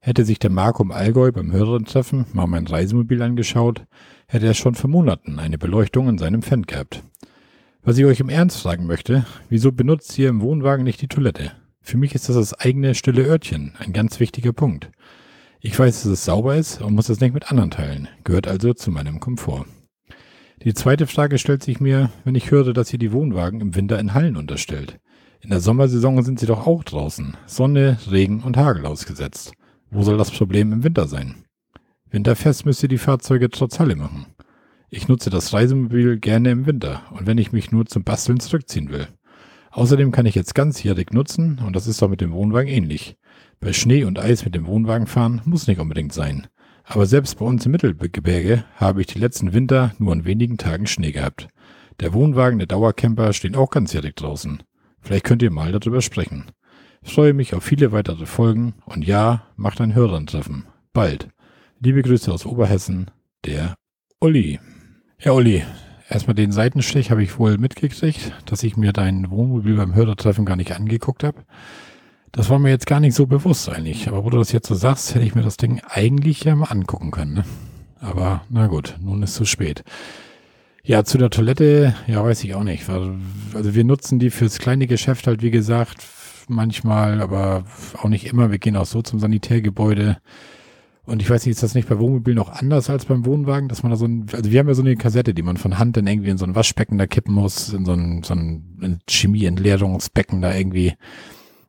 Hätte sich der Marco im Allgäu beim Hörertreffen mal mein Reisemobil angeschaut, hätte er schon vor Monaten eine Beleuchtung in seinem Fendt gehabt. Was ich euch im Ernst fragen möchte, wieso benutzt ihr im Wohnwagen nicht die Toilette? Für mich ist das das eigene stille Örtchen, ein ganz wichtiger Punkt. Ich weiß, dass es sauber ist und muss es nicht mit anderen teilen, gehört also zu meinem Komfort. Die zweite Frage stellt sich mir, wenn ich höre, dass ihr die Wohnwagen im Winter in Hallen unterstellt. In der Sommersaison sind sie doch auch draußen, Sonne, Regen und Hagel ausgesetzt. Wo soll das Problem im Winter sein? Winterfest müsst ihr die Fahrzeuge trotz Halle machen. Ich nutze das Reisemobil gerne im Winter und wenn ich mich nur zum Basteln zurückziehen will. Außerdem kann ich jetzt ganzjährig nutzen und das ist doch mit dem Wohnwagen ähnlich. Bei Schnee und Eis mit dem Wohnwagen fahren muss nicht unbedingt sein. Aber selbst bei uns im Mittelgebirge habe ich die letzten Winter nur an wenigen Tagen Schnee gehabt. Der Wohnwagen der Dauercamper stehen auch ganzjährig draußen. Vielleicht könnt ihr mal darüber sprechen. Ich freue mich auf viele weitere Folgen und ja, macht ein Hörertreffen. Bald. Liebe Grüße aus Oberhessen, der Uli. Ja, Uli, erstmal den Seitenstich habe ich wohl mitgekriegt, dass ich mir dein Wohnmobil beim Hörertreffen gar nicht angeguckt habe. Das war mir jetzt gar nicht so bewusst eigentlich. Aber wo du das jetzt so sagst, hätte ich mir das Ding eigentlich ja mal angucken können. Ne? Aber na gut, nun ist zu spät. Ja, zu der Toilette, ja, weiß ich auch nicht. Weil- Also wir nutzen die fürs kleine Geschäft halt, wie gesagt, manchmal, aber auch nicht immer. Wir gehen auch so zum Sanitärgebäude. Und ich weiß nicht, ist das nicht bei Wohnmobilen noch anders als beim Wohnwagen, dass man da so ein, also wir haben ja so eine Kassette, die man von Hand dann irgendwie in so ein Waschbecken da kippen muss, in so ein, so ein Chemieentleerungsbecken da irgendwie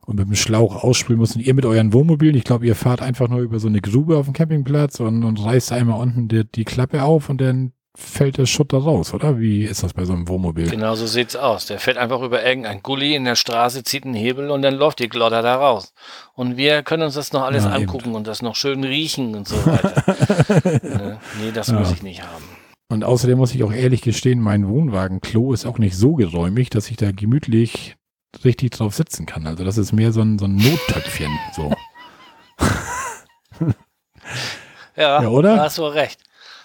und mit dem Schlauch ausspülen muss. Und ihr mit euren Wohnmobilen, ich glaube, ihr fahrt einfach nur über so eine Grube auf dem Campingplatz und, und reißt einmal unten die, die Klappe auf und dann fällt der Schutt da raus, oder? Wie ist das bei so einem Wohnmobil? Genau so sieht's aus. Der fährt einfach über irgendein Gully in der Straße, zieht einen Hebel und dann läuft die Glodder da raus. Und wir können uns das noch alles Ja, eben. angucken und das noch schön riechen und so weiter. Ne? nee, das Ja. muss ich nicht haben. Und außerdem muss ich auch ehrlich gestehen, mein Wohnwagenklo ist auch nicht so geräumig, dass ich da gemütlich richtig drauf sitzen kann. Also das ist mehr so ein, so ein Nottöpfchen. So. Ja, Ja, oder? da hast du recht.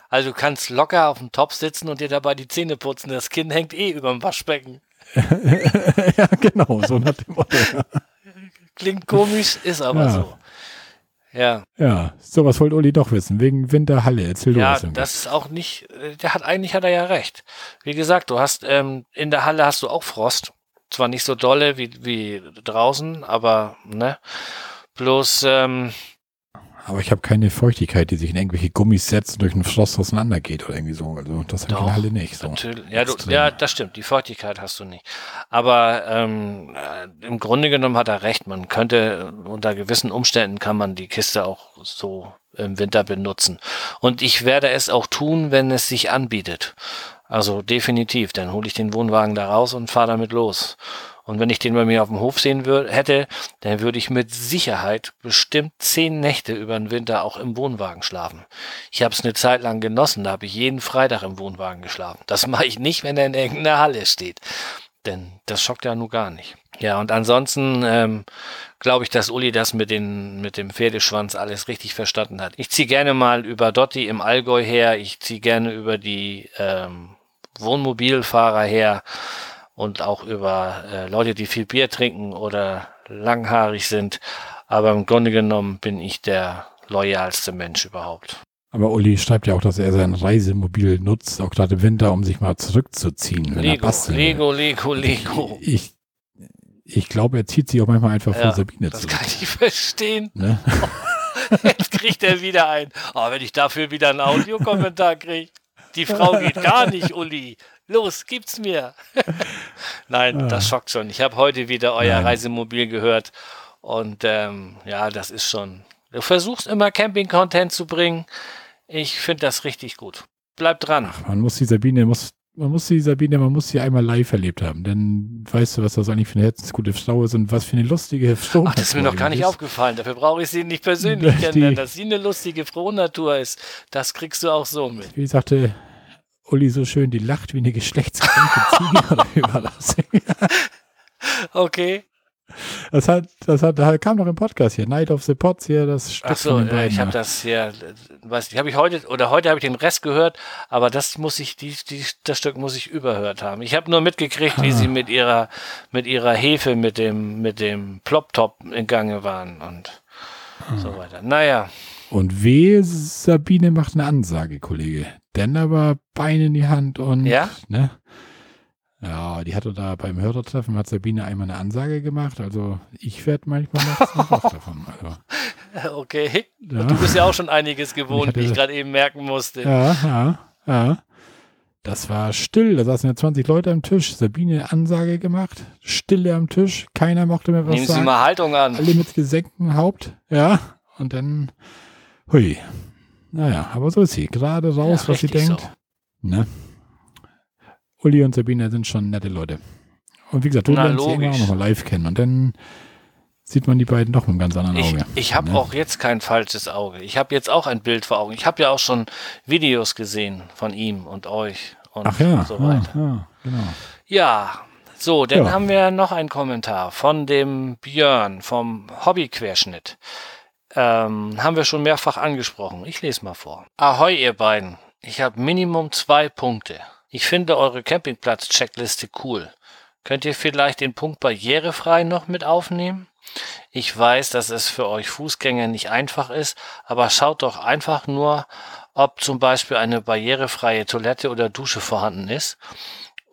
Also du kannst locker auf dem Topf sitzen und dir dabei die Zähne putzen. Das Kind hängt eh über dem Waschbecken. ja, genau, so nach dem Motto. Klingt komisch, ist aber Ja. so. Ja, Ja, sowas wollte Uli doch wissen, wegen Winterhalle. Erzähl du ja, was. irgendwie. das ist auch nicht, äh, der hat, eigentlich hat er ja recht. Wie gesagt, du hast, ähm, in der Halle hast du auch Frost. Zwar nicht so dolle wie, wie draußen, aber, ne. Bloß, ähm, Aber ich habe keine Feuchtigkeit, die sich in irgendwelche Gummis setzt und durch den Frost auseinandergeht oder irgendwie so. Also das habe ich in Doch, der Halle nicht. So. Natürlich. Ja, du, ja, das stimmt. Die Feuchtigkeit hast du nicht. Aber ähm, äh, im Grunde genommen hat er recht. Man könnte äh, unter gewissen Umständen kann man die Kiste auch so im Winter benutzen. Und ich werde es auch tun, wenn es sich anbietet. Also definitiv. Dann hole ich den Wohnwagen da raus und fahre damit los. Und wenn ich den bei mir auf dem Hof sehen würde, hätte, dann würde ich mit Sicherheit bestimmt zehn Nächte über den Winter auch im Wohnwagen schlafen. Ich habe es eine Zeit lang genossen, da habe ich jeden Freitag im Wohnwagen geschlafen. Das mache ich nicht, wenn er in irgendeiner Halle steht. Denn das schockt ja nun gar nicht. Ja, und ansonsten ähm, glaube ich, dass Uli das mit, den, mit dem Pferdeschwanz alles richtig verstanden hat. Ich ziehe gerne mal über Dotti im Allgäu her, ich ziehe gerne über die ähm, Wohnmobilfahrer her und auch über äh, Leute, die viel Bier trinken oder langhaarig sind. Aber im Grunde genommen bin ich der loyalste Mensch überhaupt. Aber Uli schreibt ja auch, dass er sein Reisemobil nutzt, auch gerade im Winter, um sich mal zurückzuziehen, Lego. Lego, Lego, Lego. Ich, ich glaube, er zieht sich auch manchmal einfach Ja, vor Sabine Das zurück. kann ich verstehen. Ne? Jetzt kriegt er wieder ein. Aber wenn ich dafür wieder einen Audiokommentar kriege. Die Frau geht gar nicht, Uli. Los, gib's mir. Nein, Ah. das schockt schon. Ich habe heute wieder euer Nein. Reisemobil gehört. Und ähm, ja, das ist schon. Du versuchst immer Camping-Content zu bringen. Ich finde das richtig gut. Bleib dran. Man muss die Sabine, muss, man muss die Sabine, man muss sie einmal live erlebt haben. Denn weißt du, was das eigentlich für eine herzensgute Frau ist und was für eine lustige Frau Ach, das ist mir noch gar nicht aufgefallen. Dafür brauche ich sie nicht persönlich Die- kennenlernen. Dass sie eine lustige Frohnatur ist, das kriegst du auch so mit. Wie sagte Uli so schön, die lacht wie eine geschlechtskranke Ziege? Okay. Das hat, das hat, da kam noch im Podcast hier, Night of the Pots hier, das Stück Ach so, von den äh, ich habe da. das hier, weiß nicht, habe ich heute oder heute habe ich den Rest gehört, aber das muss ich, die, die, das Stück muss ich überhört haben. Ich habe nur mitgekriegt, wie Ah. sie mit ihrer, mit ihrer Hefe, mit dem, mit dem Plop-Top in Gange waren und Ah. so weiter. Naja, Und wehe, Sabine macht eine Ansage, Kollege. Denn aber Beine in die Hand und, Ja? ne? Ja, die hatte da beim Hörertreffen, hat Sabine einmal eine Ansage gemacht. Also ich werde manchmal noch davon. Also, okay. ja. Du bist ja auch schon einiges gewohnt, hatte- wie ich gerade eben merken musste. Ja, ja, ja. Das war still. Da saßen ja 20 Leute am Tisch. Sabine Ansage gemacht. Stille am Tisch. Keiner mochte mehr was Nehmen Sie sagen. mal Haltung an. Alle mit gesenktem Haupt. Ja. Und dann, hui. Naja, aber so ist sie. Gerade raus, Ja, was sie denkt. so. Ne? Uli und Sabine sind schon nette Leute. Und wie gesagt, du Na, lernst sie irgendwann auch nochmal live kennen. Und dann sieht man die beiden doch mit einem ganz anderen Ich, Auge. ich habe Ne? auch jetzt kein falsches Auge. Ich habe jetzt auch ein Bild vor Augen. Ich habe ja auch schon Videos gesehen von ihm und euch und Ach ja, so ja, weiter. ja, genau. Ja, so, dann Ja. haben wir noch einen Kommentar von dem Björn vom Hobbyquerschnitt. Ähm, haben wir schon mehrfach angesprochen. Ich lese mal vor. Ahoi, ihr beiden. Ich habe Minimum zwei Punkte. Ich finde eure Campingplatz-Checkliste cool. Könnt ihr vielleicht den Punkt barrierefrei noch mit aufnehmen? Ich weiß, dass es für euch Fußgänger nicht einfach ist, aber schaut doch einfach nur, ob zum Beispiel eine barrierefreie Toilette oder Dusche vorhanden ist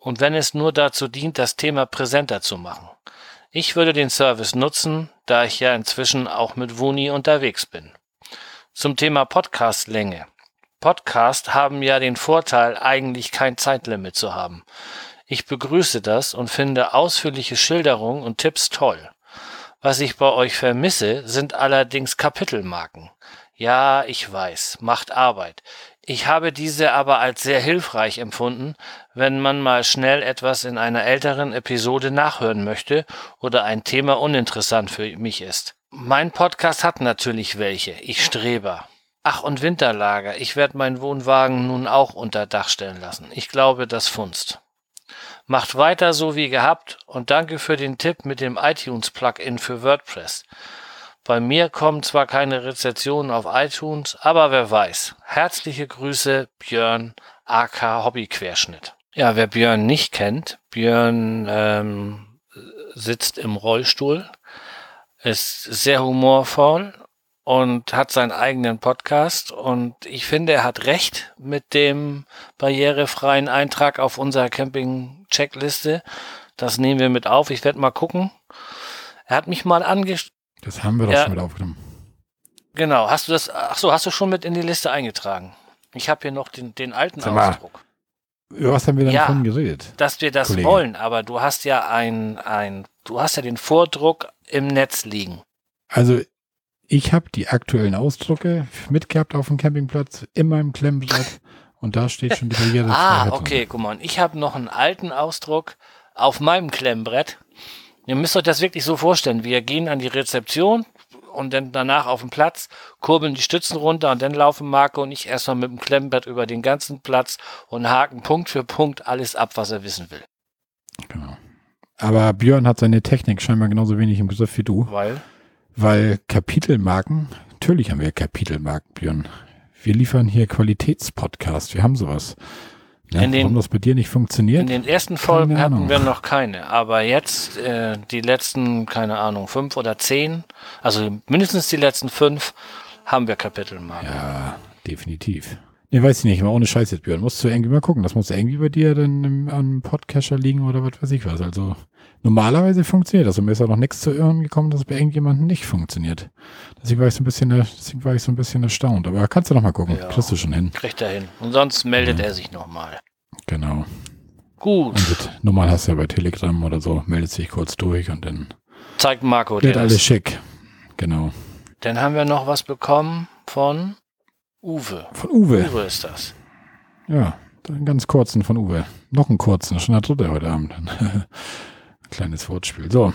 und wenn es nur dazu dient, das Thema präsenter zu machen. Ich würde den Service nutzen, da ich ja inzwischen auch mit Wuni unterwegs bin. Zum Thema Podcastlänge. Podcasts haben ja den Vorteil, eigentlich kein Zeitlimit zu haben. Ich begrüße das und finde ausführliche Schilderungen und Tipps toll. Was ich bei euch vermisse, sind allerdings Kapitelmarken. Ja, ich weiß, macht Arbeit. Ich habe diese aber als sehr hilfreich empfunden, wenn man mal schnell etwas in einer älteren Episode nachhören möchte oder ein Thema uninteressant für mich ist. Mein Podcast hat natürlich welche, ich Streber. Ach, und Winterlager. Ich werde meinen Wohnwagen nun auch unter Dach stellen lassen. Ich glaube, das funzt. Macht weiter so wie gehabt und danke für den Tipp mit dem iTunes-Plugin für WordPress. Bei mir kommen zwar keine Rezensionen auf iTunes, aber wer weiß. Herzliche Grüße, Björn, AK Hobbyquerschnitt. Ja, wer Björn nicht kennt, Björn ähm, sitzt im Rollstuhl, ist sehr humorvoll und hat seinen eigenen Podcast. Und ich finde, er hat recht mit dem barrierefreien Eintrag auf unserer Camping-Checkliste. Das nehmen wir mit auf. Ich werde mal gucken. Er hat mich mal angestellt. Das haben wir doch Ja. schon mit aufgenommen. Genau. Hast du das? Ach so, hast du schon mit in die Liste eingetragen? Ich habe hier noch den, den alten. Ausdruck. Über was haben wir denn Ja. davon geredet? dass wir das Kollege. wollen, aber du hast ja ein, ein, du hast ja den Vordruck im Netz liegen. Also, ich habe die aktuellen Ausdrucke mitgehabt auf dem Campingplatz in meinem Klemmbrett und da steht schon die Barriere. Ah, okay, guck mal. Ich habe noch einen alten Ausdruck auf meinem Klemmbrett. Ihr müsst euch das wirklich so vorstellen. Wir gehen an die Rezeption und dann danach auf den Platz, kurbeln die Stützen runter und dann laufen Marco und ich erstmal mit dem Klemmbrett über den ganzen Platz und haken Punkt für Punkt alles ab, was er wissen will. Genau. Aber Björn hat seine Technik scheinbar genauso wenig im Griff wie du, Weil? Weil Kapitelmarken, natürlich haben wir Kapitelmarken, Björn. Wir liefern hier Qualitätspodcast, wir haben sowas. Ne? In den- Warum das bei dir nicht In funktioniert? den ersten Folgen Keine Ahnung. hatten wir noch keine, aber jetzt äh, die letzten, keine Ahnung, fünf oder zehn, also mindestens die letzten fünf, haben wir Kapitelmarken. Ja, definitiv. Nee, weiß ich nicht, aber ohne Scheiß jetzt, Björn. Musst du irgendwie mal gucken. Das muss irgendwie bei dir dann im, am Podcatcher liegen oder was weiß ich was. Also normalerweise funktioniert das. Und mir ist auch noch nichts zu Ohren gekommen, dass es bei irgendjemandem nicht funktioniert. Deswegen war ich so ein bisschen, deswegen war ich so ein bisschen erstaunt. Aber kannst du noch mal gucken. Ja. Kriegst du schon hin. Kriegt er hin. Und sonst meldet er sich nochmal. Genau. Gut, Und normal hast du ja bei Telegram oder so, meldet sich kurz durch und dann zeigt Marco dir wird alles schick. Genau. Dann haben wir noch was bekommen von Uwe. Von Uwe. Uwe ist das. Ja, einen ganz kurzen von Uwe. Noch einen kurzen, schon der dritte heute Abend. Kleines Wortspiel. So.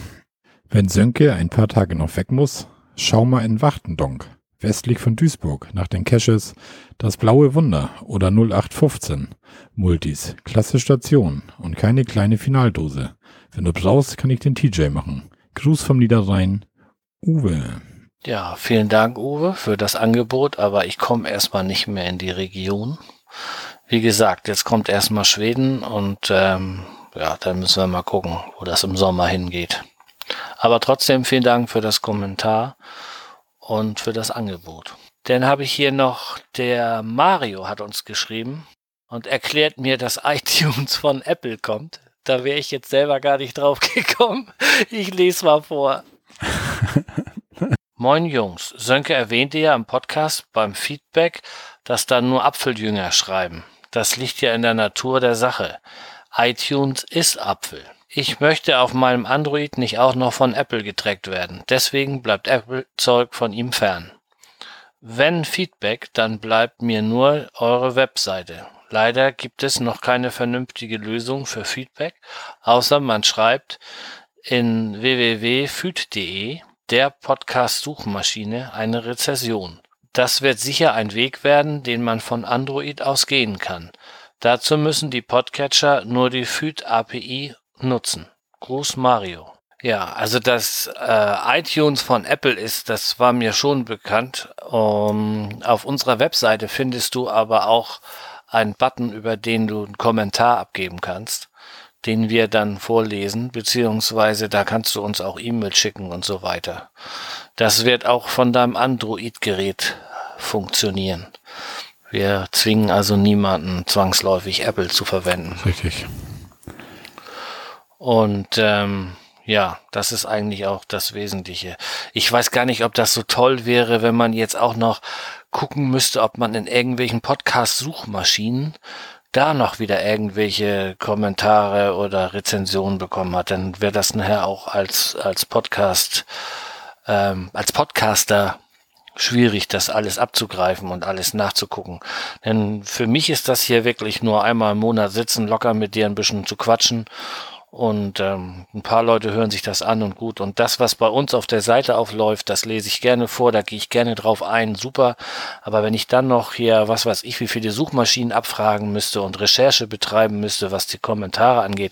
Wenn Sönke ein paar Tage noch weg muss, schau mal in Wachtendonk, westlich von Duisburg, nach den Caches Das Blaue Wunder oder 0815. Multis, klasse Station und keine kleine Finaldose. Wenn du brauchst, kann ich den TJ machen. Gruß vom Niederrhein, Uwe. Ja, vielen Dank, Uwe, für das Angebot, aber ich komme erstmal nicht mehr in die Region. Wie gesagt, jetzt kommt erstmal Schweden und ähm, ja, dann müssen wir mal gucken, wo das im Sommer hingeht. Aber trotzdem vielen Dank für das Kommentar und für das Angebot. Dann habe ich hier noch, der Mario hat uns geschrieben und erklärt mir, dass iTunes von Apple kommt. Da wäre ich jetzt selber gar nicht drauf gekommen. Ich lese mal vor. Moin Jungs, Sönke erwähnte ja im Podcast beim Feedback, dass da nur Apfeljünger schreiben. Das liegt ja in der Natur der Sache. iTunes ist Apfel. Ich möchte auf meinem Android nicht auch noch von Apple getrackt werden. Deswegen bleibt Apple-Zeug von ihm fern. Wenn Feedback, dann bleibt mir nur eure Webseite. Leider gibt es noch keine vernünftige Lösung für Feedback, außer man schreibt in www.feed.de der Podcast-Suchmaschine eine Rezession. Das wird sicher ein Weg werden, den man von Android aus gehen kann. Dazu müssen die Podcatcher nur die Feed-API nutzen. Gruß Mario. Ja, also dass äh, iTunes von Apple ist, das war mir schon bekannt. Um, auf unserer Webseite findest du aber auch einen Button, über den du einen Kommentar abgeben kannst, den wir dann vorlesen, beziehungsweise da kannst du uns auch E-Mail schicken und so weiter. Das wird auch von deinem Android-Gerät funktionieren. Wir zwingen also niemanden zwangsläufig Apple zu verwenden. Richtig. Und ähm, ja, das ist eigentlich auch das Wesentliche. Ich weiß gar nicht, ob das so toll wäre, wenn man jetzt auch noch gucken müsste, ob man in irgendwelchen Podcast-Suchmaschinen da noch wieder irgendwelche Kommentare oder Rezensionen bekommen hat. Dann wäre das nachher auch als, als Podcast, ähm, als Podcaster schwierig, das alles abzugreifen und alles nachzugucken. Denn für mich ist das hier wirklich nur einmal im Monat sitzen, locker mit dir ein bisschen zu quatschen und ähm, ein paar Leute hören sich das an und gut. Und das, was bei uns auf der Seite aufläuft, das lese ich gerne vor, da gehe ich gerne drauf ein, super. Aber wenn ich dann noch hier, was weiß ich, wie viele Suchmaschinen abfragen müsste und Recherche betreiben müsste, was die Kommentare angeht,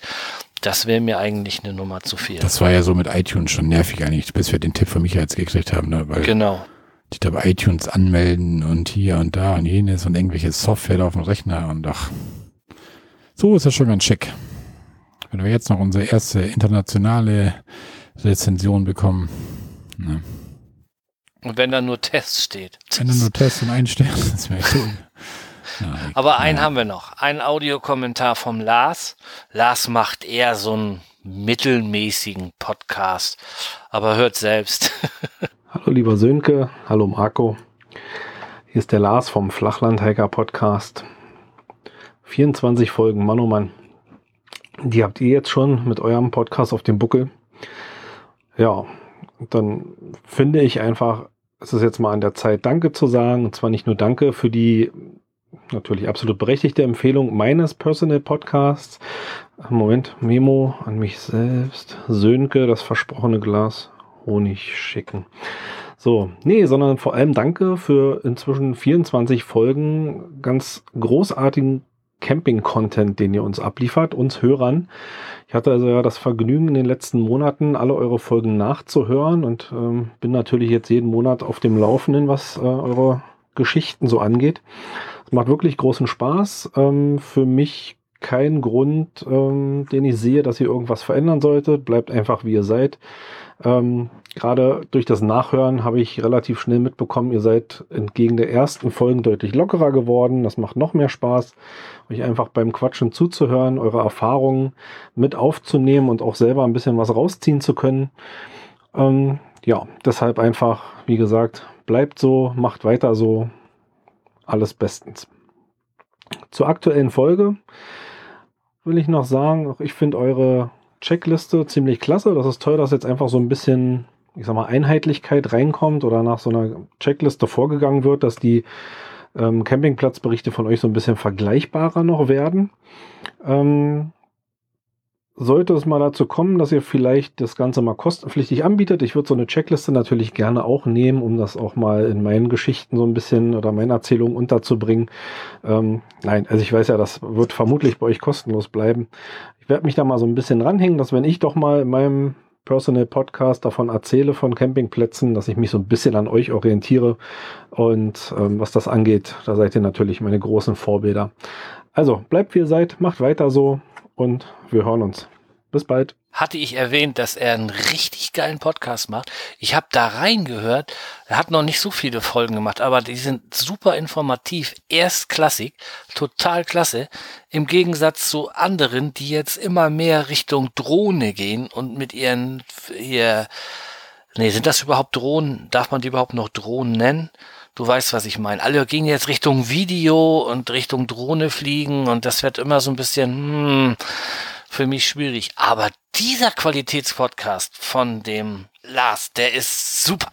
das wäre mir eigentlich eine Nummer zu viel. Das war ja so mit iTunes schon nervig eigentlich, bis wir den Tipp von Michael jetzt gekriegt haben, ne? weil genau. die da bei iTunes anmelden und hier und da und jenes und irgendwelche Software auf dem Rechner und ach. So ist das schon ganz schick. Wenn wir jetzt noch unsere erste internationale Rezension bekommen, Ne? Und wenn da nur Test steht. Wenn da nur Test und ein Stern, das wäre cool. Nein, Aber einen ja. haben wir noch. Ein Audiokommentar vom Lars. Lars macht eher so einen mittelmäßigen Podcast. Aber hört selbst. Hallo lieber Sönke, hallo Marco. Hier ist der Lars vom Flachlandhiker Podcast. 24 Folgen, Mann oh Mann. Die habt ihr jetzt schon mit eurem Podcast auf dem Buckel. Ja, dann finde ich einfach, es ist jetzt mal an der Zeit, Danke zu sagen. Und zwar nicht nur Danke für die natürlich absolut berechtigte Empfehlung meines Personal Podcasts. Moment, Memo an mich selbst. Sönke, das versprochene Glas Honig schicken. So, nee, sondern vor allem danke für inzwischen 24 Folgen ganz großartigen Camping-Content, den ihr uns abliefert, uns Hörern. Ich hatte also ja das Vergnügen, in den letzten Monaten alle eure Folgen nachzuhören und ähm, bin natürlich jetzt jeden Monat auf dem Laufenden, was äh, eure Geschichten so angeht. Es macht wirklich großen Spaß. Ähm, für mich kein Grund, ähm, den ich sehe, dass ihr irgendwas verändern solltet. Bleibt einfach, wie ihr seid. Ähm, Gerade durch das Nachhören habe ich relativ schnell mitbekommen, ihr seid entgegen der ersten Folgen deutlich lockerer geworden. Das macht noch mehr Spaß, euch einfach beim Quatschen zuzuhören, eure Erfahrungen mit aufzunehmen und auch selber ein bisschen was rausziehen zu können. Ähm, ja, deshalb einfach, wie gesagt, bleibt so, macht weiter so. Alles bestens. Zur aktuellen Folge will ich noch sagen, ich finde eure Checkliste ziemlich klasse. Das ist toll, dass jetzt einfach so ein bisschen, ich sag mal, Einheitlichkeit reinkommt oder nach so einer Checkliste vorgegangen wird, dass die ähm, Campingplatzberichte von euch so ein bisschen vergleichbarer noch werden. Ähm, sollte es mal dazu kommen, dass ihr vielleicht das Ganze mal kostenpflichtig anbietet, ich würde so eine Checkliste natürlich gerne auch nehmen, um das auch mal in meinen Geschichten so ein bisschen oder meinen Erzählungen unterzubringen. Ähm, nein, also ich weiß ja, das wird vermutlich bei euch kostenlos bleiben. Ich werde mich da mal so ein bisschen ranhängen, dass wenn ich doch mal in meinem Personal Podcast davon erzähle von Campingplätzen, dass ich mich so ein bisschen an euch orientiere und ähm, was das angeht, da seid ihr natürlich meine großen Vorbilder. Also bleibt wie ihr seid, macht weiter so und wir hören uns. Bis bald. Hatte ich erwähnt, dass er einen richtig geilen Podcast macht. Ich habe da reingehört. Er hat noch nicht so viele Folgen gemacht, aber die sind super informativ, erstklassig, total klasse. Im Gegensatz zu anderen, die jetzt immer mehr Richtung Drohne gehen und mit ihren, ihr, nee, sind das überhaupt Drohnen? Darf man die überhaupt noch Drohnen nennen? Du weißt, was ich meine. Alle gehen jetzt Richtung Video und Richtung Drohne fliegen und das wird immer so ein bisschen hm, für mich schwierig. Aber dieser Qualitätspodcast von dem Lars, der ist super,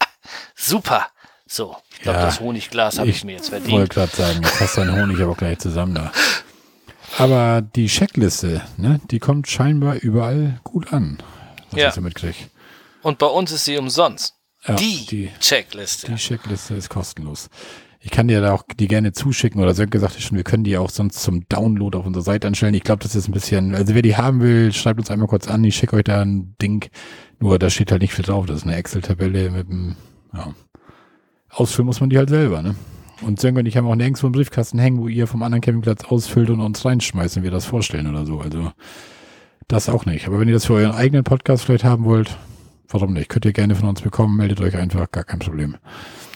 super. So, ich glaube, ja, das Honigglas habe ich, ich, mir jetzt verdient. Ich wollte gerade sagen, jetzt hast du deinen Honig aber gleich zusammen da. Aber die Checkliste, ne, die kommt scheinbar überall gut an, was ja. ich so mitkriege. Und bei uns ist sie umsonst. Ja, die, die, Checkliste. Die Checkliste ist kostenlos. Ich kann dir da auch die gerne zuschicken oder Sönke sagte schon, wir können die auch sonst zum Download auf unserer Seite anstellen. Ich glaube, das ist ein bisschen, also wer die haben will, schreibt uns einmal kurz an, ich schicke euch da ein Ding. Nur da steht halt nicht viel drauf. Das ist eine Excel-Tabelle mit dem, ja. Ausfüllen muss man die halt selber, ne? Und Sönke und ich haben auch nirgendwo einen Briefkasten hängen, wo ihr vom anderen Campingplatz ausfüllt und uns reinschmeißt und wir das vorstellen oder so. Also das auch nicht. Aber wenn ihr das für euren eigenen Podcast vielleicht haben wollt, warum nicht? Könnt ihr gerne von uns bekommen, meldet euch einfach, gar kein Problem.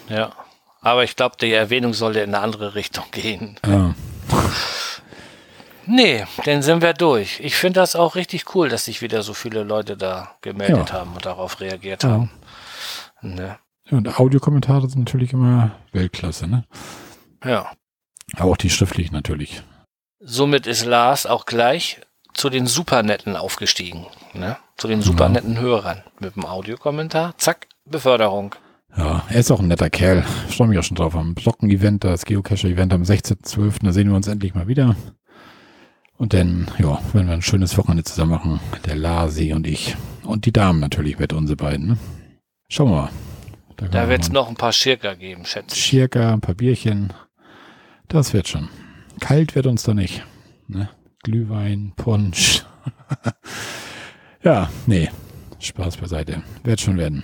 Ja, aber ich glaube, die Erwähnung sollte in eine andere Richtung gehen. Ja. Nee, dann sind wir durch. Ich finde das auch richtig cool, dass sich wieder so viele Leute da gemeldet ja. haben und darauf reagiert ja. haben. Ne? Ja, und Audiokommentare sind natürlich immer Weltklasse, ne? Ja. Aber auch die schriftlichen natürlich. Somit ist Lars auch gleich zu den Supernetten aufgestiegen, ne? Zu den supernetten Hörern mit dem Audiokommentar. Zack, Beförderung. Ja, er ist auch ein netter Kerl. Ich freue mich auch schon drauf. Am Blocken-Event, das Geocacher-Event am 16.12. Da sehen wir uns endlich mal wieder. Und dann, ja, werden wir ein schönes Wochenende zusammen machen. Der Lasi und ich. Und die Damen natürlich mit unsere beiden. Ne? Schauen wir mal. Da, da wird es noch ein paar Schirker geben, schätze ich. Schirker, ein paar Bierchen. Das wird schon. Kalt wird uns da nicht. Ne? Glühwein, Punsch. ja, nee. Spaß beiseite. Wird schon werden.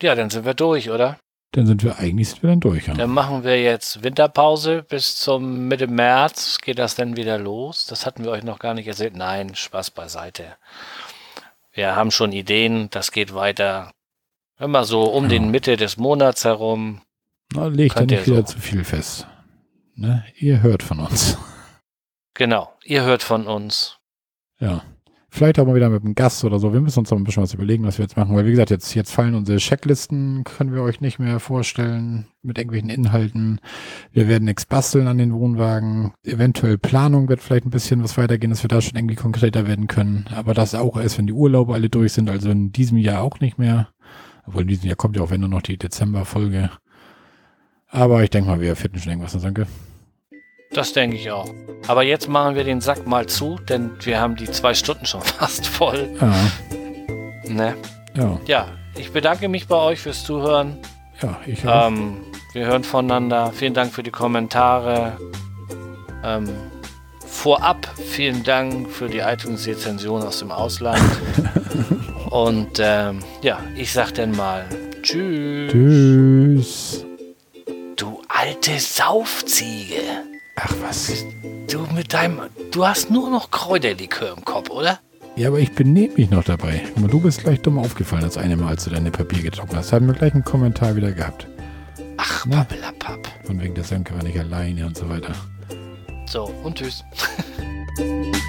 Ja, dann sind wir durch, oder? Dann sind wir eigentlich sind wir dann durch. Ja. Dann machen wir jetzt Winterpause bis zum Mitte März. Geht das dann wieder los? Das hatten wir euch noch gar nicht erzählt. Nein, Spaß beiseite. Wir haben schon Ideen. Das geht weiter Immer so um Ja. den Mitte des Monats herum. Na, legt ja nicht wieder so. zu viel fest. Ne? Ihr hört von uns. Genau, ihr hört von uns. Ja. Vielleicht auch mal wieder mit einem Gast oder so. Wir müssen uns noch ein bisschen was überlegen, was wir jetzt machen. Weil, wie gesagt, jetzt, jetzt fallen unsere Checklisten, können wir euch nicht mehr vorstellen mit irgendwelchen Inhalten. Wir werden nichts basteln an den Wohnwagen. Eventuell Planung wird vielleicht ein bisschen was weitergehen, dass wir da schon irgendwie konkreter werden können. Aber das auch erst, wenn die Urlaube alle durch sind. Also in diesem Jahr auch nicht mehr. Obwohl in diesem Jahr kommt ja auch wenn nur noch die Dezemberfolge. Aber ich denke mal, wir finden schon irgendwas, ne, danke. Das denke ich auch. Aber jetzt machen wir den Sack mal zu, denn wir haben die zwei Stunden schon fast voll. Ja, Ne? ja, Ja, ich bedanke mich bei euch fürs Zuhören. ja, ich auch. Ähm, wir hören voneinander. Vielen Dank für die Kommentare. Ähm, vorab vielen Dank für die iTunes-Rezension aus dem Ausland. Und ähm, ja, ich sag dann mal Tschüss. Tschüss. Du alte Saufziege. Ach was. Du mit deinem. Du hast nur noch Kräuterlikör im Kopf, oder? Ja, aber ich benehme mich noch dabei. Du bist gleich dumm aufgefallen, das eine Mal, als du deine Papier getrocknet hast. Haben wir gleich einen Kommentar wieder gehabt. Ach, Na? Pappelapapp. Von wegen der Sönke war nicht alleine und so weiter. So, und tschüss.